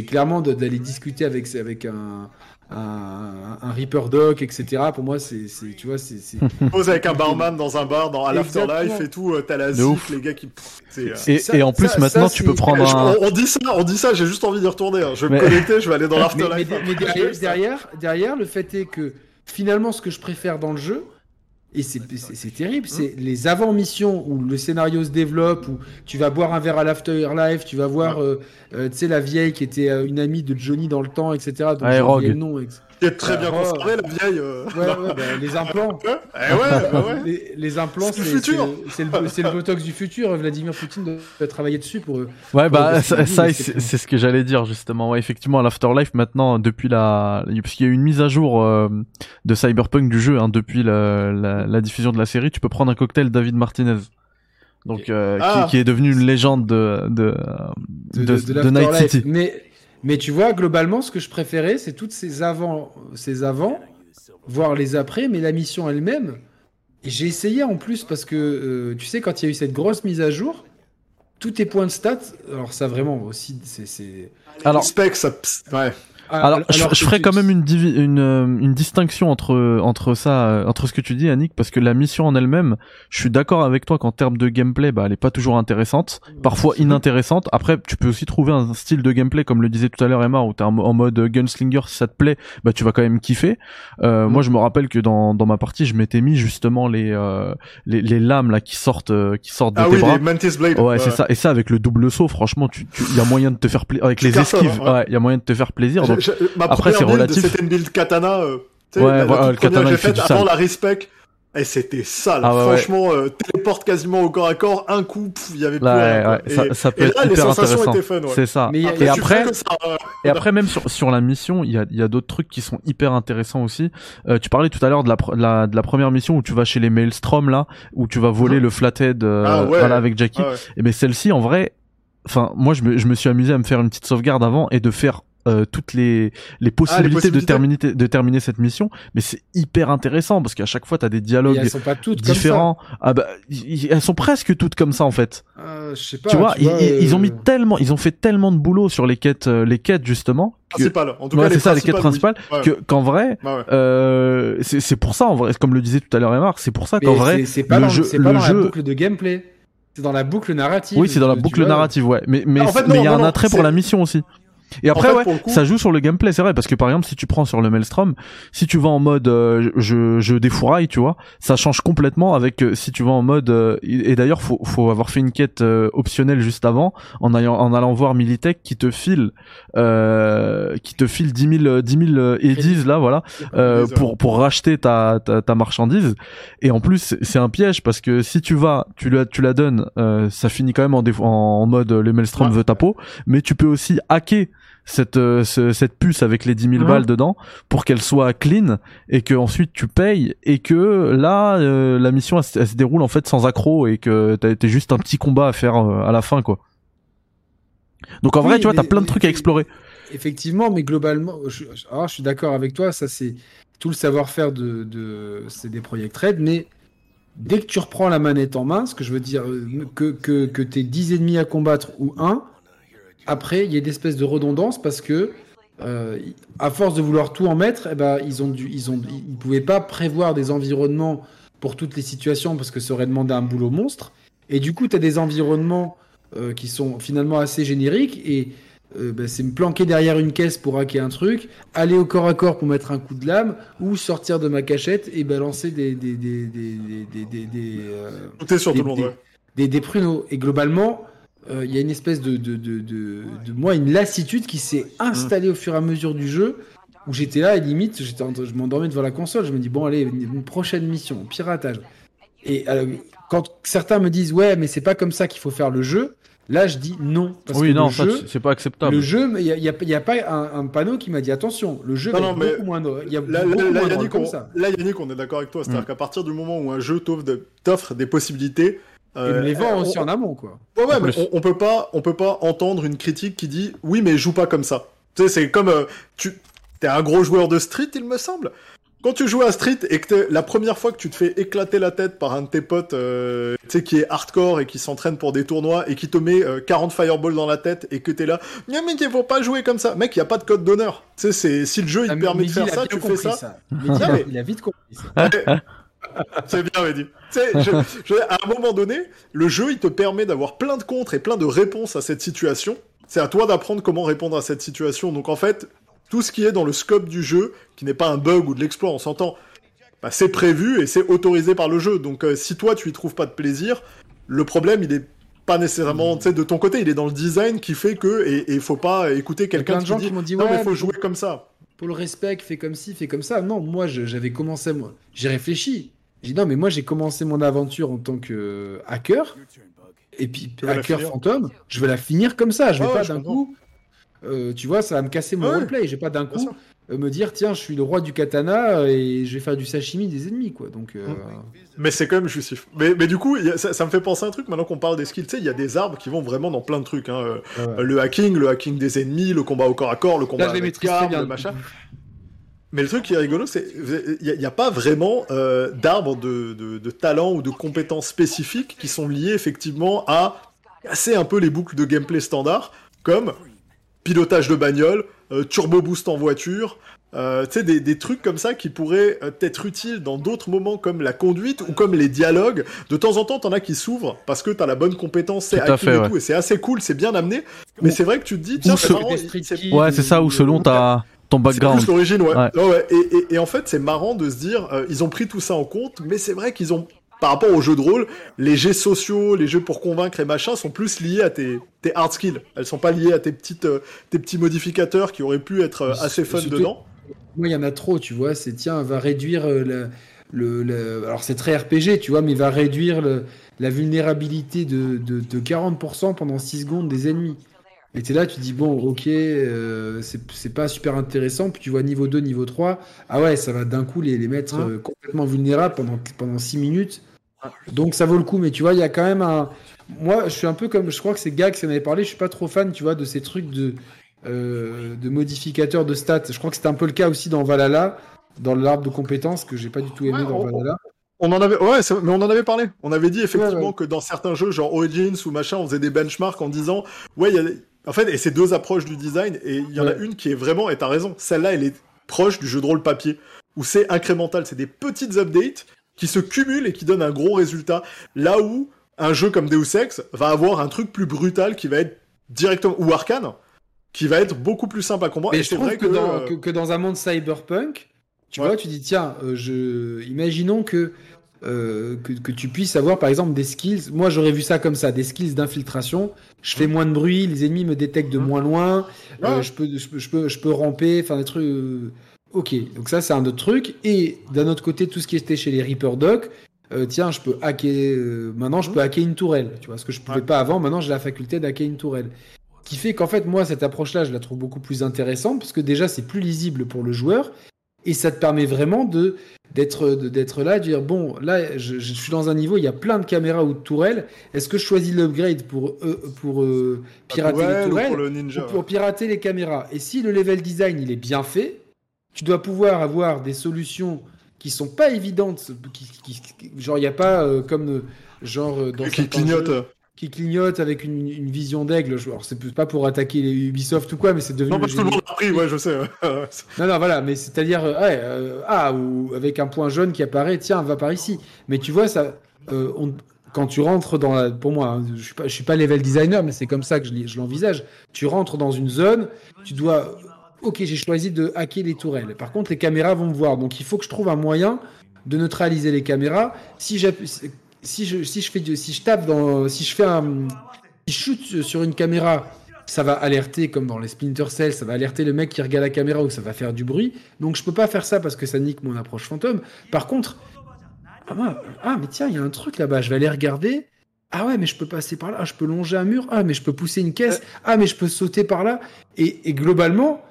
clairement d'aller discuter avec, avec un, un, un Reaper Doc, etc. Pour moi, c'est, c'est- tu vois, c'est, c'est- Pose avec un barman dans un bar, dans à l'afterlife et tout, euh, t'as la zik, les gars qui. euh, Et, Ça- et en plus, ça- maintenant, ça, tu peux prendre je- un. on, on dit ça, on dit ça, j'ai juste envie d'y retourner. hein. Je vais Mais- me connecter, je vais aller dans mais, l'afterlife. mais- mais derrière, derrière, derrière, le fait est que finalement, ce que je préfère dans le jeu, et c'est, terrible, c'est les avant-missions où le scénario se développe, où tu vas boire un verre à l'afterlife, tu vas voir, euh, euh, tu sais, la vieille qui était euh, une amie de Johnny dans le temps, etc. Donc, Ouais, j'ai Rogue. le nom. ex- Qui est très bien Oh. conservée, la vieille. euh. Ouais, ouais, bah, les implants. Eh ouais, bah ouais. Les, les implants, C'est le botox du futur. Vladimir Poutine doit travailler dessus pour eux. Ouais, bah, ça, c'est- ça, ce que j'allais dire, justement. Ouais, effectivement, l'Afterlife, maintenant, depuis la, parce qu'il y a eu une mise à jour, euh, de Cyberpunk du jeu, hein, depuis la, la, la diffusion de la série, tu peux prendre un cocktail David Martinez. Donc, euh, Ah. qui, qui est devenu une légende de, de, de, de, Night. City. Mais, mais tu vois, globalement, ce que je préférais, c'est toutes ces avant, ces avant, voire les après, mais la mission elle-même. Et j'ai essayé en plus parce que, euh, tu sais, quand il y a eu cette grosse mise à jour, tous tes points de stats, alors ça vraiment aussi, c'est. Alors, Spec, ça. Ouais. Ah, Alors, je, je tu- quand même une, une, euh, une distinction entre entre ça, euh, entre ce que tu dis, Annick, parce que la mission en elle-même, je suis d'accord avec toi qu'en termes de gameplay, bah, elle est pas toujours intéressante, parfois inintéressante. Après, tu peux aussi trouver un style de gameplay, comme le disait tout à l'heure Emma, où t'es en, en mode gunslinger, si ça te plaît, bah, tu vas quand même kiffer. Euh, Moi, je me rappelle que dans dans ma partie, je m'étais mis justement les euh, les, les lames là qui sortent euh, qui sortent de Ah tes oui, bras. les Mantis Blade. Ouais, c'est ça. Et ça, avec le double saut, franchement, tu, tu, y a moyen de te faire plaisir. Avec Tu les esquives, hein, ouais. ouais, y a moyen de te faire plaisir. Donc, Je- je- ma Après, première c'est build, relatif. C'était une build katana. euh, tu sais, Ouais, la- voilà, le katana, j'ai fait faite avant sale. la respec. Et c'était ça, là. Ah ouais, ouais. Franchement, euh, téléporte quasiment au corps à corps, un coup, il y avait plus Ouais, rien. Et, ça, ça peut et être là, les hyper sensations intéressant. étaient fun, ouais. C'est ça. Mais et après, ça, et après même sur sur la mission, il y a il y a d'autres trucs qui sont hyper intéressants aussi. Euh, tu parlais tout à l'heure de la, de la première mission où tu vas chez les Maelstrom là, où tu vas voler Mhm. le flathead euh, Ah ouais. voilà avec Jackie. Ah ouais. Et mais celle-ci en vrai, enfin moi je me je me suis amusé à me faire une petite sauvegarde avant et de faire euh, toutes les les possibilités, possibilités de terminer de terminer cette mission mais c'est hyper intéressant parce qu'à chaque fois t'as des dialogues elles sont pas toutes comme ça. différents ah bah y- y- elles sont presque toutes comme ça en fait Euh, je sais pas. tu vois, ils, ils- ils ont mis euh, tellement, ils ont fait tellement de boulot sur les quêtes, euh, les quêtes justement, que, Principal. En tout Ouais, cas, c'est ça, les quêtes principales, principales, oui. Que qu'en vrai, Ouais, ouais. euh, c'est c'est pour ça en vrai, comme le disait tout à l'heure Emma, c'est pour ça qu'en vrai, c'est- pas, le dans, jeu- pas le dans jeu- la boucle de gameplay. C'est dans la boucle narrative. oui, c'est dans la boucle vois. narrative, ouais, mais mais En fait, mais il y a non, un attrait pour la mission aussi. Et après, En fait, ouais, coup- ça joue sur le gameplay, c'est vrai, parce que par exemple, si tu prends sur le Maelstrom, si tu vas en mode euh, je, je défouraille, tu vois, ça change complètement avec euh, si tu vas en mode euh, et d'ailleurs faut faut avoir fait une quête euh, optionnelle juste avant en allant en allant voir Militech qui te file euh, qui te file 10 000 10 000 euh, eddies là, voilà, euh, pour pour racheter ta, ta ta marchandise. Et en plus c'est- un piège parce que si tu vas tu la tu la donnes euh, ça finit quand même en, déf- en mode le maelstrom Ouais. veut ta peau mais tu peux aussi hacker cette euh, ce- cette puce avec les 10 000 Mhm. balles dedans pour qu'elle soit clean et que ensuite tu payes et que là euh, la mission elle, se- elle se déroule en fait sans accro et que t'as été juste un petit combat à faire euh, à la fin quoi donc en vrai tu vois t'as plein de trucs à explorer Effectivement, mais globalement, je, ah, je suis d'accord avec toi, ça c'est tout le savoir-faire de, de c'est des Project Red, mais dès que tu reprends la manette en main, ce que je veux dire, que, que, que tu 10 ennemis à combattre ou un, après il y a des espèces de redondance parce que euh, à force de vouloir tout en mettre, eh ben, ils ont dû, ils ont, ils pouvaient pas prévoir des environnements pour toutes les situations parce que ça aurait demandé un boulot monstre. Et du coup, tu as des environnements euh, qui sont finalement assez génériques et euh, bah, c'est me planquer derrière une caisse pour hacker un truc, aller au corps à corps pour mettre un coup de lame, ou sortir de ma cachette et balancer des des des des des des, des, des, des pruneaux. Et globalement, euh, il y a une espèce de de, de, de, de moi une lassitude qui s'est installée au fur et à mesure du jeu. Où j'étais là et limite, j'étais en- je m'endormais devant la console. Je me dis bon allez, une, une prochaine mission, piratage. Et quand certains me disent ouais mais c'est pas comme ça qu'il faut faire le jeu, là je dis non parce oui, que non, le ça, jeu, c'est pas acceptable. le jeu, il n'y a, y a- y a pas un, un panneau qui m'a dit attention, le jeu Non, va non, être beaucoup moins. Il y a Là, beaucoup là, là, moins Yannick, comme on, ça. là, Yannick, on est d'accord avec toi. C'est-à-dire Mm. qu'à partir du moment où un jeu t'offre de- t'offre des possibilités. Euh, me les vend on- aussi en amont, quoi. Ouais, ouais, En mais on, on peut pas, on peut pas entendre une critique qui dit oui, mais joue pas comme ça. Tu sais, c'est comme euh, tu, t'es un gros joueur de Street, il me semble. Quand tu joues à Street et que la première fois que tu te fais éclater la tête par un de tes potes, euh, tu sais, qui est hardcore et qui s'entraîne pour des tournois et qui te met euh, 40 fireballs dans la tête et que t'es là, non mais il faut pas jouer comme ça. Mec, il y a pas de code d'honneur. Tu sais, c'est si le jeu il Ah, te permet de faire il a ça, tu fais compris ça. Non, mais- il a vite compris ça. C'est bien, Mehdi. Tu sais, je- je- à un moment donné, le jeu, il te permet d'avoir plein de contres et plein de réponses à cette situation. C'est à toi d'apprendre comment répondre à cette situation. Donc en fait, tout ce qui est dans le scope du jeu, qui n'est pas un bug ou de l'exploit, on s'entend, bah, c'est prévu et c'est autorisé par le jeu. Donc euh, si toi, tu y trouves pas de plaisir, le problème, il est pas nécessairement, de ton côté, il est dans le design qui fait que, et il faut pas écouter quelqu'un qui gens dit, qui m'ont dit non ouais, mais faut mais jouer comme ça. pour le respect, fais comme ci, fais comme ça. Non, moi j'avais commencé, moi, j'ai réfléchi. J'ai dit non, mais moi j'ai commencé mon aventure en tant que euh, hacker. Et puis hacker fantôme, je vais la finir comme ça. Je vais Ouais, pas d'un coup. euh, tu vois, ça va me casser mon Ouais. Je vais pas d'un coup euh, me dire tiens, je suis le roi du katana et je vais faire du sashimi des ennemis, quoi. Donc. euh, Mais c'est quand même jouissif. Mais, mais du coup, a- ça, ça me fait penser à un truc, maintenant qu'on parle des skills, tu sais, il y a des arbres qui vont vraiment dans plein de trucs. Hein. ouais. Le hacking, le hacking des ennemis, le combat au corps à corps, le combat Là, je les avec maîtrise très armes, bien. le machin. Mais le truc qui est rigolo, c'est il n'y a, pas vraiment euh, d'arbres de, de, de talent ou de compétences spécifiques qui sont liés effectivement à casser un peu les boucles de gameplay standard, comme pilotage de bagnole, euh, turbo boost en voiture, euh, tu sais, des, des trucs comme ça qui pourraient euh, être utiles dans d'autres moments comme la conduite ou comme les dialogues. De temps en temps, t'en as qui s'ouvrent parce que t'as la bonne compétence, c'est fait, et ouais. tout, et c'est assez cool, c'est bien amené. Mais c'est vrai que tu te dis, tiens, c'est ce- marrant, il- Ouais, c'est ça, ou selon ta, ton c'est background. plus l'origine, ouais. Ouais. Ouais, ouais. Et, et- et en fait, c'est marrant de se dire, euh, ils ont pris tout ça en compte, mais c'est vrai qu'ils ont, par rapport aux jeux de rôle, les jeux sociaux, les jeux pour convaincre et machin, sont plus liés à tes, tes hard skills. Elles sont pas liées à tes petites, euh, tes petits modificateurs qui auraient pu être euh, assez fun surtout- dedans. Moi, il y en a trop, tu vois. C'est tiens, va réduire euh, la- le, le- Alors, c'est très RPG, tu vois, mais va réduire le- la vulnérabilité de, de, de 40% pendant 6 secondes des ennemis. Et t'es là, tu dis, bon, ok, euh, c'est pas super intéressant. Puis tu vois niveau 2, niveau 3. Ah ouais, ça va d'un coup les, les mettre Hein euh, complètement vulnérables pendant, pendant 6 minutes. Donc ça vaut le coup. Mais tu vois, il y a quand même un. Moi, je suis un peu comme. Je crois que c'est Gag qui en avait parlé. Je suis pas trop fan, tu vois, de ces trucs de euh, de modificateurs de stats. Je crois que c'était un peu le cas aussi dans Valhalla, dans l'arbre de compétences que j'ai pas du tout aimé Ouais, dans on- Valhalla. On en avait, ouais, mais on en avait parlé. On avait dit effectivement Ouais, ouais. que dans certains jeux, genre Origins ou machin, on faisait des benchmarks en disant, ouais, il y a, des- en fait, et c'est deux approches du design, et il y en a une qui est vraiment, et t'as raison, celle-là, elle est proche du jeu de rôle papier, où c'est incrémental, c'est des petites updates qui se cumulent et qui donnent un gros résultat. Là où un jeu comme Deus Ex va avoir un truc plus brutal qui va être directement, ou Arcane, qui va être beaucoup plus simple à comprendre. Mais et je trouve vrai que, dans, euh, que, que dans un monde cyberpunk, tu Ouais. vois, tu dis tiens, euh, je... imaginons que, euh, que que tu puisses avoir par exemple des skills. Moi, j'aurais vu ça comme ça, des skills d'infiltration. Je fais moins de bruit, les ennemis me détectent de Mhm. moins loin. euh, je peux je peux je peux, je peux ramper, enfin des trucs. euh, Ok, donc ça c'est un autre truc. Et d'un autre côté, tout ce qui était chez les Reaper Doc. euh, tiens, je peux hacker. maintenant, je peux hacker une tourelle. Tu vois, ce que je pouvais Mhm. Ouais. pas avant. Maintenant, j'ai la faculté d'hacker une tourelle qui fait qu'en fait, moi, cette approche-là, je la trouve beaucoup plus intéressante parce que déjà, c'est plus lisible pour le joueur et ça te permet vraiment de d'être d'être là, de dire bon, là, je, je suis dans un niveau, il y a plein de caméras ou de tourelles. Est-ce que je choisis l'upgrade pour euh, pour euh, pirater tourelle les ou tourelles pour le ninja. ou pour pirater les caméras? Et si le level design il est bien fait, tu dois pouvoir avoir des solutions qui sont pas évidentes, qui, qui- qui- genre il y a pas euh, comme genre dans qui clignote. Qui clignote avec une, une vision d'aigle. Je- Alors, c'est pas pour attaquer les Ubisoft ou quoi, mais c'est devenu. Non, parce que tout le monde a pris, ouais, je sais. Non, non, voilà, mais c'est-à-dire, euh, ouais, euh, ah, ou avec un point jaune qui apparaît, tiens, va par ici. Mais tu vois, ça, euh, on- quand tu rentres dans la, pour moi, hein, je suis pas, je suis pas level designer, mais c'est comme ça que je, l'envisage. Tu rentres dans une zone, tu dois, ok, j'ai choisi de hacker les tourelles. Par contre, les caméras vont me voir, donc il faut que je trouve un moyen de neutraliser les caméras. Si si je, si je fais, si je tape dans, si je fais un, si je shoot sur une caméra, ça va alerter comme dans les Splinter Cell, ça va alerter le mec qui regarde la caméra ou ça va faire du bruit. Donc je peux pas faire ça parce que ça nique mon approche fantôme. Par contre, ah, ah, mais tiens, il y a un truc là-bas, je vais aller regarder. Ah ouais, mais je peux passer par là, ah, je peux longer un mur, ah mais je peux pousser une caisse, ah mais je peux sauter par là. Et, globalement,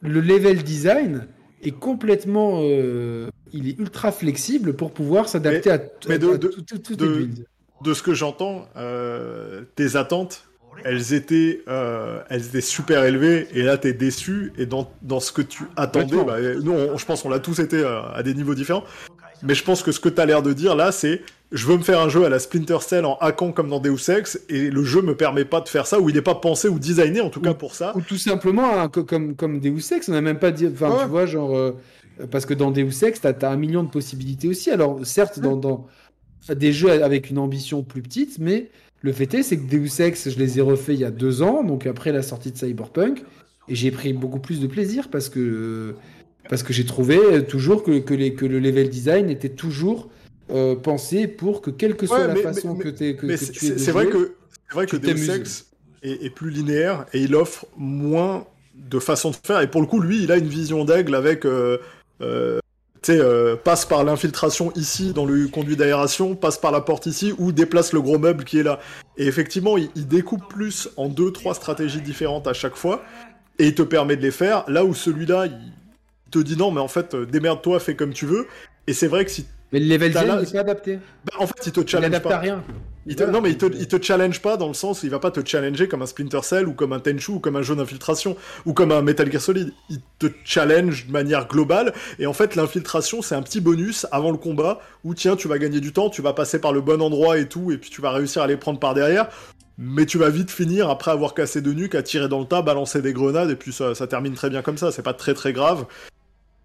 le level design est complètement, euh, il est ultra flexible pour pouvoir s'adapter à, mais de, de, ce que j'entends, euh, tes attentes, elles étaient, euh, elles étaient super élevées, et là t'es déçu, et dans, dans ce que tu attendais, bah, nous je pense qu'on l'a tous été à des niveaux différents, mais je pense que ce que tu as l'air de dire là, c'est je veux me faire un jeu à la Splinter Cell en hackant comme dans Deus Ex, et le jeu me permet pas de faire ça, ou il n'est pas pensé ou designé en tout cas pour ça. Ou tout simplement, hein, comme, comme Deus Ex, on n'a même pas dit. Enfin, tu vois, genre. Euh, parce que dans Deus Ex, tu as, un million de possibilités aussi. Alors, certes, dans, dans des jeux avec une ambition plus petite, mais le fait est, c'est que Deus Ex, je les ai refaits il y a deux ans, donc après la sortie de Cyberpunk, et j'ai pris beaucoup plus de plaisir parce que parce que j'ai trouvé euh, toujours que, que, les, que, le level design était toujours euh, pensé pour que, quelle que soit la façon que, tu que, C'est vrai que, vrai que Deus Ex est, est, plus linéaire et il offre moins de façons de faire. Et pour le coup, lui, il a une vision d'aigle avec. Euh, euh tu sais, euh, passe par l'infiltration ici dans le conduit d'aération, passe par la porte ici ou déplace le gros meuble qui est là. Et effectivement, il, il découpe plus en deux, trois stratégies différentes à chaque fois et il te permet de les faire. Là où celui-là, il, te dit non, mais en fait, euh, démerde-toi, fais comme tu veux. Et c'est vrai que si. Mais le level design, il est adapté. Bah, en fait, il te challenge il pas. À rien. Il te... Non, mais il te, il te challenge pas dans le sens, il va pas te challenger comme un Splinter Cell ou comme un Tenchu ou comme un jeu d'infiltration ou comme un Metal Gear Solid. Il te challenge de manière globale et en fait, l'infiltration, c'est un petit bonus avant le combat où tiens, tu vas gagner du temps, tu vas passer par le bon endroit et tout et puis tu vas réussir à les prendre par derrière. Mais tu vas vite finir après avoir cassé de nuque à tirer dans le tas, balancer des grenades et puis ça, ça termine très bien comme ça. C'est pas très très grave.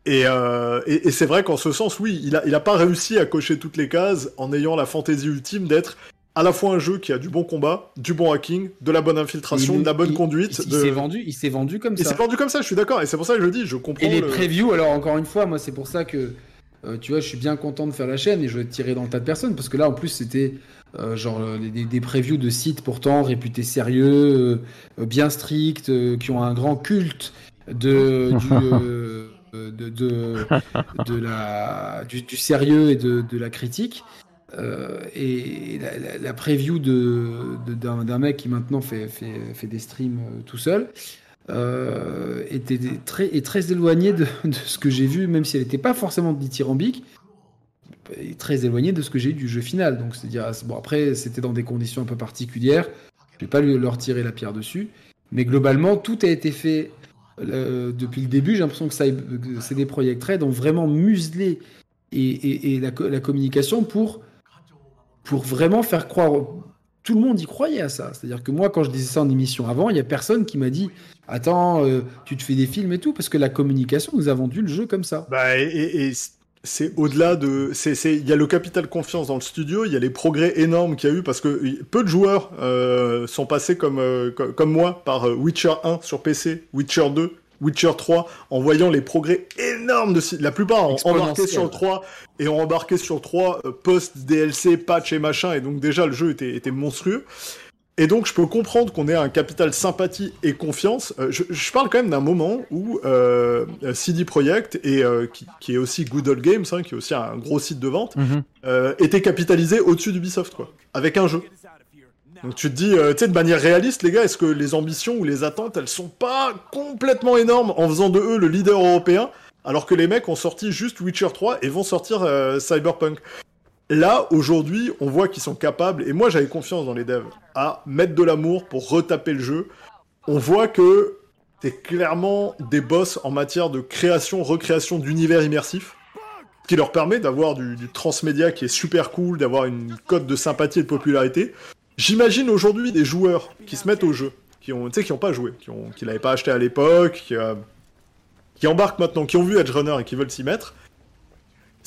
Euh, et, et, c'est vrai qu'en ce sens, oui, il a, il a pas réussi à cocher toutes les cases en ayant la fantaisie ultime d'être à la fois un jeu qui a du bon combat, du bon hacking, de la bonne infiltration, de la bonne conduite. Il, s'est vendu, il s'est vendu comme ça. Il s'est vendu comme ça, je suis d'accord. Et c'est pour ça que je dis, je comprends. Et les previews, alors encore une fois, moi c'est pour ça que euh, tu vois, je suis bien content de faire la chaîne et je vais tirer dans le tas de personnes parce que là en plus c'était euh, genre des, des, previews de sites pourtant réputés sérieux, bien stricts, qui ont un grand culte de du de, de, la, du, sérieux et de, la critique. Euh, et la, la, preview d'un mec qui maintenant fait, fait, des streams euh, tout seul euh, était très, est très éloignée de, ce que j'ai vu, même si elle n'était pas forcément dithyrambique, très éloignée de ce que j'ai eu du jeu final. Donc, c'est-à-dire, bon, après, c'était dans des conditions un peu particulières, je vais pas leur tirer la pierre dessus, mais globalement, tout a été fait euh, depuis le début, j'ai l'impression que des Projekt Red ont vraiment muselé et, la, communication pour, pour vraiment faire croire. Tout le monde y croyait à ça. C'est-à-dire que moi, quand je disais ça en émission avant, il n'y a personne qui m'a dit Attends, euh, tu te fais des films et tout, parce que la communication nous a vendu le jeu comme ça. Bah, c'est au-delà de. Il y a le capital confiance dans le studio, il y a les progrès énormes qu'il y a eu parce que peu de joueurs euh, sont passés comme, euh, comme moi par euh, Witcher 1 sur PC, Witcher 2, Witcher 3, en voyant les progrès énormes de la plupart ont embarqué sur le 3 et ont embarqué sur le 3 post DLC, patch et machin, et donc déjà le jeu était, était monstrueux. Et donc, je peux comprendre qu'on ait un capital sympathie et confiance. Euh, je, je, parle quand même d'un moment où euh, CD Projekt, et, euh, qui, qui, est aussi Good Old Games, hein, qui est aussi un gros site de vente, mhm. euh, était capitalisé au-dessus d'Ubisoft, quoi, avec un jeu. Donc tu te dis, tu sais, de manière réaliste, les gars, est-ce que les ambitions ou les attentes, elles sont pas complètement énormes en faisant de eux le leader européen, alors que les mecs ont sorti juste Witcher 3 et vont sortir Cyberpunk? Là, aujourd'hui, on voit qu'ils sont capables, et moi j'avais confiance dans les devs, à mettre de l'amour pour retaper le jeu. On voit que c'est clairement des boss en matière de création, recréation d'univers immersif, qui leur permet d'avoir du, transmédia qui est super cool, d'avoir une cote de sympathie et de popularité. J'imagine aujourd'hui des joueurs qui se mettent au jeu, qui ont, qui n'ont pas joué, qui, ont, qui l'avaient pas acheté à l'époque, qui, euh, qui embarquent maintenant, qui ont vu Edge Runner et qui veulent s'y mettre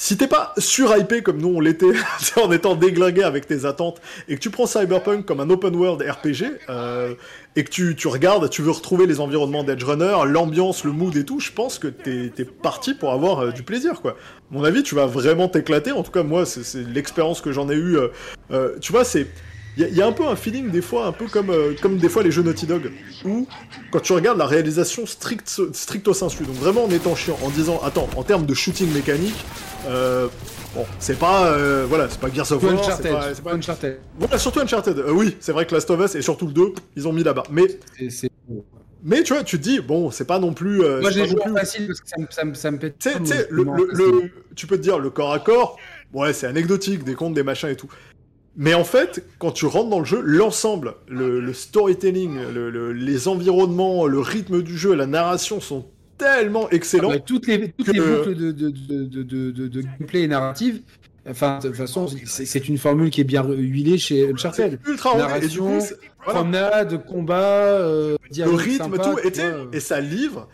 si t'es pas surhypé comme nous on l'était, en étant déglingué avec tes attentes, et que tu prends Cyberpunk comme un open world RPG, euh, et que tu, tu regardes, tu veux retrouver les environnements d'Edge Runner, l'ambiance, le mood et tout, je pense que t'es es parti pour avoir euh, du plaisir, quoi. Mon avis, tu vas vraiment t'éclater. En tout cas, moi, c'est l'expérience que j'en ai eue. Euh, euh, tu vois, c'est il y, a un peu un feeling des fois, un peu comme, euh, comme des fois les jeux Naughty Dog, où quand tu regardes la réalisation strict, stricto sensu, donc vraiment en étant chiant, en disant, attends, en termes de shooting mécanique, euh, bon, c'est pas, euh, voilà, c'est pas Gears of War, c'est pas, pas, Uncharted. Voilà, surtout Uncharted. Oui, c'est vrai que Last of Us et surtout le 2, ils ont mis là-bas. Mais, mais tu vois, tu te dis, bon, c'est pas non plus. Euh, Moi, j'ai joué plus... facile parce que ça me, ça me, ça me pète. Tu sais, tu peux te dire, le corps à corps, ouais, c'est anecdotique, des comptes, des machins et tout. Mais en fait, quand tu rentres dans le jeu, l'ensemble, le, le, storytelling, le, les environnements, le rythme du jeu, la narration sont tellement excellents. Ah toutes les, toutes que... les boucles de, de, de, de, gameplay et narrative, enfin, de toute façon, c'est une formule qui est bien huilée chez Uncharted. Ultra Narration, coup, promenade, combat, euh, le rythme, sympa, tout, et, et ça livre.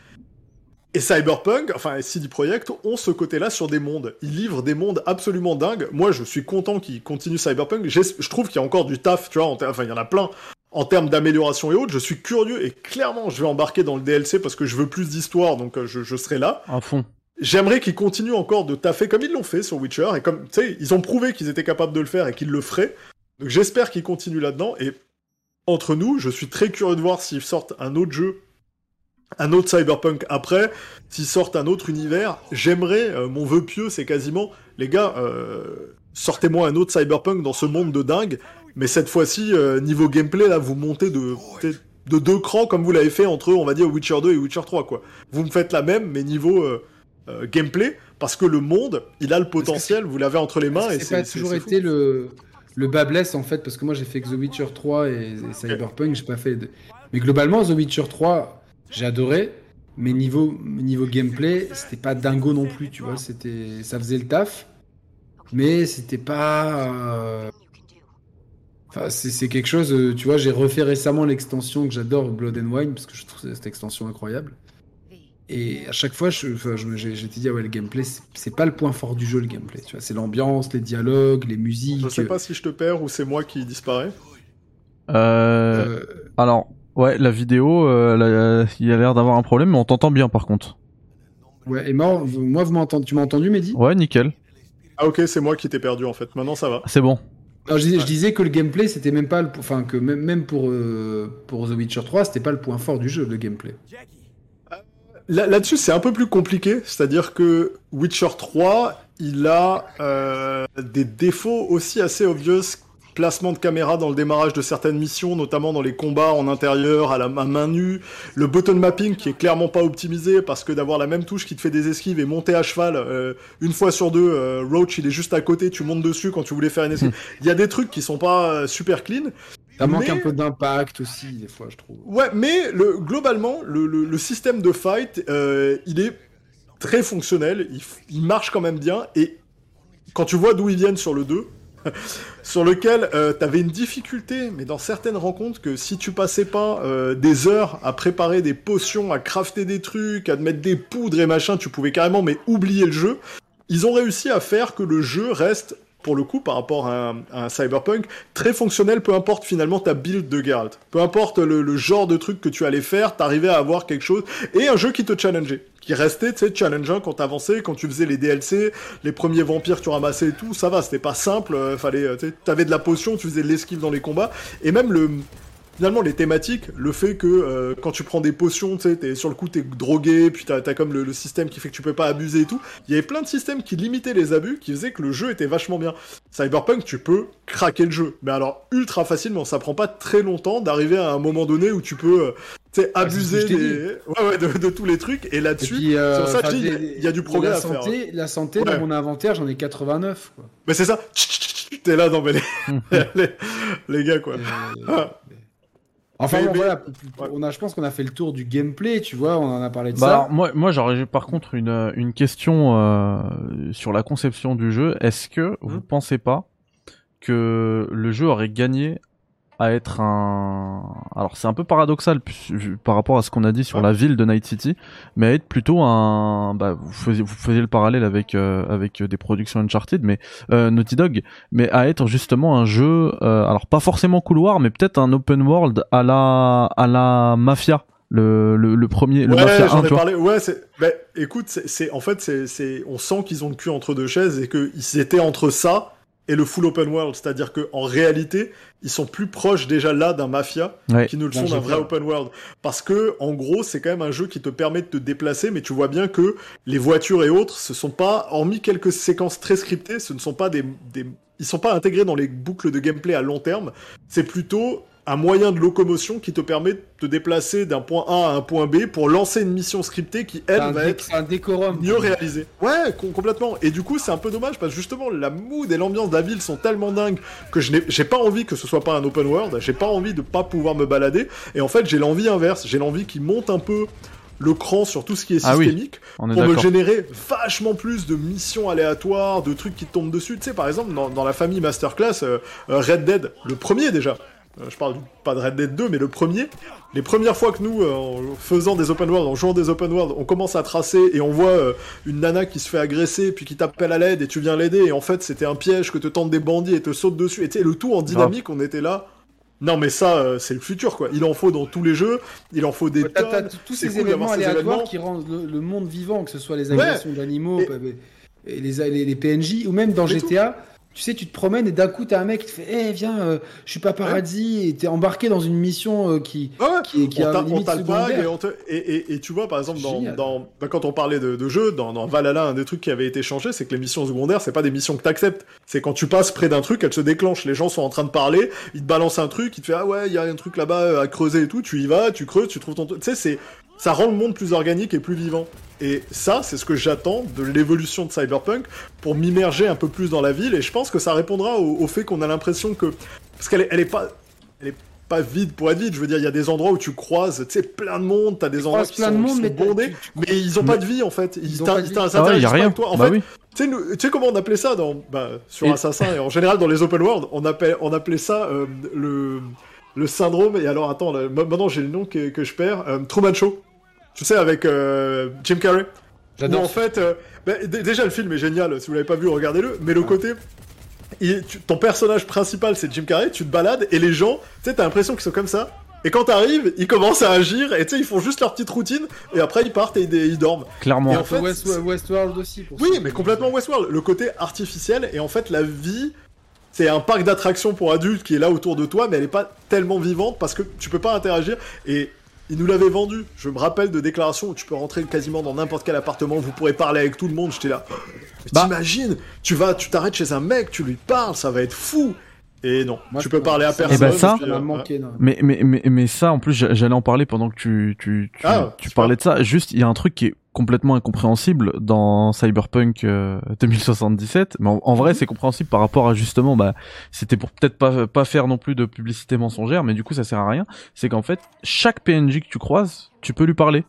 Et Cyberpunk, enfin CD Projekt, ont ce côté-là sur des mondes. Ils livrent des mondes absolument dingues. Moi, je suis content qu'ils continuent Cyberpunk. Je trouve qu'il y a encore du taf, tu vois. Enfin, il y en a plein en termes d'amélioration et autres. Je suis curieux et clairement, je vais embarquer dans le DLC parce que je veux plus d'histoire, donc je, je, serai là. À fond. J'aimerais qu'ils continuent encore de taffer comme ils l'ont fait sur Witcher et comme, tu sais, ils ont prouvé qu'ils étaient capables de le faire et qu'ils le feraient. Donc j'espère qu'ils continuent là-dedans et entre nous, je suis très curieux de voir s'ils sortent un autre jeu un autre cyberpunk après, s'ils sortent un autre univers, j'aimerais, euh, mon vœu pieux, c'est quasiment, les gars, euh, sortez-moi un autre cyberpunk dans ce monde de dingue, mais cette fois-ci, euh, niveau gameplay, là, vous montez de, de deux crans comme vous l'avez fait entre, on va dire, Witcher 2 et Witcher 3, quoi. Vous me faites la même, mais niveau gameplay, parce que le monde, il a le potentiel, vous l'avez entre les mains, et c'est pas toujours été le le bas blesse en fait parce que moi j'ai fait que The Witcher 3 et, et Cyberpunk, j'ai pas fait de... mais globalement The Witcher 3 j'ai adoré, mais niveau, niveau gameplay, c'était pas dingo non plus, tu vois. C'était, ça faisait le taf, mais c'était pas. Euh... Enfin, c'est quelque chose, euh, tu vois. J'ai refait récemment l'extension que j'adore, Blood and Wine, parce que je trouve cette extension incroyable. Et à chaque fois, je, enfin, j'étais dit, ah ouais, le gameplay, c'est pas le point fort du jeu, le gameplay. Tu vois, c'est l'ambiance, les dialogues, les musiques. Je sais pas si je te perds ou c'est moi qui disparaît. Euh... euh... Alors, Ouais, la vidéo, euh, il y a l'air d'avoir un problème, mais on t'entend bien par contre. Ouais, et moi, moi vous m'entendez, tu m'as entendu, Mehdi? Ouais, nickel. Ah ok, c'est moi qui t'ai perdu en fait. Maintenant ça va. C'est bon. Alors, je, disais, que le gameplay, c'était même pas, le, enfin que même, même pour euh, pour The Witcher 3, c'était pas le point fort du jeu, le gameplay. Là-dessus, c'est un peu plus compliqué, c'est-à-dire que Witcher 3, il a euh, des défauts aussi assez obvious placement de caméra dans le démarrage de certaines missions, notamment dans les combats en intérieur, à la main nue, le button mapping qui est clairement pas optimisé parce que d'avoir la même touche qui te fait des esquives et monter à cheval euh, une fois sur deux, euh, Roach il est juste à côté, tu montes dessus quand tu voulais faire une esquive. Hmm. Il y a des trucs qui sont pas euh, super clean. Ça manque un peu d'impact aussi, des fois, je trouve. Ouais, mais le, globalement, le, le, système de fight, il est très fonctionnel, il, il marche quand même bien, et quand tu vois d'où ils viennent sur le 2, sur lequel euh, t'avais une difficulté, mais dans certaines rencontres, que si tu passais pas euh, des heures à préparer des potions, à crafter des trucs, à mettre des poudres et machin, tu pouvais carrément mais oublier le jeu. Ils ont réussi à faire que le jeu reste pour le coup, par rapport à un, Cyberpunk, très fonctionnel, peu importe finalement ta build de Geralt. Peu importe le, genre de truc que tu allais faire, t'arrivais à avoir quelque chose, et un jeu qui te challengeait. Qui restait, tu sais, challengeant quand t'avançais, quand tu faisais les DLC, les premiers vampires que tu ramassais et tout, ça va, c'était pas simple, euh, fallait, euh, tu t'avais de la potion, tu faisais de l'esquive dans les combats, et même le, finalement les thématiques, le fait que euh, quand tu prends des potions, tu sais, t'es sur le coup t'es drogué, puis t'as as comme le, système qui fait que tu peux pas abuser et tout. Il y avait plein de systèmes qui limitaient les abus, qui faisaient que le jeu était vachement bien. Cyberpunk, tu peux craquer le jeu, mais alors ultra facilement, ça prend pas très longtemps d'arriver à un moment donné où tu peux euh, abuser ouais, ouais, de, tous les trucs et là-dessus euh, il y, a du progrès la à santé, faire. La santé dans mon inventaire, j'en ai 89 quoi. Mais c'est ça. T'es là dans les... les... gars quoi. Enfin, voilà, on a, je pense qu'on a fait le tour du gameplay, tu vois, on en a parlé de bah ça. Alors, moi, moi j'aurais par contre une, euh, une question euh, sur la conception du jeu. Est-ce que vous hum. pensez pas que le jeu aurait gagné à être un. Alors c'est un peu paradoxal par rapport à ce qu'on a dit sur la ville de Night City, mais à être plutôt un. Bah, vous faisiez, vous faisiez le parallèle avec euh, avec des productions Uncharted, mais euh, Naughty Dog, mais à être justement un jeu. Euh, alors pas forcément couloir, mais peut-être un open world à la à la Mafia. Le, le, premier le Mafia 1, parlé. ouais c'est bah, écoute c'est en fait c'est on sent qu'ils ont le cul entre deux chaises et qu'ils étaient entre ça et le full open world, c'est-à-dire que en réalité, ils sont plus proches déjà là d'un mafia qui ne le sont d'un vrai open world, parce que en gros, c'est quand même un jeu qui te permet de te déplacer, mais tu vois bien que les voitures et autres, ce sont pas, hormis quelques séquences très scriptées, ce ne sont pas des, des ils sont pas intégrés dans les boucles de gameplay à long terme. C'est plutôt un moyen de locomotion qui te permet de te déplacer d'un point A à un point B pour lancer une mission scriptée qui, elle, va être un décorum, mieux réalisée. Ouais, complètement. Et du coup, c'est un peu dommage parce que justement, la mood et l'ambiance de la ville sont tellement dingues que je n'ai j'ai pas envie que ce soit pas un open world, j'ai pas envie de pas pouvoir me balader. Et en fait, j'ai l'envie inverse, j'ai l'envie qui monte un peu le cran sur tout ce qui est ah systémique pour me générer vachement plus de missions aléatoires, de trucs qui tombent dessus. Tu sais, par exemple, dans, la famille Masterclass, euh, euh, Red Dead, le premier déjà, euh, je parle pas de Red Dead 2, mais le premier. Les premières fois que nous, euh, en faisant des open world, en jouant des open world, on commence à tracer et on voit euh, une nana qui se fait agresser, puis qui t'appelle à l'aide et tu viens l'aider, et en fait c'était un piège que te tentent des bandits et te sautent dessus. Et tu sais, le tout en dynamique, on était là. Non mais ça, c'est le futur quoi. Il en faut dans tous les jeux, il en faut des tonnes. tous ces éléments aléatoires qui rendent le, monde vivant, que ce soit les agressions d'animaux, et... les, les, PNJ, ou même dans GTA tu sais, tu te promènes et d'un coup, t'as un mec qui te fait Eh, viens, euh, je suis pas paradis, et t'es embarqué dans une mission euh, qui, qui, qui on a et, et, et, tu vois, par exemple, dans, dans bah, quand on parlait de, dans, dans, Valhalla, un des trucs qui avait été changé, c'est que les missions secondaires, c'est pas des missions que t'acceptes. C'est quand tu passes près d'un truc, elles se déclenchent. Les gens sont en train de parler, ils te balancent un truc, ils te font Ah ouais, il y a un truc là-bas euh, à creuser et tout, tu y vas, tu creuses, tu trouves ton truc. Tu sais, c'est ça rend le monde plus organique et plus vivant. Et ça, c'est ce que j'attends de l'évolution de Cyberpunk pour m'immerger un peu plus dans la ville. Et je pense que ça répondra au, fait qu'on a l'impression que parce qu'elle est, elle est pas, elle est pas vide pour être vide. Je veux dire, il y a des endroits où tu croises, tu sais, plein de monde. T'as des endroits qui sont, bondés, mais ils ont pas de vie en fait. Ils t'intéressent ah ouais, pas avec toi. En bah fait, tu sais, comment on appelait ça dans, bah, sur Assassin et en général dans les open world, on appelait, on appelait ça euh, le le syndrome. Et alors, attends, maintenant j'ai le nom que, que je perds. Euh, Truman Show. Tu sais, avec euh, Jim Carrey. J'adore. en fait, euh, bah, déjà le film est génial. Si vous l'avez pas vu, regardez-le. Mais le côté, ton personnage principal c'est Jim Carrey. Tu te balades et les gens, tu sais, t'as l'impression qu'ils sont comme ça. Et quand t'arrives, ils commencent à agir et tu sais, ils font juste leur petite routine et après ils partent et ils, dorment. Clairement. Et en fait, Westworld aussi. oui, mais complètement Westworld. Le côté artificiel et en fait la vie c'est un parc d'attractions pour adultes qui est là autour de toi, mais elle est pas tellement vivante parce que tu peux pas interagir. Et ils nous l'avaient vendu. Je me rappelle de déclarations où tu peux rentrer quasiment dans n'importe quel appartement, vous pourrez parler avec tout le monde. J'étais là. Bah. T'imagines, tu vas, tu t'arrêtes chez un mec, tu lui parles, ça va être fou. Et non, tu peux parler à personne. Et bah ça, mais, mais, mais, mais ça, en plus, j'allais en parler pendant que tu, tu, tu, ah, tu parlais de ça. Juste, il y a un truc qui est complètement incompréhensible dans Cyberpunk 2077 euh, mais en, vrai mhm. c'est compréhensible par rapport à justement bah c'était pour peut-être pas pas faire non plus de publicité mensongère mais du coup ça sert à rien. C'est qu'en fait chaque PNJ que tu croises tu peux lui parler.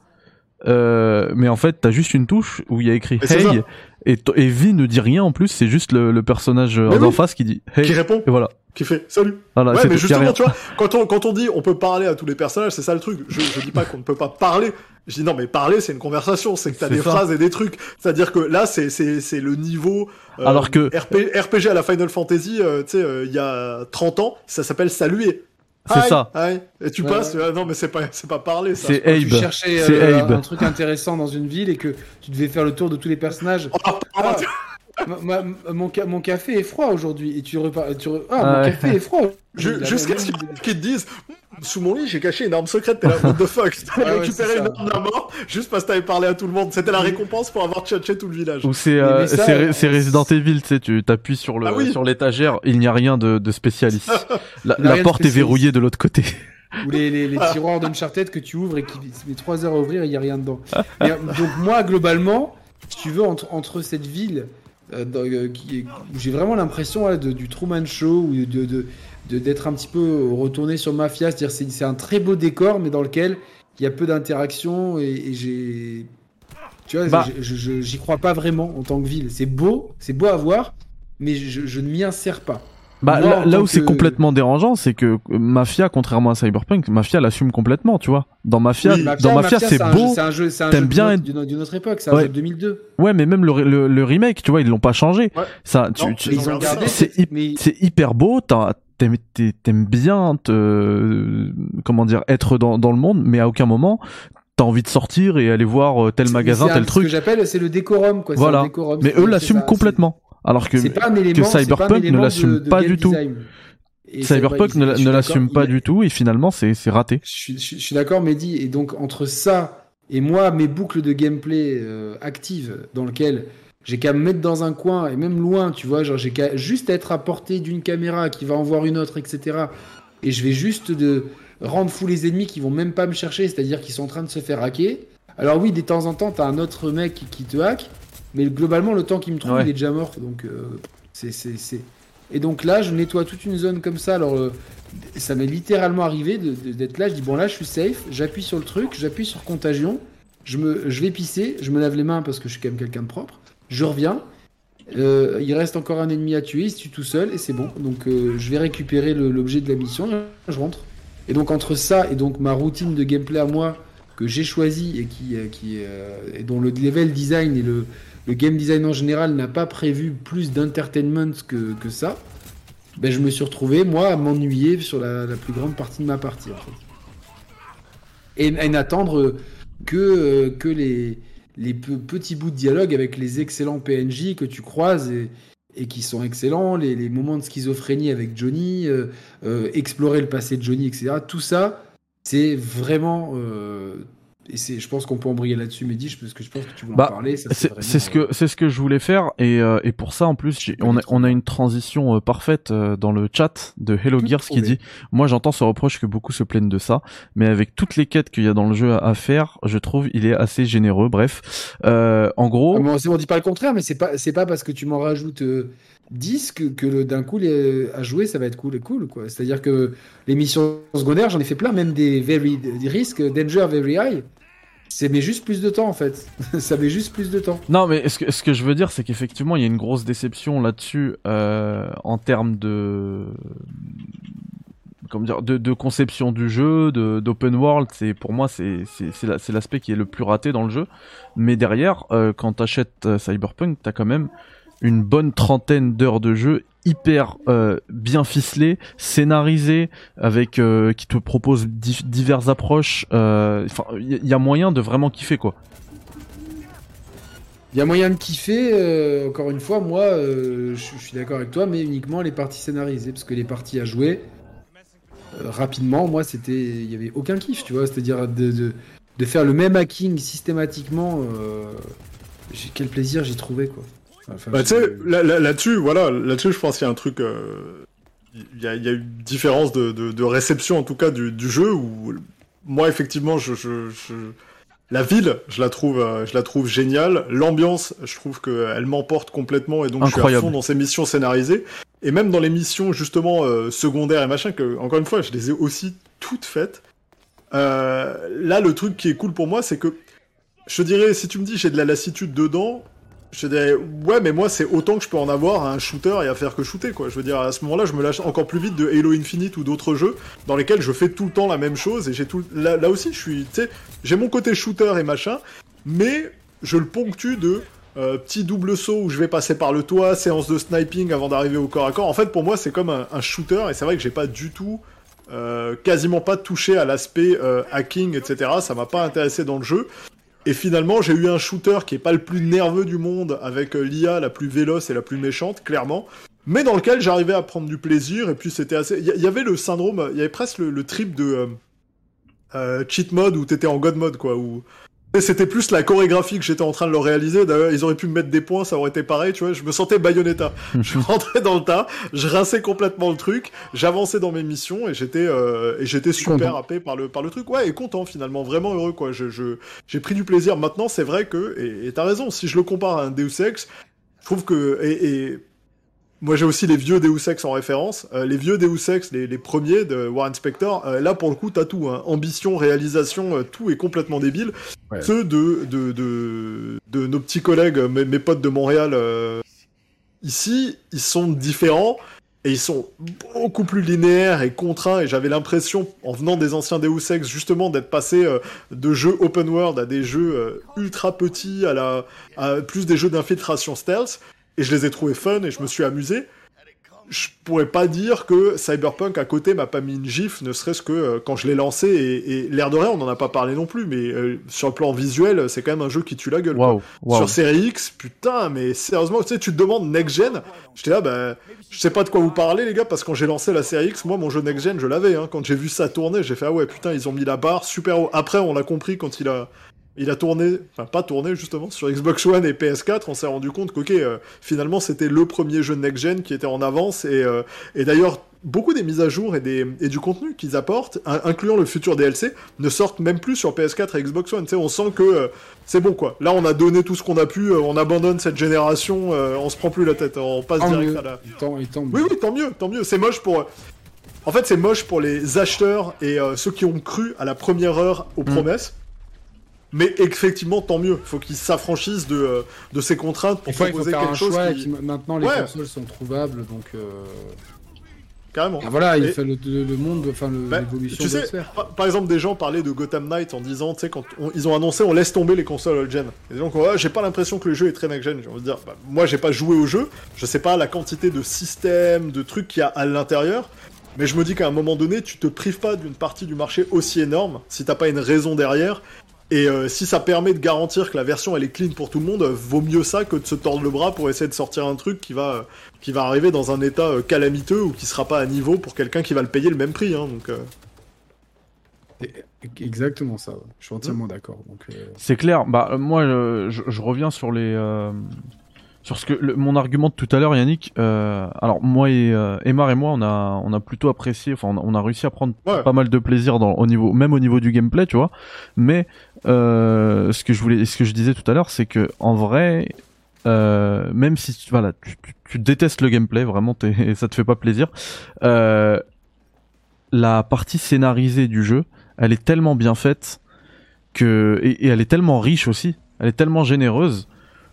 Euh, mais en fait t'as juste une touche où il y a écrit hey et, et V ne dit rien en plus c'est juste le, le personnage en face qui dit hey qui répond. et voilà qui fait salut. ouais, mais justement, tu vois, quand on, quand on dit on peut parler à tous les personnages, c'est ça le truc. Je, je dis pas qu'on ne peut pas parler. Je dis non, mais parler, c'est une conversation. C'est que t'as des phrases et des trucs. C'est-à-dire que là, c'est, c'est, c'est le niveau. Euh, Alors que. RPG à la Final Fantasy, euh, tu sais, euh, il y a 30 ans, ça s'appelle saluer. C'est ça. Et tu passes, ah non mais c'est pas c'est pas parler ça. C'est Abe. Tu cherchais un truc intéressant dans une ville et que tu devais faire le tour de tous les personnages. Oh, ah, mon, mon, café est froid aujourd'hui. Et tu repars. Tu Ah, mon café est froid. Jusqu'à ce qu'ils te disent Sous mon lit, j'ai caché une arme secrète. T'es là, what the fuck T'as récupéré une arme à mort juste parce que t'avais parlé à tout le monde. C'était la récompense pour avoir tchatché tout le village. Ou c'est euh, c'est Resident Evil, tu sais, tu t'appuies sur le ah sur l'étagère, il n'y a rien de, de spécialiste. la, porte est verrouillée de l'autre côté. Ou les, les, les tiroirs d'Uncharted que tu ouvres et qui met 3 heures à ouvrir et il n'y a rien dedans. donc moi, globalement, si tu veux, entre, entre cette ville euh, euh, j'ai vraiment l'impression du Truman Show ou de, d'être un petit peu retourné sur Mafia, c'est-à-dire c'est, c'est un très beau décor, mais dans lequel il y a peu d'interaction et, j'ai, tu vois, bah. j'y crois pas vraiment en tant que ville. C'est beau, c'est beau à voir, mais je, ne m'y insère pas. Bah là, où c'est complètement dérangeant, c'est que Mafia, contrairement à Cyberpunk, Mafia l'assume complètement, tu vois. Dans Mafia, dans Mafia, c'est beau. C'est un jeu, c'est un jeu bien d'une autre époque, c'est un jeu de 2002. Ouais, mais même le, le, remake, tu vois, ils l'ont pas changé. Ça, c'est hyper beau. T'aimes bien te, comment dire, être dans, dans le monde, mais à aucun moment t'as envie de sortir et aller voir euh, tel magasin, tel truc. Ce que j'appelle, c'est le décorum, quoi. Voilà. mais eux l'assument complètement. Alors que, que Cyberpunk ne l'assume pas du tout. Cyberpunk ne, l'assume pas du tout et finalement c'est raté. Je, suis d'accord Mehdi et donc entre ça et moi mes boucles de gameplay euh, actives dans lesquelles j'ai qu'à me mettre dans un coin et même loin tu vois genre j'ai qu'à juste être à portée d'une caméra qui va en voir une autre etc et je vais juste de rendre fou les ennemis qui vont même pas me chercher c'est à dire qu'ils sont en train de se faire hacker alors oui de temps en temps t'as un autre mec qui te hack mais globalement, le temps qu'il me trouve, il est déjà mort. Donc, euh, c'est, c'est, Et donc là, je nettoie toute une zone comme ça. Alors, euh, ça m'est littéralement arrivé d'être là. Je dis, bon, là, je suis safe. J'appuie sur le truc, j'appuie sur contagion. Je, me, je vais pisser, je me lave les mains parce que je suis quand même quelqu'un de propre. Je reviens. Euh, il reste encore un ennemi à tuer, il se tue tout seul et c'est bon. Donc je vais récupérer l'objet de la mission, je rentre. Et donc entre ça et donc ma routine de gameplay à moi que j'ai choisi et qui, qui et dont le level design et le, le game design en général n'a pas prévu plus d'entertainment que, ça, ben, je me suis retrouvé, moi, à m'ennuyer sur la, plus grande partie de ma partie. Et, n'attendre que, les, petits bouts de dialogue avec les excellents PNJ que tu croises et, et qui sont excellents, les, les, moments de schizophrénie avec Johnny, euh, euh, explorer le passé de Johnny, etc. Tout ça, c'est vraiment euh, et c'est, je pense qu'on peut embrayer là-dessus, Mehdi, parce que je pense que tu voulais en bah, parler. c'est, ce que c'est ce que je voulais faire, et, euh, et pour ça en plus, on a, on a une transition euh, parfaite euh, dans le chat de Hello Gears qui dit, moi j'entends ce reproche que beaucoup se plaignent de ça, mais avec toutes les quêtes qu'il y a dans le jeu à, faire, je trouve il est assez généreux. Bref, en gros, ah, on dit pas le contraire, mais c'est pas c'est pas parce que tu m'en rajoutes 10 que, que d'un coup les, à jouer ça va être cool et cool quoi. C'est-à-dire que les missions secondaires, j'en ai fait plein, même des very des risques, danger very high. C'est mais juste plus de temps en fait. ça met juste plus de temps. Non mais ce que, ce que je veux dire c'est qu'effectivement il y a une grosse déception là-dessus euh, en termes de comment dire de, conception du jeu, d'open world. C'est pour moi c'est c'est l'aspect qui est le plus raté dans le jeu. Mais derrière euh, quand t'achètes euh, Cyberpunk t'as quand même une bonne trentaine d'heures de jeu hyper euh, bien ficelé, scénarisé, avec euh, qui te propose diverses approches. Euh, il y, a moyen de vraiment kiffer quoi. Il y a moyen de kiffer. encore une fois, moi, je suis d'accord avec toi, mais uniquement les parties scénarisées, parce que les parties à jouer rapidement, moi, c'était, il y avait aucun kiff, tu vois. C'est-à-dire de, de, faire le même hacking systématiquement. quel plaisir j'ai trouvé quoi. Bah, tu sais, là-dessus, voilà, là-dessus, je pense qu'il y a un truc. Euh, il y, a, y, a, une différence de, de, de, réception, en tout cas, du, du jeu, où moi, effectivement, je, je, je, la ville, je la trouve, euh, je la trouve géniale. L'ambiance, je trouve qu'elle m'emporte complètement, et donc Incroyable. je suis à fond dans ces missions scénarisées. Et même dans les missions, justement, euh, secondaires et machin, que, encore une fois, je les ai aussi toutes faites. Euh, là, le truc qui est cool pour moi, c'est que je dirais, si tu me dis j'ai de la lassitude dedans, je dirais, ouais, mais moi, c'est autant que je peux en avoir un shooter et à faire que shooter, quoi. Je veux dire, à ce moment-là, je me lâche encore plus vite de Halo Infinite ou d'autres jeux dans lesquels je fais tout le temps la même chose et j'ai tout. Là, là aussi, je suis, tu sais, j'ai mon côté shooter et machin, mais je le ponctue de euh, petit double saut où je vais passer par le toit, séance de sniping avant d'arriver au corps à corps. En fait, pour moi, c'est comme un, shooter et c'est vrai que j'ai pas du tout. Euh, quasiment pas touché à l'aspect euh, hacking, etc. Ça m'a pas intéressé dans le jeu. Et finalement, j'ai eu un shooter qui est pas le plus nerveux du monde, avec euh, l'IA la plus véloce et la plus méchante, clairement, mais dans lequel j'arrivais à prendre du plaisir, et puis c'était assez... Il y, avait le syndrome, il y avait presque le, trip de euh, euh, cheat mode, où t'étais en god mode, quoi, c'était plus la chorégraphie que j'étais en train de leur réaliser. D'ailleurs, ils auraient pu me mettre des points, ça aurait été pareil, tu vois. Je me sentais Bayonetta. je rentrais dans le tas, je rinçais complètement le truc, j'avançais dans mes missions et j'étais euh, et j'étais super happé par le par le truc. Ouais, et content finalement, vraiment heureux quoi. Je j'ai pris du plaisir. Maintenant, c'est vrai que et t'as raison. Si je le compare à un Deus Ex, je trouve que et, et moi, j'ai aussi les vieux Deus Ex en référence. Euh, les vieux Deus Ex, les, les, premiers de Warren Spector, euh, là, pour le coup, t'as tout. Hein. Ambition, réalisation, euh, tout est complètement débile. Ceux de, de, de, de, nos petits collègues, mes, mes potes de Montréal, ici, ils sont différents. et ils sont beaucoup plus linéaires et contraints. Et j'avais l'impression, en venant des anciens Deus Ex, justement, d'être passé de jeux open world à des jeux ultra petits, à, la, à plus des jeux d'infiltration stealth. Et je les ai trouvés fun et je me suis amusé je pourrais pas dire que Cyberpunk à côté m'a pas mis une gifle, ne serait-ce que euh, quand je l'ai lancé et, l'air de rien, on en a pas parlé non plus, mais euh, sur le plan visuel, c'est quand même un jeu qui tue la gueule. Sur Série X, putain, mais sérieusement, tu sais, tu te demandes next gen, j'étais là, bah, je sais pas de quoi vous parlez les gars, parce que quand j'ai lancé la Série X, moi mon jeu next gen, je l'avais, hein. quand j'ai vu ça tourner, j'ai fait ah ouais putain, ils ont mis la barre super haut. Après, on l'a compris quand il a il a tourné, enfin pas tourné justement, sur Xbox One et PS4, on s'est rendu compte que euh, finalement c'était le premier jeu next-gen qui était en avance, et, euh, et d'ailleurs beaucoup des mises à jour et, des, et du contenu qu'ils apportent, incluant le futur DLC, ne sortent même plus sur PS4 et Xbox One. sais, on sent que euh, c'est bon quoi. Là on a donné tout ce qu'on a pu, on abandonne cette génération, on se prend plus la tête, on passe direct à la... Tant, oui oui, tant mieux, tant mieux. C'est moche pour... En fait c'est moche pour les acheteurs et ceux qui ont cru à la première heure aux mm. promesses. Mais effectivement, tant mieux. Il faut qu'ils s'affranchissent de, euh, de ces contraintes pour proposer quelque chose. Qui... Maintenant, les consoles sont trouvables, donc. Euh, Carrément. Ah, voilà, il fait le, monde, enfin bah, l'évolution tu sais, par, exemple, des gens parlaient de Gotham Knight en disant, tu sais, quand ils ont annoncé, on laisse tomber les consoles old-gen. Et donc, ouais, j'ai pas l'impression que le jeu est très next-gen. J'ai envie de dire, bah, moi, j'ai pas joué au jeu, je sais pas la quantité de systèmes, de trucs qu'il y a à l'intérieur. Mais je me dis qu'à un moment donné, tu te prives pas d'une partie du marché aussi énorme si t'as pas une raison derrière et euh, si ça permet de garantir que la version elle est clean pour tout le monde, vaut mieux ça que de se tordre le bras pour essayer de sortir un truc qui va, qui va arriver dans un état euh, calamiteux ou qui sera pas à niveau pour quelqu'un qui va le payer le même prix. Hein, donc, euh. Exactement ça, je suis entièrement mmh. d'accord. C'est clair, bah moi je, je, reviens sur les sur ce que mon argument de tout à l'heure, Yannick. Euh, alors moi et euh, Emar et moi, on a on a plutôt apprécié, enfin on a, réussi à prendre pas mal de plaisir dans au niveau, même au niveau du gameplay, tu vois. Mais euh, ce que je voulais, ce que je disais tout à l'heure, c'est que en vrai, euh, même si tu, voilà, tu, tu, détestes le gameplay, vraiment, et ça te fait pas plaisir. Euh, la partie scénarisée du jeu, elle est tellement bien faite que et, et elle est tellement riche aussi, elle est tellement généreuse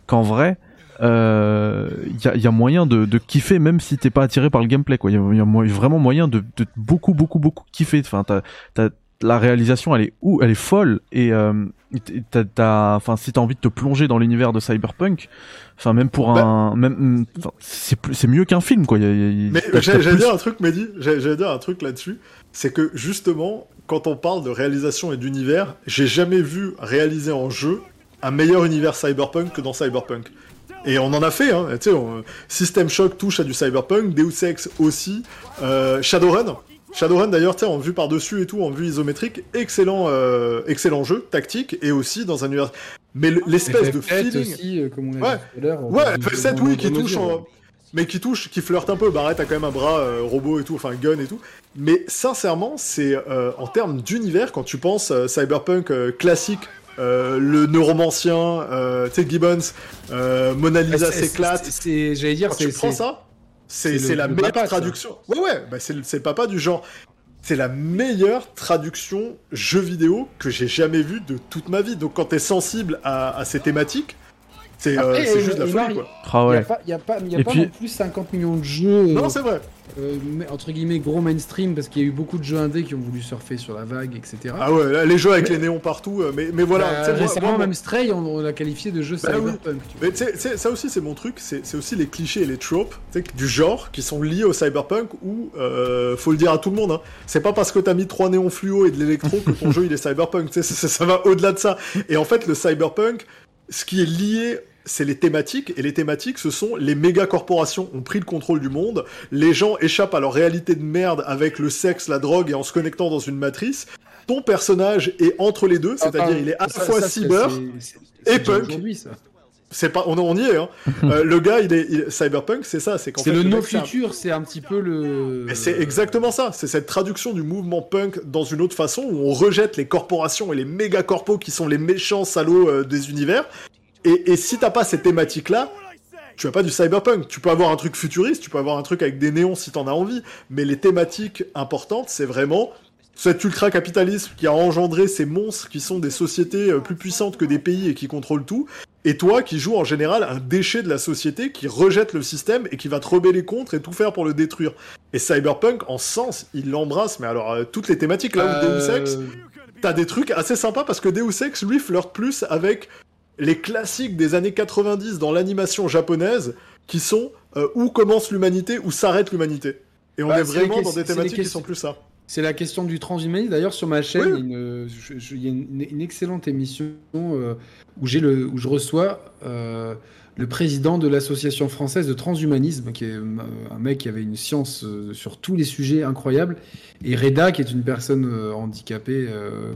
qu'en vrai il euh, y, a, y, a, moyen de, de, kiffer même si t'es pas attiré par le gameplay quoi. Il y, y, a vraiment moyen de, de, beaucoup beaucoup beaucoup kiffer. Enfin t'as, la réalisation elle est où elle est folle et euh, t'as, enfin si t'as envie de te plonger dans l'univers de cyberpunk enfin même pour bah. un même c'est c'est mieux qu'un film quoi. Mais j'allais dire un truc Mehdi j'allais dire un truc là-dessus. C'est que justement quand on parle de réalisation et d'univers j'ai jamais vu réaliser en jeu un meilleur univers cyberpunk que dans cyberpunk et on en a fait, hein. Tu sais, System Shock touche à du Cyberpunk, Deus Ex aussi, euh, Shadowrun. Shadowrun d'ailleurs, tu sais, en vue par-dessus et tout, en vue isométrique, excellent, euh, excellent jeu, tactique, et aussi dans un univers... Mais l'espèce de feeling... Aussi, euh, comme on a ouais, ouais, FF7, oui, qui touche en... Mais qui touche, qui flirte un peu, Barrett a quand même un bras robot et tout, enfin gun et tout. Mais sincèrement, c'est en termes d'univers, quand tu penses cyberpunk classique euh, le neuromancien, euh, sais, Gibbons, euh, Mona Lisa s'éclate. J'allais dire, tu prends ça, c'est la meilleure traduction. Ouais, ouais, bah c'est le papa du genre. C'est la meilleure traduction jeu vidéo que j'ai jamais vue de toute ma vie. Donc quand t'es sensible à, à, ces thématiques, c'est juste la folie, quoi. Il n'y a pas, y a pas non plus 50 millions de jeux. Non, c'est vrai. Euh, entre guillemets gros mainstream parce qu'il y a eu beaucoup de jeux indés qui ont voulu surfer sur la vague, etc. Ah ouais, les jeux avec les néons partout, euh, mais, mais voilà. Bah, récemment, même Stray, on, l'a qualifié de jeu bah cyberpunk. Mais ça aussi, c'est mon truc, c'est aussi les clichés et les tropes du genre qui sont liés au cyberpunk où, euh, faut le dire à tout le monde, hein, c'est pas parce que t'as mis trois néons fluo et de l'électro que ton jeu il est cyberpunk, ça, ça va au-delà de ça. Et en fait, le cyberpunk, ce qui est lié c'est les thématiques, et les thématiques, ce sont les méga corporations ont pris le contrôle du monde, les gens échappent à leur réalité de merde avec le sexe, la drogue et en se connectant dans une matrice. Ton personnage est entre les deux, c'est-à-dire il est à la fois cyber et punk. C'est pas, on, on y est. Hein. Euh, le gars, il est cyberpunk, c'est ça. C'est c'est le, no futur, c'est un petit peu le. C'est exactement ça. C'est cette traduction du mouvement punk dans une autre façon où on rejette les corporations et les méga corpos qui sont les méchants salauds euh, des univers et, si t'as pas cette thématique-là, tu as pas du cyberpunk. Tu peux avoir un truc futuriste, tu peux avoir un truc avec des néons si t'en as envie, mais les thématiques importantes, c'est vraiment cet ultra-capitalisme qui a engendré ces monstres qui sont des sociétés euh, plus puissantes que des pays et qui contrôlent tout, et toi qui joues en général un déchet de la société qui rejette le système et qui va te rebeller contre et tout faire pour le détruire. Et Cyberpunk, en sens, il l'embrasse, mais alors euh, toutes les thématiques là où Deus Ex, Euh, t'as des trucs assez sympas parce que Deus Ex, lui, flirte plus avec les classiques des années 90 dans l'animation japonaise qui sont euh, où commence l'humanité, où s'arrête l'humanité. Et on Bah, est vraiment dans des thématiques qui sont plus ça. C'est la question du transhumanisme. D'ailleurs, sur ma chaîne, Oui. il y a une, excellente émission euh, où, le, où je reçois euh, le président de l'association française de transhumanisme, qui est un mec qui avait une science sur tous les sujets incroyables, et Reda, qui est une personne handicapée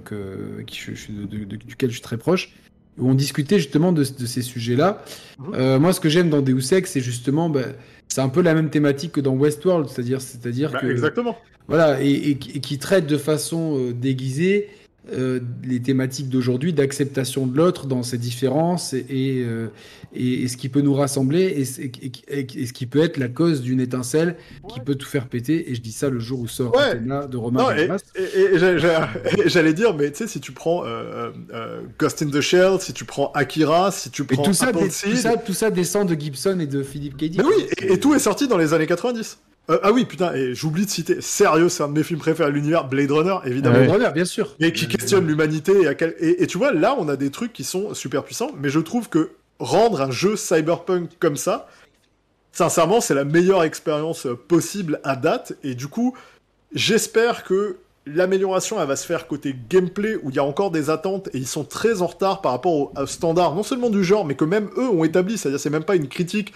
que, qui je- je suis de- de- de- duquel je suis très proche, où on discutait justement de, de ces sujets-là. Mhm. Euh, moi, ce que j'aime dans Deus Ex, c'est justement, bah, c'est un peu la même thématique que dans Westworld, c'est-à-dire, c'est-à-dire Bah, que Exactement. voilà, et, et qui et qui traite de façon euh, déguisée euh, les thématiques d'aujourd'hui d'acceptation de l'autre dans ses différences et, et, euh, et- et ce qui peut nous rassembler et, ce- et- et- et qui peut être la cause d'une étincelle qui peut tout faire péter. Et je dis ça le jour où sort Ouais. De Romain Non, et, et- et et j'allais dire, mais tu sais, si tu prends euh, euh, Ghost in the Shell, si tu prends Akira, si tu Et prends tout ça, Apple des- Seed- tout ça, tout ça descend de Gibson et de Philippe K. Mais oui, et, et tout est sorti dans les années 90. Euh, ah oui, putain, et j'oublie de citer, sérieux, c'est un de mes films préférés de l'univers, Blade Runner, évidemment. Ouais. Runner, bien sûr. Mais qui questionne l'humanité et, à quel- et, et tu vois, là, on a des trucs qui sont super puissants, mais je trouve que rendre un jeu cyberpunk comme ça, sincèrement, c'est la meilleure expérience euh, possible à date, et du coup, j'espère que l'amélioration, elle va se faire côté gameplay, où il y a encore des attentes, et ils sont très en retard par rapport au, au standard, non seulement du genre, mais que même eux ont établi, c'est-à-dire c'est même pas une critique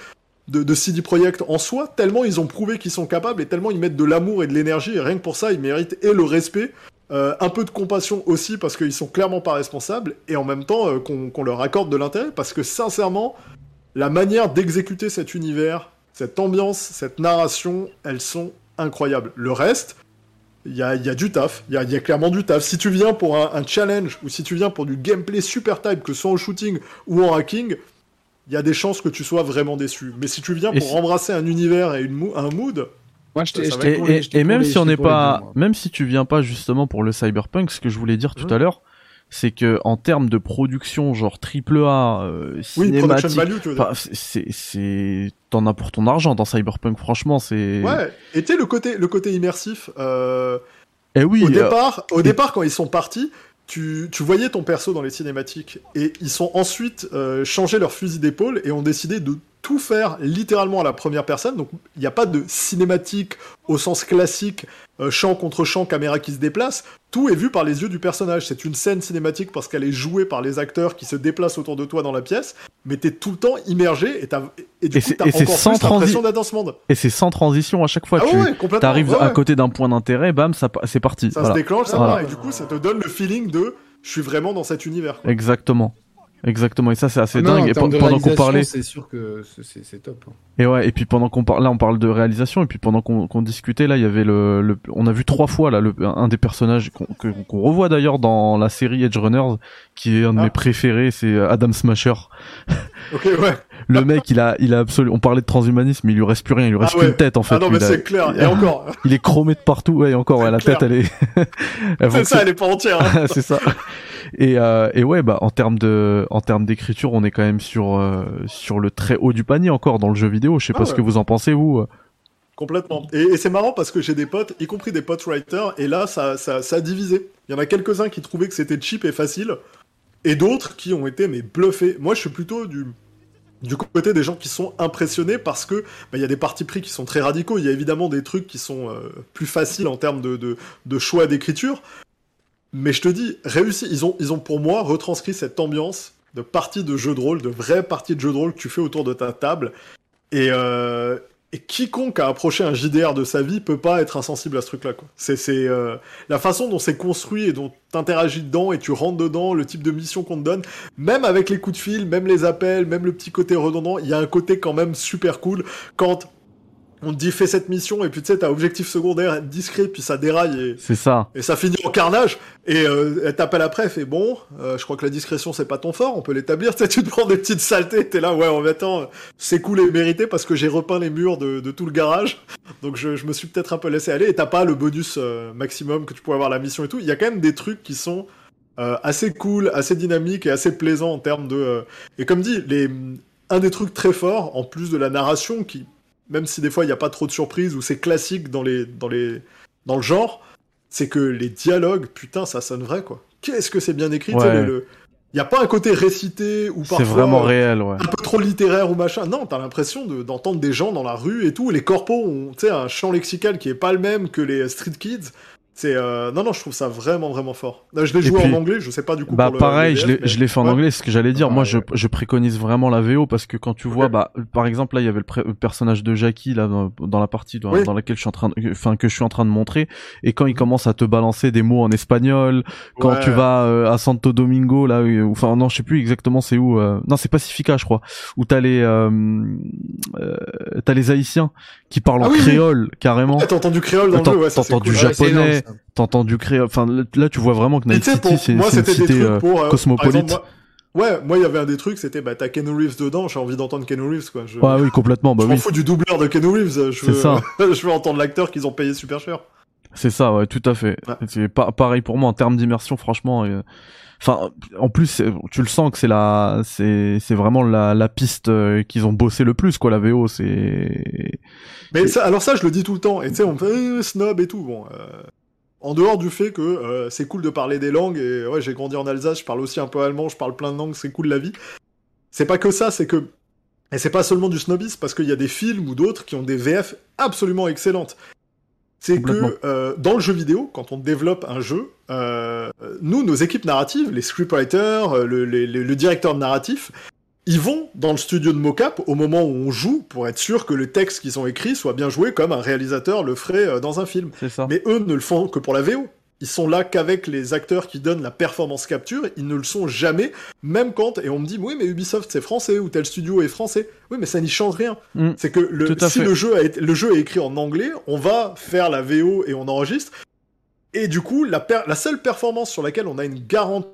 de, CD Projekt en soi, tellement ils ont prouvé qu'ils sont capables, et tellement ils mettent de l'amour et de l'énergie, et rien que pour ça, ils méritent et le respect, euh, un peu de compassion aussi parce qu'ils sont clairement pas responsables et en même temps euh, qu'on leur accorde de l'intérêt parce que sincèrement la manière d'exécuter cet univers, cette ambiance, cette narration, elles sont incroyables. Le reste, il y a, du taf, il y a, il y a clairement du taf. Si tu viens pour un, un challenge ou si tu viens pour du gameplay super type, que ce soit en shooting ou en hacking, il y a des chances que tu sois vraiment déçu. Mais si tu viens Et pour si- embrasser un univers et une mou- un mood, Moi, je Ça Et, même si on n'est deux, pas, même si tu viens pas justement pour le cyberpunk, ce que je voulais dire tout à l'heure, c'est que en termes de production, genre triple A, euh, oui, c'est- t'en as pour ton argent dans cyberpunk. Franchement, c'est. Ouais, et tu sais, le côté, le côté immersif, euh, Et oui. au, euh, départ, au départ, quand ils sont partis, tu, tu voyais ton perso dans les cinématiques, et ils sont ensuite euh, changé leur fusil d'épaule et ont décidé de tout faire littéralement à la première personne. Donc il n'y a pas de cinématique au sens classique, euh, champ contre champ, caméra qui se déplace. Tout est vu par les yeux du personnage. C'est une scène cinématique parce qu'elle est jouée par les acteurs qui se déplacent autour de toi dans la pièce, mais t'es tout le temps immergé et, t'as- et du Et coup c'est- t'as encore sans plus l'impression transi- d'être dans ce monde. et c'est sans transition à chaque fois. ah tu ouais, arrives Ouais, à côté d'un point d'intérêt, bam, ça, c'est parti. Ça Voilà. se déclenche, ça Voilà. part, et du coup, ça te donne le feeling de je suis vraiment dans cet univers. quoi. Exactement. Exactement. Et ça, c'est assez Ah non, dingue. en Et pendant qu'on parlait, c'est sûr que c'est- top. hein. Et ouais, et puis pendant qu'on parle, là on parle de réalisation, et puis pendant qu'on qu'on discutait, là il y avait le, le- on a vu trois fois là le, un des personnages qu'on qu'on revoit d'ailleurs dans la série Edge Runners, qui est un de Ah. mes préférés, c'est Adam Smasher. Ok, ouais. Le mec, il a, il a absolument, on parlait de transhumanisme, mais il lui reste plus rien, il lui reste Ah ouais. qu'une tête en fait. ah non, mais a- c'est clair. Et encore, il est chromé de partout, ouais, et encore, ouais, la clair. tête elle est, c'est ça, elle est pas entière. hein. c'est ça. Et, euh, et ouais, bah en termes de, en termes d'écriture, on est quand même sur euh, sur le très haut du panier encore dans le jeu vidéo. Je sais Ah pas ce ouais. que vous en pensez vous. Complètement. Et, et c'est marrant parce que j'ai des potes, y compris des potes writers, et là, ça, ça, ça a divisé. Il y en a quelques-uns qui trouvaient que c'était cheap et facile, et d'autres qui ont été mais bluffés. Moi, je suis plutôt du du côté des gens qui sont impressionnés parce que bah, il y a des partis pris qui sont très radicaux. Il y a évidemment des trucs qui sont euh, plus faciles en termes de, de, de choix d'écriture. Mais je te dis, réussi. Ils ont, ils ont pour moi retranscrit cette ambiance de partie de jeu de rôle, de vraie partie de jeu de rôle que tu fais autour de ta table. Et, euh, quiconque a approché un JDR de sa vie peut pas être insensible à ce truc-là. C'est euh, la façon dont c'est construit et dont tu interagis dedans et tu rentres dedans, le type de mission qu'on te donne, même avec les coups de fil, même les appels, même le petit côté redondant, il y a un côté quand même super cool quand on te dit fais cette mission et puis tu sais t'as objectif secondaire discret puis ça déraille et, C'est ça. et ça finit en carnage. Et euh, elle t'appelle après elle fait bon euh, je crois que la discrétion c'est pas ton fort on peut l'établir. Tu te prends des petites saletés t'es là ouais en même temps c'est cool et mérité parce que j'ai repeint les murs de, de tout le garage. Donc je, je me suis peut-être un peu laissé aller. Et t'as pas le bonus euh, maximum que tu pourrais avoir la mission et tout. Il y a quand même des trucs qui sont euh, assez cool, assez dynamique et assez plaisant en termes de. Et comme dit, les, un des trucs très forts, en plus de la narration, qui, même si des fois il n'y a pas trop de surprises ou c'est classique dans, les, dans, les, dans le genre, c'est que les dialogues, putain, ça sonne vrai quoi. Qu'est-ce que c'est bien écrit, le, il n'y a pas un côté récité ou parfois c'est vraiment réel, ouais. un peu trop littéraire ou machin. Non, t'as l'impression d'entendre des gens dans la rue et tout. Les corpos ont un champ lexical qui est pas le même que les street kids. C'est euh... non non, je trouve ça vraiment vraiment fort. Je l'ai joué en anglais, je sais pas du coup. Bah pareil, je l'ai je l'ai fait en anglais, c'est ce que j'allais dire. Moi, je, je préconise vraiment la VO parce que quand tu vois, bah par exemple là, il y avait le, personnage de Jackie là dans, la partie dans, laquelle je suis en train, de... enfin que je suis en train de montrer, et quand il commence à te balancer des mots en espagnol, quand tu vas euh, à Santo Domingo là, enfin non, je sais plus exactement c'est où. Euh... Non, c'est Pacifica, je crois, où t'as les euh, euh... t'as les Haïtiens qui parlent en ah créole carrément. T'as entendu créole dans le jeu, ouais, T'entends du japonais t'entends du créole. Enfin, là, tu vois vraiment que Night City, c'est une cité euh, euh, cosmopolite. ouais, moi, il y avait un des trucs, c'était, bah, t'as Ken Reeves dedans, j'ai envie d'entendre Ken Reeves, quoi. Je... Ouais, oui, complètement, bah je m'en fous du doubleur de Ken Reeves, je veux, ça. je veux entendre l'acteur qu'ils ont payé super cher. C'est ça, ouais, tout à fait. C'est pas pareil pour moi en termes d'immersion, franchement. Euh, enfin, en plus, tu le sens que c'est la, c'est, c'est vraiment la, la piste qu'ils ont bossé le plus, quoi. La VO, c'est. Mais ça, alors ça, je le dis tout le temps. Et tu sais, on me fait snob et tout. Bon, en dehors du fait que euh, c'est cool de parler des langues, et ouais, j'ai grandi en Alsace, je parle aussi un peu allemand, je parle plein de langues, c'est cool la vie. C'est pas que ça, c'est que. Et c'est pas seulement du snobisme, parce qu'il y a des films ou d'autres qui ont des VF absolument excellentes. C'est que euh, dans le jeu vidéo, quand on développe un jeu, euh, nous, nos équipes narratives, les scriptwriters, le, le directeur de narratif, ils vont dans le studio de mocap au moment où on joue pour être sûr que le texte qu'ils ont écrit soit bien joué comme un réalisateur le ferait euh, dans un film. Ça. Mais eux ne le font que pour la VO. Ils sont là qu'avec les acteurs qui donnent la performance capture, ils ne le sont jamais, même quand, et on me dit, oui, mais Ubisoft c'est français, ou tel studio est français. Oui, mais ça n'y change rien. Mm. C'est que le, si le jeu, a le jeu est écrit en anglais, on va faire la VO et on enregistre. Et du coup, la, la seule performance sur laquelle on a une garantie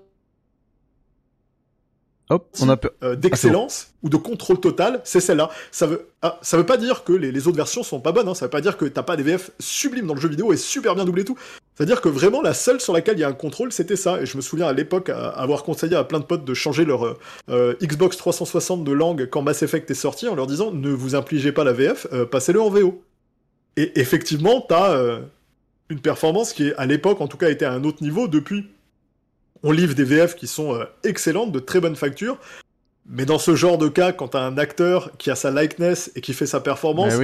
Hop, on a euh, d'excellence ou de contrôle total, c'est celle-là. Ça veut, ah, ça veut pas dire que les, les, autres versions sont pas bonnes. Hein. Ça veut pas dire que t'as pas des VF sublimes dans le jeu vidéo et super bien doublé tout. C'est-à-dire que vraiment la seule sur laquelle il y a un contrôle, c'était ça. Et je me souviens à l'époque avoir conseillé à plein de potes de changer leur euh, euh, Xbox 360 de langue quand Mass Effect est sorti en leur disant ne vous infligez pas la VF, passez-le en VO. Et effectivement, t'as une performance qui, à l'époque, en tout cas, était à un autre niveau depuis on livre des VF qui sont euh, excellentes, de très bonne facture. Mais dans ce genre de cas, quand t'as un acteur qui a sa likeness et qui fait sa performance,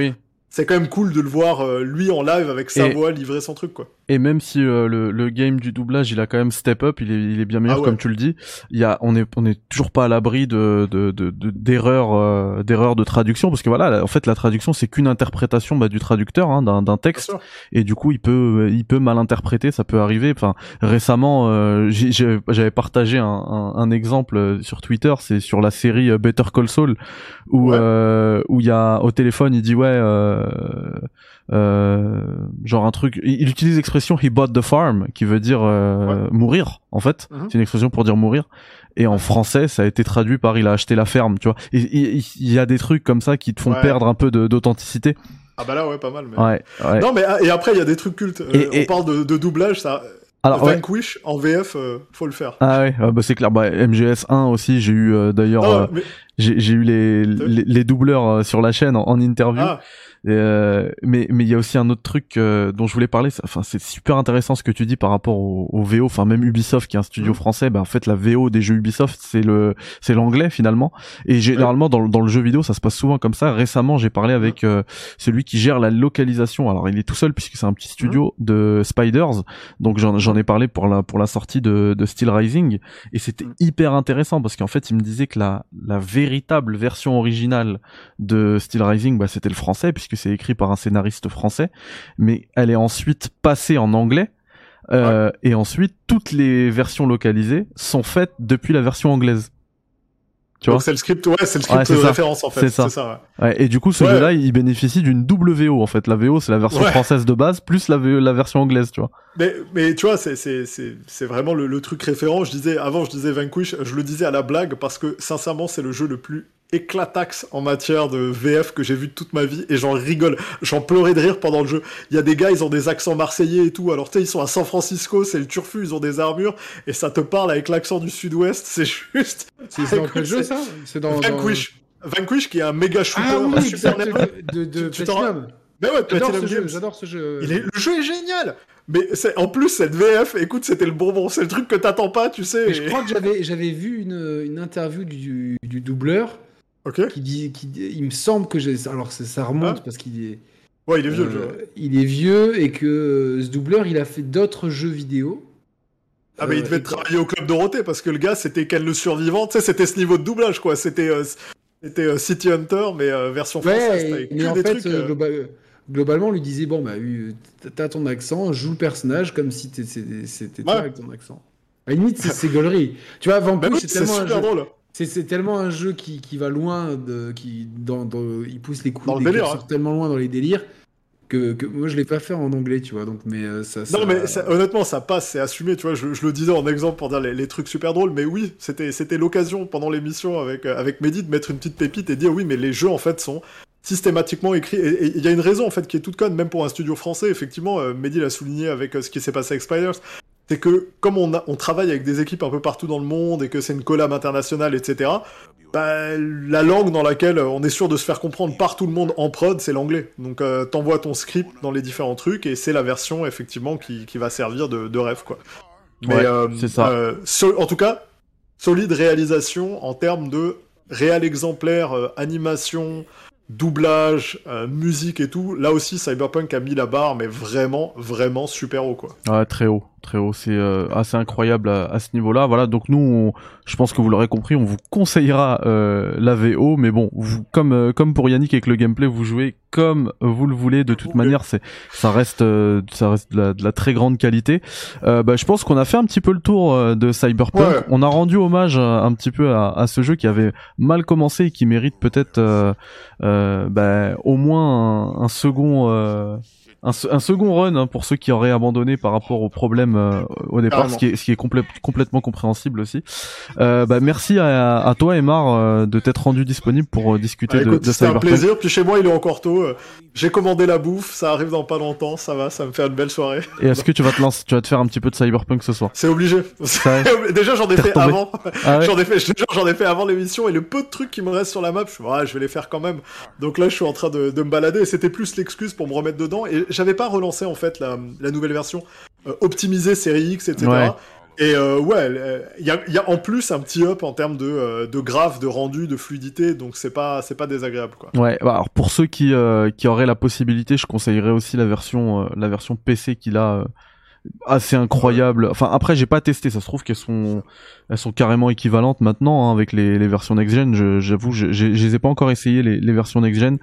c'est quand même cool de le voir euh, lui en live avec sa voix livrer son truc quoi. Et même si euh, le, le, game du doublage il a quand même step up, il est, il est bien meilleur ah comme tu le dis. Il y a on est on est toujours pas à l'abri de de d'erreurs de, d'erreurs euh, de traduction parce que voilà en fait la traduction c'est qu'une interprétation bah, du traducteur hein, d'un texte et du coup il peut il peut mal interpréter ça peut arriver. Enfin récemment j'avais partagé un, un, un, exemple sur Twitter c'est sur la série Better Call Saul où où il y a au téléphone il dit ouais euh, euh, genre un truc. Il utilise l'expression he bought the farm, qui veut dire euh, mourir en fait. Mhm. C'est une expression pour dire mourir. Et en français, ça a été traduit par il a acheté la ferme, tu vois. Il y a des trucs comme ça qui te font perdre un peu d'authenticité. Ah bah là ouais pas mal. Mais... Ouais, Non mais ah, et après il y a des trucs cultes. on parle de, de, doublage ça. Alors, Vanquish en VF, faut le faire. Ah ouais, ah bah c'est clair. Bah, MGS 1 aussi, j'ai eu d'ailleurs, j'ai eu les, les, doubleurs sur la chaîne en, interview. Ah. Euh, mais mais il y a aussi un autre truc euh, dont je voulais parler. Enfin, c'est super intéressant ce que tu dis par rapport au, au VO. Enfin, même Ubisoft qui est un studio mm. français, ben en fait la VO des jeux Ubisoft c'est le c'est l'anglais finalement. Et généralement dans, dans le jeu vidéo ça se passe souvent comme ça. Récemment j'ai parlé avec euh, celui qui gère la localisation. Alors il est tout seul puisque c'est un petit studio mm. de Spiders. Donc j'en ai parlé pour la pour la sortie de, de Steel Rising et c'était mm. hyper intéressant parce qu'en fait il me disait que la la véritable version originale de Steel Rising bah, c'était le français puisque c'est écrit par un scénariste français, mais elle est ensuite passée en anglais. Euh, et ensuite, toutes les versions localisées sont faites depuis la version anglaise. Tu vois? c'est le script, ouais, c'est le script de référence en fait. C'est ça. ça ouais. et du coup, ce jeu-là, il bénéficie d'une double VO en fait. La VO, c'est la version française de base plus la, la version anglaise, tu vois. Mais, mais tu vois, c'est c'est vraiment le, le, truc référent. Je disais avant, je disais Vanquish, je le disais à la blague parce que sincèrement, c'est le jeu le plus éclataxe en matière de VF que j'ai vu de toute ma vie et j'en rigole. J'en pleurais de rire pendant le jeu. Il y a des gars, ils ont des accents marseillais et tout. Alors, tu sais, ils sont à San Francisco, c'est le turfu, ils ont des armures et ça te parle avec l'accent du sud-ouest. C'est juste. C'est dans quel jeu ça? C'est dans. Vanquish. Vanquish qui est un méga shooter. Ah oui, super de, de. Mais ouais, j'adore ce, jeu, j'adore ce jeu. Il est... Le jeu est génial. Mais en plus, cette VF, écoute, c'était le bonbon. C'est le truc que t'attends pas, tu sais. Mais je crois que j'avais, j'avais vu une, une interview du, du doubleur. Ok. Qui dit, qui, il me semble que j'ai. Alors, ça remonte ah. parce qu'il est. Ouais, il est vieux, le jeu. Euh, il est vieux et que euh, ce doubleur, il a fait d'autres jeux vidéo. Ah, mais il devait euh, travailler au club Dorothée parce que le gars, c'était quel le survivant. Tu sais, c'était ce niveau de doublage, quoi. C'était. C'était City Hunter, mais version française. Ouais, mais en fait, globalement, on lui disait Bon, bah, t'as ton accent, joue le personnage comme si c'était toi avec ton accent. À la limite, c'est gaulerie. Tu vois, Vampire, bah c'est tellement un jeu. C'est tellement un jeu qui, qui, va loin, de, qui dans, il pousse les coups, des délire, hein. tellement loin dans les délires que, que moi je l'ai pas fait en anglais, tu vois. Donc, mais euh, ça, Non, mais honnêtement, ça passe, c'est assumé, tu vois. Je, je, le disais en exemple pour dire les, trucs super drôles, mais oui, c'était c'était l'occasion pendant l'émission avec avec Mehdi de mettre une petite pépite et dire oui, mais les jeux en fait sont systématiquement écrit. Et il y a une raison en fait qui est toute conne, même pour un studio français. Effectivement, euh, Mehdi l'a souligné avec euh, ce qui s'est passé avec Spiders. C'est que comme on, a, on travaille avec des équipes un peu partout dans le monde et que c'est une collab internationale, etc. Bah, la langue dans laquelle on est sûr de se faire comprendre par tout le monde en prod, c'est l'anglais. Donc euh, t'envoies ton script dans les différents trucs et c'est la version effectivement qui, qui va servir de, de rêve quoi. Mais c'est ça. en tout cas, solide réalisation en termes de réel exemplaire, animation, doublage, euh, musique et tout, là aussi Cyberpunk a mis la barre, mais vraiment, vraiment super haut quoi. Ouais, très haut, très haut. C'est euh, assez incroyable à, ce niveau-là. Voilà, donc nous, je pense que vous l'aurez compris, on vous conseillera euh, la VO, mais bon, vous, comme comme pour Yannick avec le gameplay, vous jouez comme vous le voulez. De toute manière, c'est ça reste ça reste de la, très grande qualité. bah, je pense qu'on a fait un petit peu le tour de Cyberpunk. On a rendu hommage un petit peu à, à, ce jeu qui avait mal commencé et qui mérite peut-être bah, au moins un, second euh, un, second run hein, pour ceux qui auraient abandonné par rapport aux problèmes euh, au départ, ce qui est, ce qui est complètement compréhensible aussi. Euh, bah, merci à, à toi, Emar, euh, de t'être rendu disponible pour discuter bah, de, de Cyberpunk. un plaisir. Puis chez moi, il est encore tôt. J'ai commandé la bouffe, ça arrive dans pas longtemps, ça va, ça me fait une belle soirée. Et est-ce que tu vas te lancer, tu vas te faire un petit peu de Cyberpunk ce soir? C'est obligé. Déjà, j'en ai fait avant. Ah j'en ai fait, j'en ai fait avant l'émission et le peu de trucs qui me restent sur la map, je, ouais, je vais les faire quand même. Donc là, je suis en train de, de me balader. C'était plus l'excuse pour me remettre dedans et j'avais pas relancé en fait la, la nouvelle version, euh, optimisée série X, etc. Et euh, ouais, il y a, y a, en plus un petit up en termes de, euh, de graphe, de rendu, de fluidité, donc c'est pas c'est pas désagréable quoi. Ouais, bah, alors pour ceux qui euh, qui auraient la possibilité, je conseillerais aussi la version la version PC qu'il a assez incroyable. Enfin après j'ai pas testé, ça se trouve qu'elles sont elles sont carrément équivalentes maintenant hein, avec les, les versions next gen. J'avoue, je, je, les ai pas encore essayé les, les versions next gen,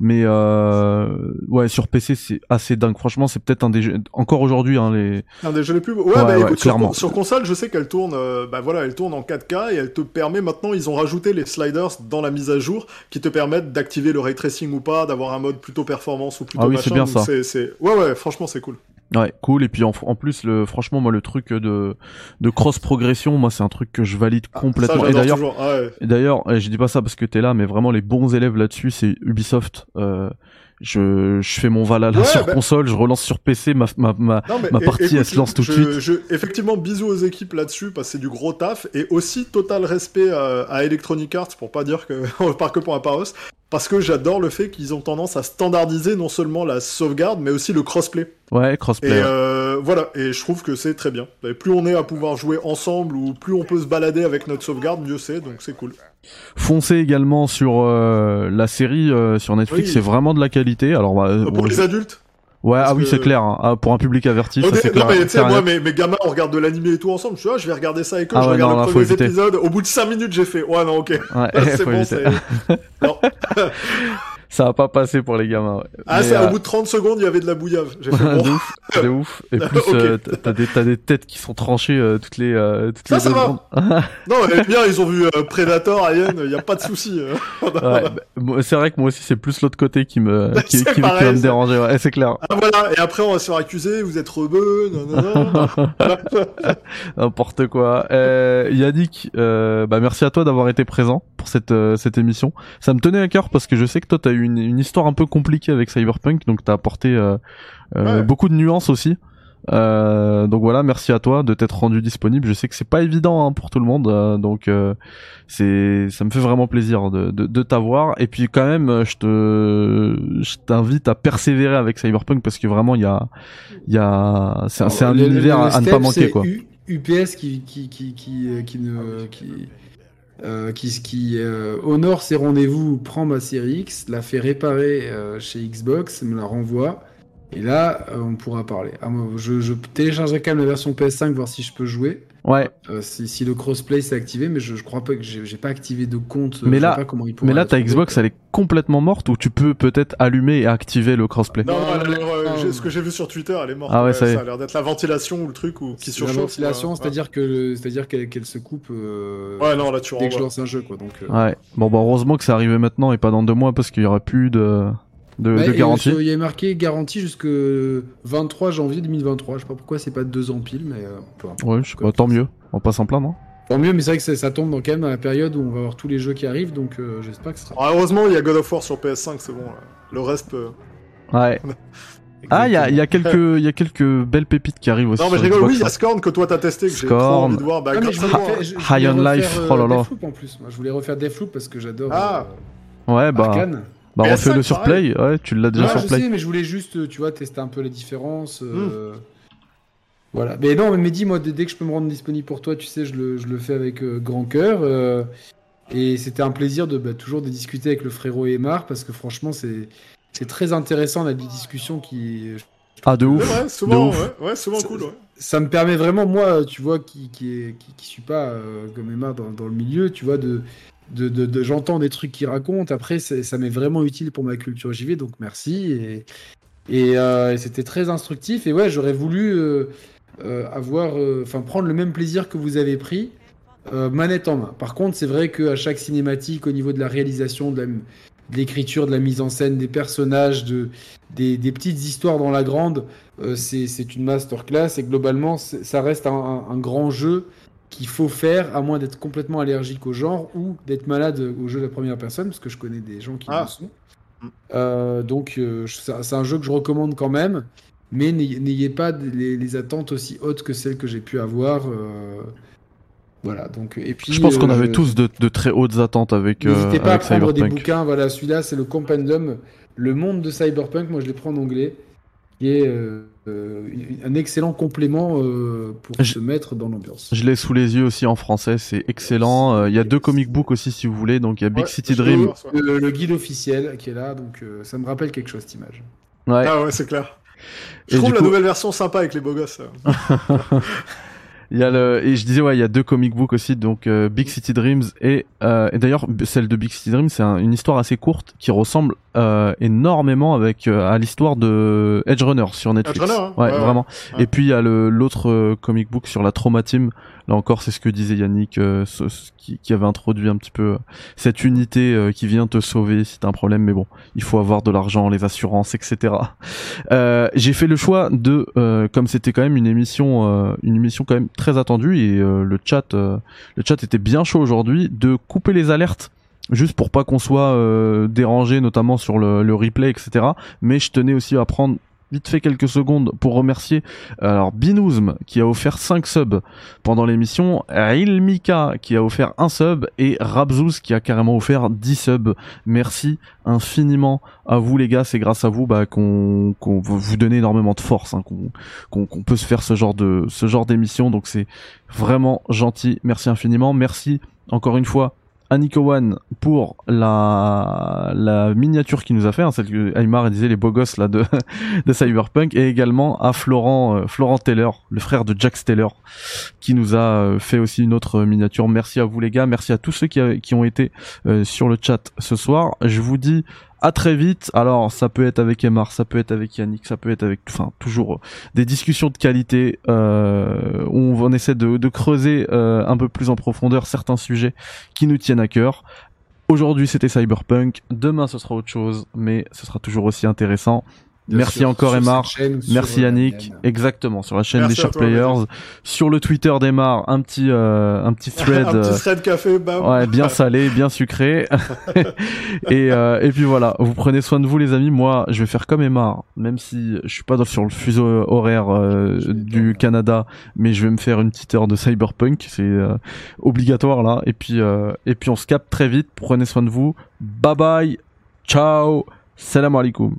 mais euh, ouais sur PC c'est assez dingue. Franchement c'est peut-être un des jeux encore aujourd'hui hein, les un des jeux les plus ouais, bah écoute clairement. Sur, console je sais qu'elle tourne euh, bah voilà elle tourne en 4K et elle te permet maintenant ils ont rajouté les sliders dans la mise à jour qui te permettent d'activer le ray tracing ou pas, d'avoir un mode plutôt performance ou plutôt ah oui, c'est bien ça. C'est ouais ouais franchement c'est cool. Ouais, cool. Et puis en, en, plus, le, franchement, moi, le truc de, de cross progression, moi, c'est un truc que je valide ah, complètement. et d'ailleurs, ah d'ailleurs, je dis pas ça parce que t'es là, mais vraiment les bons élèves là-dessus, c'est Ubisoft. Euh, je, je fais mon Valhalla sur bah console, je relance sur PC, ma, ma, ma, ma partie elle se lance tout de suite. Je, effectivement, bisous aux équipes là-dessus parce que c'est du gros taf et aussi total respect à, à Electronic Arts pour pas dire que on part que pour un paros parce que j'adore le fait qu'ils ont tendance à standardiser non seulement la sauvegarde mais aussi le crossplay. Ouais, crossplay. Et euh, voilà, et je trouve que c'est très bien. Et plus on est à pouvoir jouer ensemble ou plus on peut se balader avec notre sauvegarde, mieux c'est, donc c'est cool. Foncez également sur euh, la série euh, sur Netflix, c'est vraiment de la qualité. Alors bah, pour les adultes. Ouais, ah oui, c'est clair. Hein. Ah, pour un public averti, ça c'est clair. mais moi, mes, mes, gamins, on regarde de l'animé et tout ensemble. Je ah, je vais regarder ça avec eux. Ah je regarde le premier épisode. Au bout de 5 minutes, j'ai fait, ouais, non, ok. Ouais, c'est bon, c'est. ça va pas passer pour les gamins. Ah, c'est euh... au bout de 30 secondes, il y avait de la bouillave. J'ai fait bon. de ouf, de ouf. Et plus, okay. euh, t'as des, t'as des têtes qui sont tranchées euh, toutes les, euh, toutes ça, les ça va. non, mais bien, ils ont vu euh, Predator, Alien, il y a pas de souci. ouais, bah, c'est vrai que moi aussi, c'est plus l'autre côté qui me, qui, qui, pareil, qui, va me déranger. Ouais, c'est clair. Ah voilà. Et après, on va se faire accuser. Vous êtes rebeux. N'importe quoi. Euh, Yannick, bah merci à toi d'avoir été présent pour cette cette émission. Ça me tenait à cœur parce que je sais que toi, t'as eu une, une histoire un peu compliquée avec Cyberpunk, donc t'as apporté euh, euh, ouais. beaucoup de nuances aussi. Euh, donc voilà, merci à toi de t'être rendu disponible. Je sais que c'est pas évident hein, pour tout le monde, euh, donc euh, c'est ça me fait vraiment plaisir de, de, de t'avoir. Et puis quand même, je te je t'invite à persévérer avec Cyberpunk parce que vraiment il y a il y a c'est un, un univers à ne pas manquer quoi. U, UPS qui qui qui qui, qui ne qui euh, qui, qui euh, honore ses rendez-vous, prend ma série X, la fait réparer euh, chez Xbox, me la renvoie, et là, on pourra parler. Ah, moi, je, je, téléchargerai quand même la version PS5, voir si je peux jouer. Ouais. Si, si, le crossplay s'est activé, mais je, je crois pas que j'ai pas activé de compte. Mais là, pas comment il mais là, ta Xbox, elle est complètement morte ou tu peux peut-être allumer et activer le crossplay? Non, non, elle, euh, ce que j'ai vu sur Twitter, elle est morte. Ah ouais, ça, ça a l'air d'être la ventilation ou le truc ou qui surchauffe. La ventilation, c'est-à-dire que, c'est-à-dire qu'elle qu se coupe. Euh, ouais, non, là tu Dès que je lance un jeu, quoi. Donc. Euh... Ouais. Bon, bah heureusement que c'est arrivé maintenant et pas dans deux mois parce qu'il y aurait plus de. De, de garantie. Il y a marqué garantie jusque 23 janvier 2023. Je sais pas pourquoi c'est pas deux ans pile, mais euh, peu importe. Ouais, je sais pas, tant mieux. On passe en plein, non? Tant mieux, mais c'est vrai que ça, ça tombe dans, quand même dans la période où on va avoir tous les jeux qui arrivent, donc euh, j'espère que ce sera. Ah, heureusement, il y a God of War sur PS5, c'est bon. Là. Le reste peut. Ouais. Ah, il y a, y, a quelques, y a quelques belles pépites qui arrivent aussi. Non, mais je rigole, oui, il y a Scorn que toi t'as testé, que j'ai trop envie de voir. Bah, ah, mais je voulais moi. faire, High on Life, oh là là. Deathloop en plus. Moi, je voulais refaire Deathloop parce que j'adore. Ah. Euh, ouais, bah. Arcane. Bah, refais-le sur Play, ouais, tu l'as déjà ouais, sur je Play. sais, mais je voulais juste, tu vois, tester un peu les différences. Euh... Mm. Voilà. Mais non, mais dis moi, dès que je peux me rendre disponible pour toi, tu sais, je le, je le fais avec euh, grand cœur. Euh, et c'était un plaisir de bah, toujours de discuter avec le frérot Aymar parce que franchement, c'est c'est très intéressant la discussion qui. Ah, de ouf. Ouais, souvent, de ouf. Ouais, ouais, souvent ça, cool. Ouais. Ça me permet vraiment, moi, tu vois, qui, qui, est, qui, qui suis pas euh, comme Aymar dans, dans, le milieu, tu vois, de. De, de, j'entends des trucs qu'il raconte. Après, ça m'est vraiment utile pour ma culture JV, donc merci. Euh, et c'était très instructif. Et ouais, j'aurais voulu euh, euh, avoir, enfin, prendre le même plaisir que vous avez pris, manette en main. Par contre, c'est vrai qu'à chaque cinématique, au niveau de la réalisation, de l'écriture, de, la mise en scène, des personnages, de, des, petites histoires dans la grande, c'est une masterclass. Et globalement, ça reste un grand jeu qu'il faut faire, à moins d'être complètement allergique au genre ou d'être malade au jeu de la première personne, parce que je connais des gens qui ah. le sont. Euh, donc, euh, c'est un jeu que je recommande quand même, mais n'ayez pas les, les, attentes aussi hautes que celles que j'ai pu avoir. Euh, voilà, donc, et puis, je pense qu'on avait tous de, de, très hautes attentes avec. N'hésitez pas avec à prendre Cyberpunk. des bouquins. Voilà, celui-là, c'est le Compendium, Le Monde de Cyberpunk. Moi, je l'ai pris en anglais, qui est euh, un excellent complément euh, pour je, se mettre dans l'ambiance. Je l'ai sous les yeux aussi en français, c'est excellent. Euh, il y a deux comic books aussi si vous voulez, donc il y a Big ouais, City Dream. Le, le, guide officiel qui est là, donc euh, ça me rappelle quelque chose cette image. Ouais. Ah ouais, c'est clair. Je Et trouve la coup... nouvelle version sympa avec les beaux gosses. Il y a le et je disais ouais il y a deux comic books aussi donc euh, Big City Dreams et, euh, et d'ailleurs celle de Big City Dreams c'est un, une histoire assez courte qui ressemble euh, énormément avec euh, à l'histoire de Edge Runner sur Netflix. Edge Runner, hein. ouais, ouais, vraiment. Ouais. Et puis il y a le l'autre euh, comic book sur la Trauma Team. Là encore c'est ce que disait Yannick euh, qui, avait introduit un petit peu cette unité qui vient te sauver si t'as un problème mais bon il faut avoir de l'argent les assurances etc. J'ai fait le choix de comme c'était quand même une émission une émission quand même très attendu et euh, le chat euh, le chat était bien chaud aujourd'hui de couper les alertes juste pour pas qu'on soit euh, dérangé notamment sur le, le, replay etc mais je tenais aussi à prendre vite fait quelques secondes pour remercier alors Binouzm qui a offert 5 subs pendant l'émission, Ilmika qui a offert un sub et Rabzouz qui a carrément offert 10 subs. Merci infiniment à vous les gars, c'est grâce à vous bah, qu'on qu vous donne énormément de force, hein, qu'on qu peut se faire ce genre de ce genre d'émission donc c'est vraiment gentil. Merci infiniment, merci encore une fois Nico One pour la, miniature qu'il nous a fait, hein, celle que Aymar disait les beaux gosses là de, de Cyberpunk, et également à Florent, euh, Florent Taylor, le frère de Jack Taylor, qui nous a euh, fait aussi une autre miniature. Merci à vous les gars, merci à tous ceux qui, qui ont été euh, sur le chat ce soir. Je vous dis à très vite. Alors, ça peut être avec Emar, ça peut être avec Yannick, ça peut être avec, enfin, toujours des discussions de qualité euh, où on, essaie de, de creuser euh, un peu plus en profondeur certains sujets qui nous tiennent à cœur. Aujourd'hui, c'était Cyberpunk. Demain, ce sera autre chose, mais ce sera toujours aussi intéressant. Merci encore Emar. Merci Yannick. Exactement sur la chaîne des Sharp Players, sur le Twitter d'Emar, un petit euh, un petit thread. un petit euh, thread café, bam. Ouais, bien salé, bien sucré. et euh, et puis voilà, vous prenez soin de vous les amis. Moi, je vais faire comme Emar, même si je suis pas sur le fuseau horaire euh, du Canada, mais je vais me faire une petite heure de Cyberpunk, c'est obligatoire là. Et puis et puis on se capte très vite. Prenez soin de vous. Bye bye. Ciao. Salam alaikum.